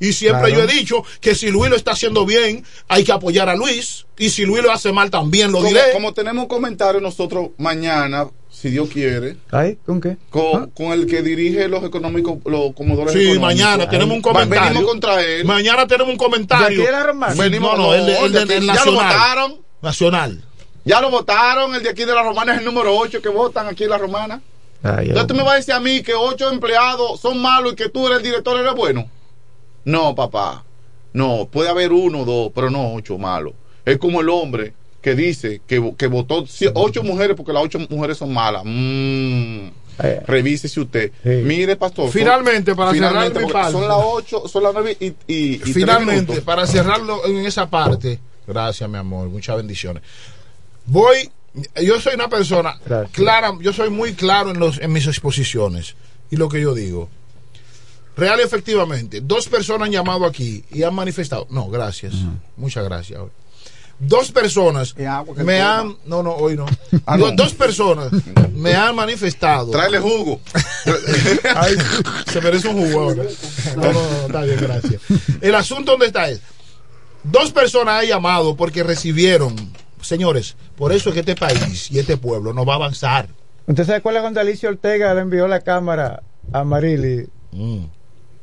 Sí, y siempre claro. yo he dicho que si Luis lo está haciendo bien, hay que apoyar a Luis. Y si Luis lo hace mal, también lo como, diré. como tenemos un comentario nosotros mañana, si Dios quiere, ¿Ay? ¿Con qué? con, con el que dirige los económicos, los comodores Sí, económicos. mañana tenemos un comentario. Venimos contra él. Mañana tenemos un comentario. ¿De? Venimos, no, No, el, el Ya lo nacional. votaron. Nacional. Ya lo votaron, el de aquí de la Romana es el número 8 que votan aquí en la Romana. Ay, Entonces tú me vas a decir a mí que ocho empleados son malos y que tú eres el director, eres bueno. No, papá. No, puede haber uno o dos, pero no ocho malos. Es como el hombre que dice que, que votó ocho mujeres porque las ocho mujeres son malas. Mm. Revísese usted. Mire, pastor. son- Finalmente, para finalmente, cerrar mi porque parte. Son las ocho, son las nueve y, y- Finalmente, para cerrarlo en esa parte, gracias, mi amor, muchas bendiciones. Voy, yo soy una persona clara, yo soy muy claro en, los, en mis exposiciones y lo que yo digo. Real y efectivamente, dos personas han llamado aquí y han manifestado. No, gracias. Muchas gracias. Dos personas me han. No, no, hoy no. Ah, no. Dos personas me han manifestado. Tráele jugo. Ay, se merece un jugo ahora. No, no, no, está bien, gracias. El asunto donde está es. Dos personas han llamado porque recibieron. Señores, por eso es que este país y este pueblo no va a avanzar. ¿Usted sabe cuál es cuando Alicia Ortega le envió la cámara a Marili?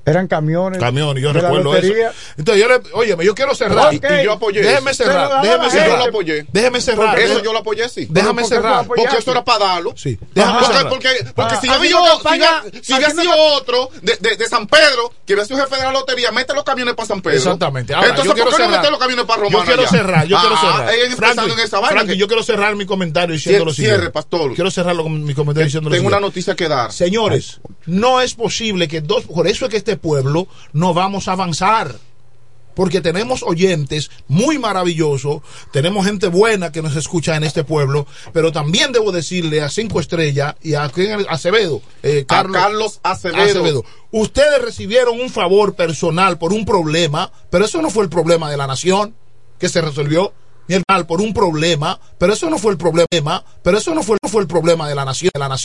Eran camiones. Camión, yo recuerdo eso. Entonces, yo le, óyeme, yo quiero cerrar. Y yo apoyé Déjeme cerrar, déjeme cerrar. Yo lo apoyé. Déjeme cerrar. Eso yo lo apoyé, sí. Déjame ¿Por qué cerrar. Porque eso era para darlo. Sí. Déjame porque, cerrar. porque, porque Ah, si aquí había, campaña- si había no sido otro de, de, de San Pedro, que había sido jefe de la lotería, mete los camiones para San Pedro. Exactamente. Ahora, Entonces, ¿por qué no cerrar. meter los camiones para Romana? Yo quiero ya? cerrar, yo quiero Ah, cerrar. Franklin, en esa vaina. Franklin, que- yo quiero cerrar mi comentario diciendo lo Cierre, siguiente. pastor. Quiero cerrarlo con mi comentario diciendo lo Tengo una siguiente. noticia que dar. Señores, no es posible que dos, por eso es que este pueblo no vamos a avanzar. Porque tenemos oyentes muy maravillosos, tenemos gente buena que nos escucha en este pueblo, pero también debo decirle a Cinco Estrellas y a. Acevedo, eh, A Carlos Acevedo. Ustedes recibieron un favor personal por un problema, pero eso no fue el problema de la nación que se resolvió. Ni el mal por un problema, pero eso no fue el problema, pero eso no fue, no fue el problema de la nación, de la nación.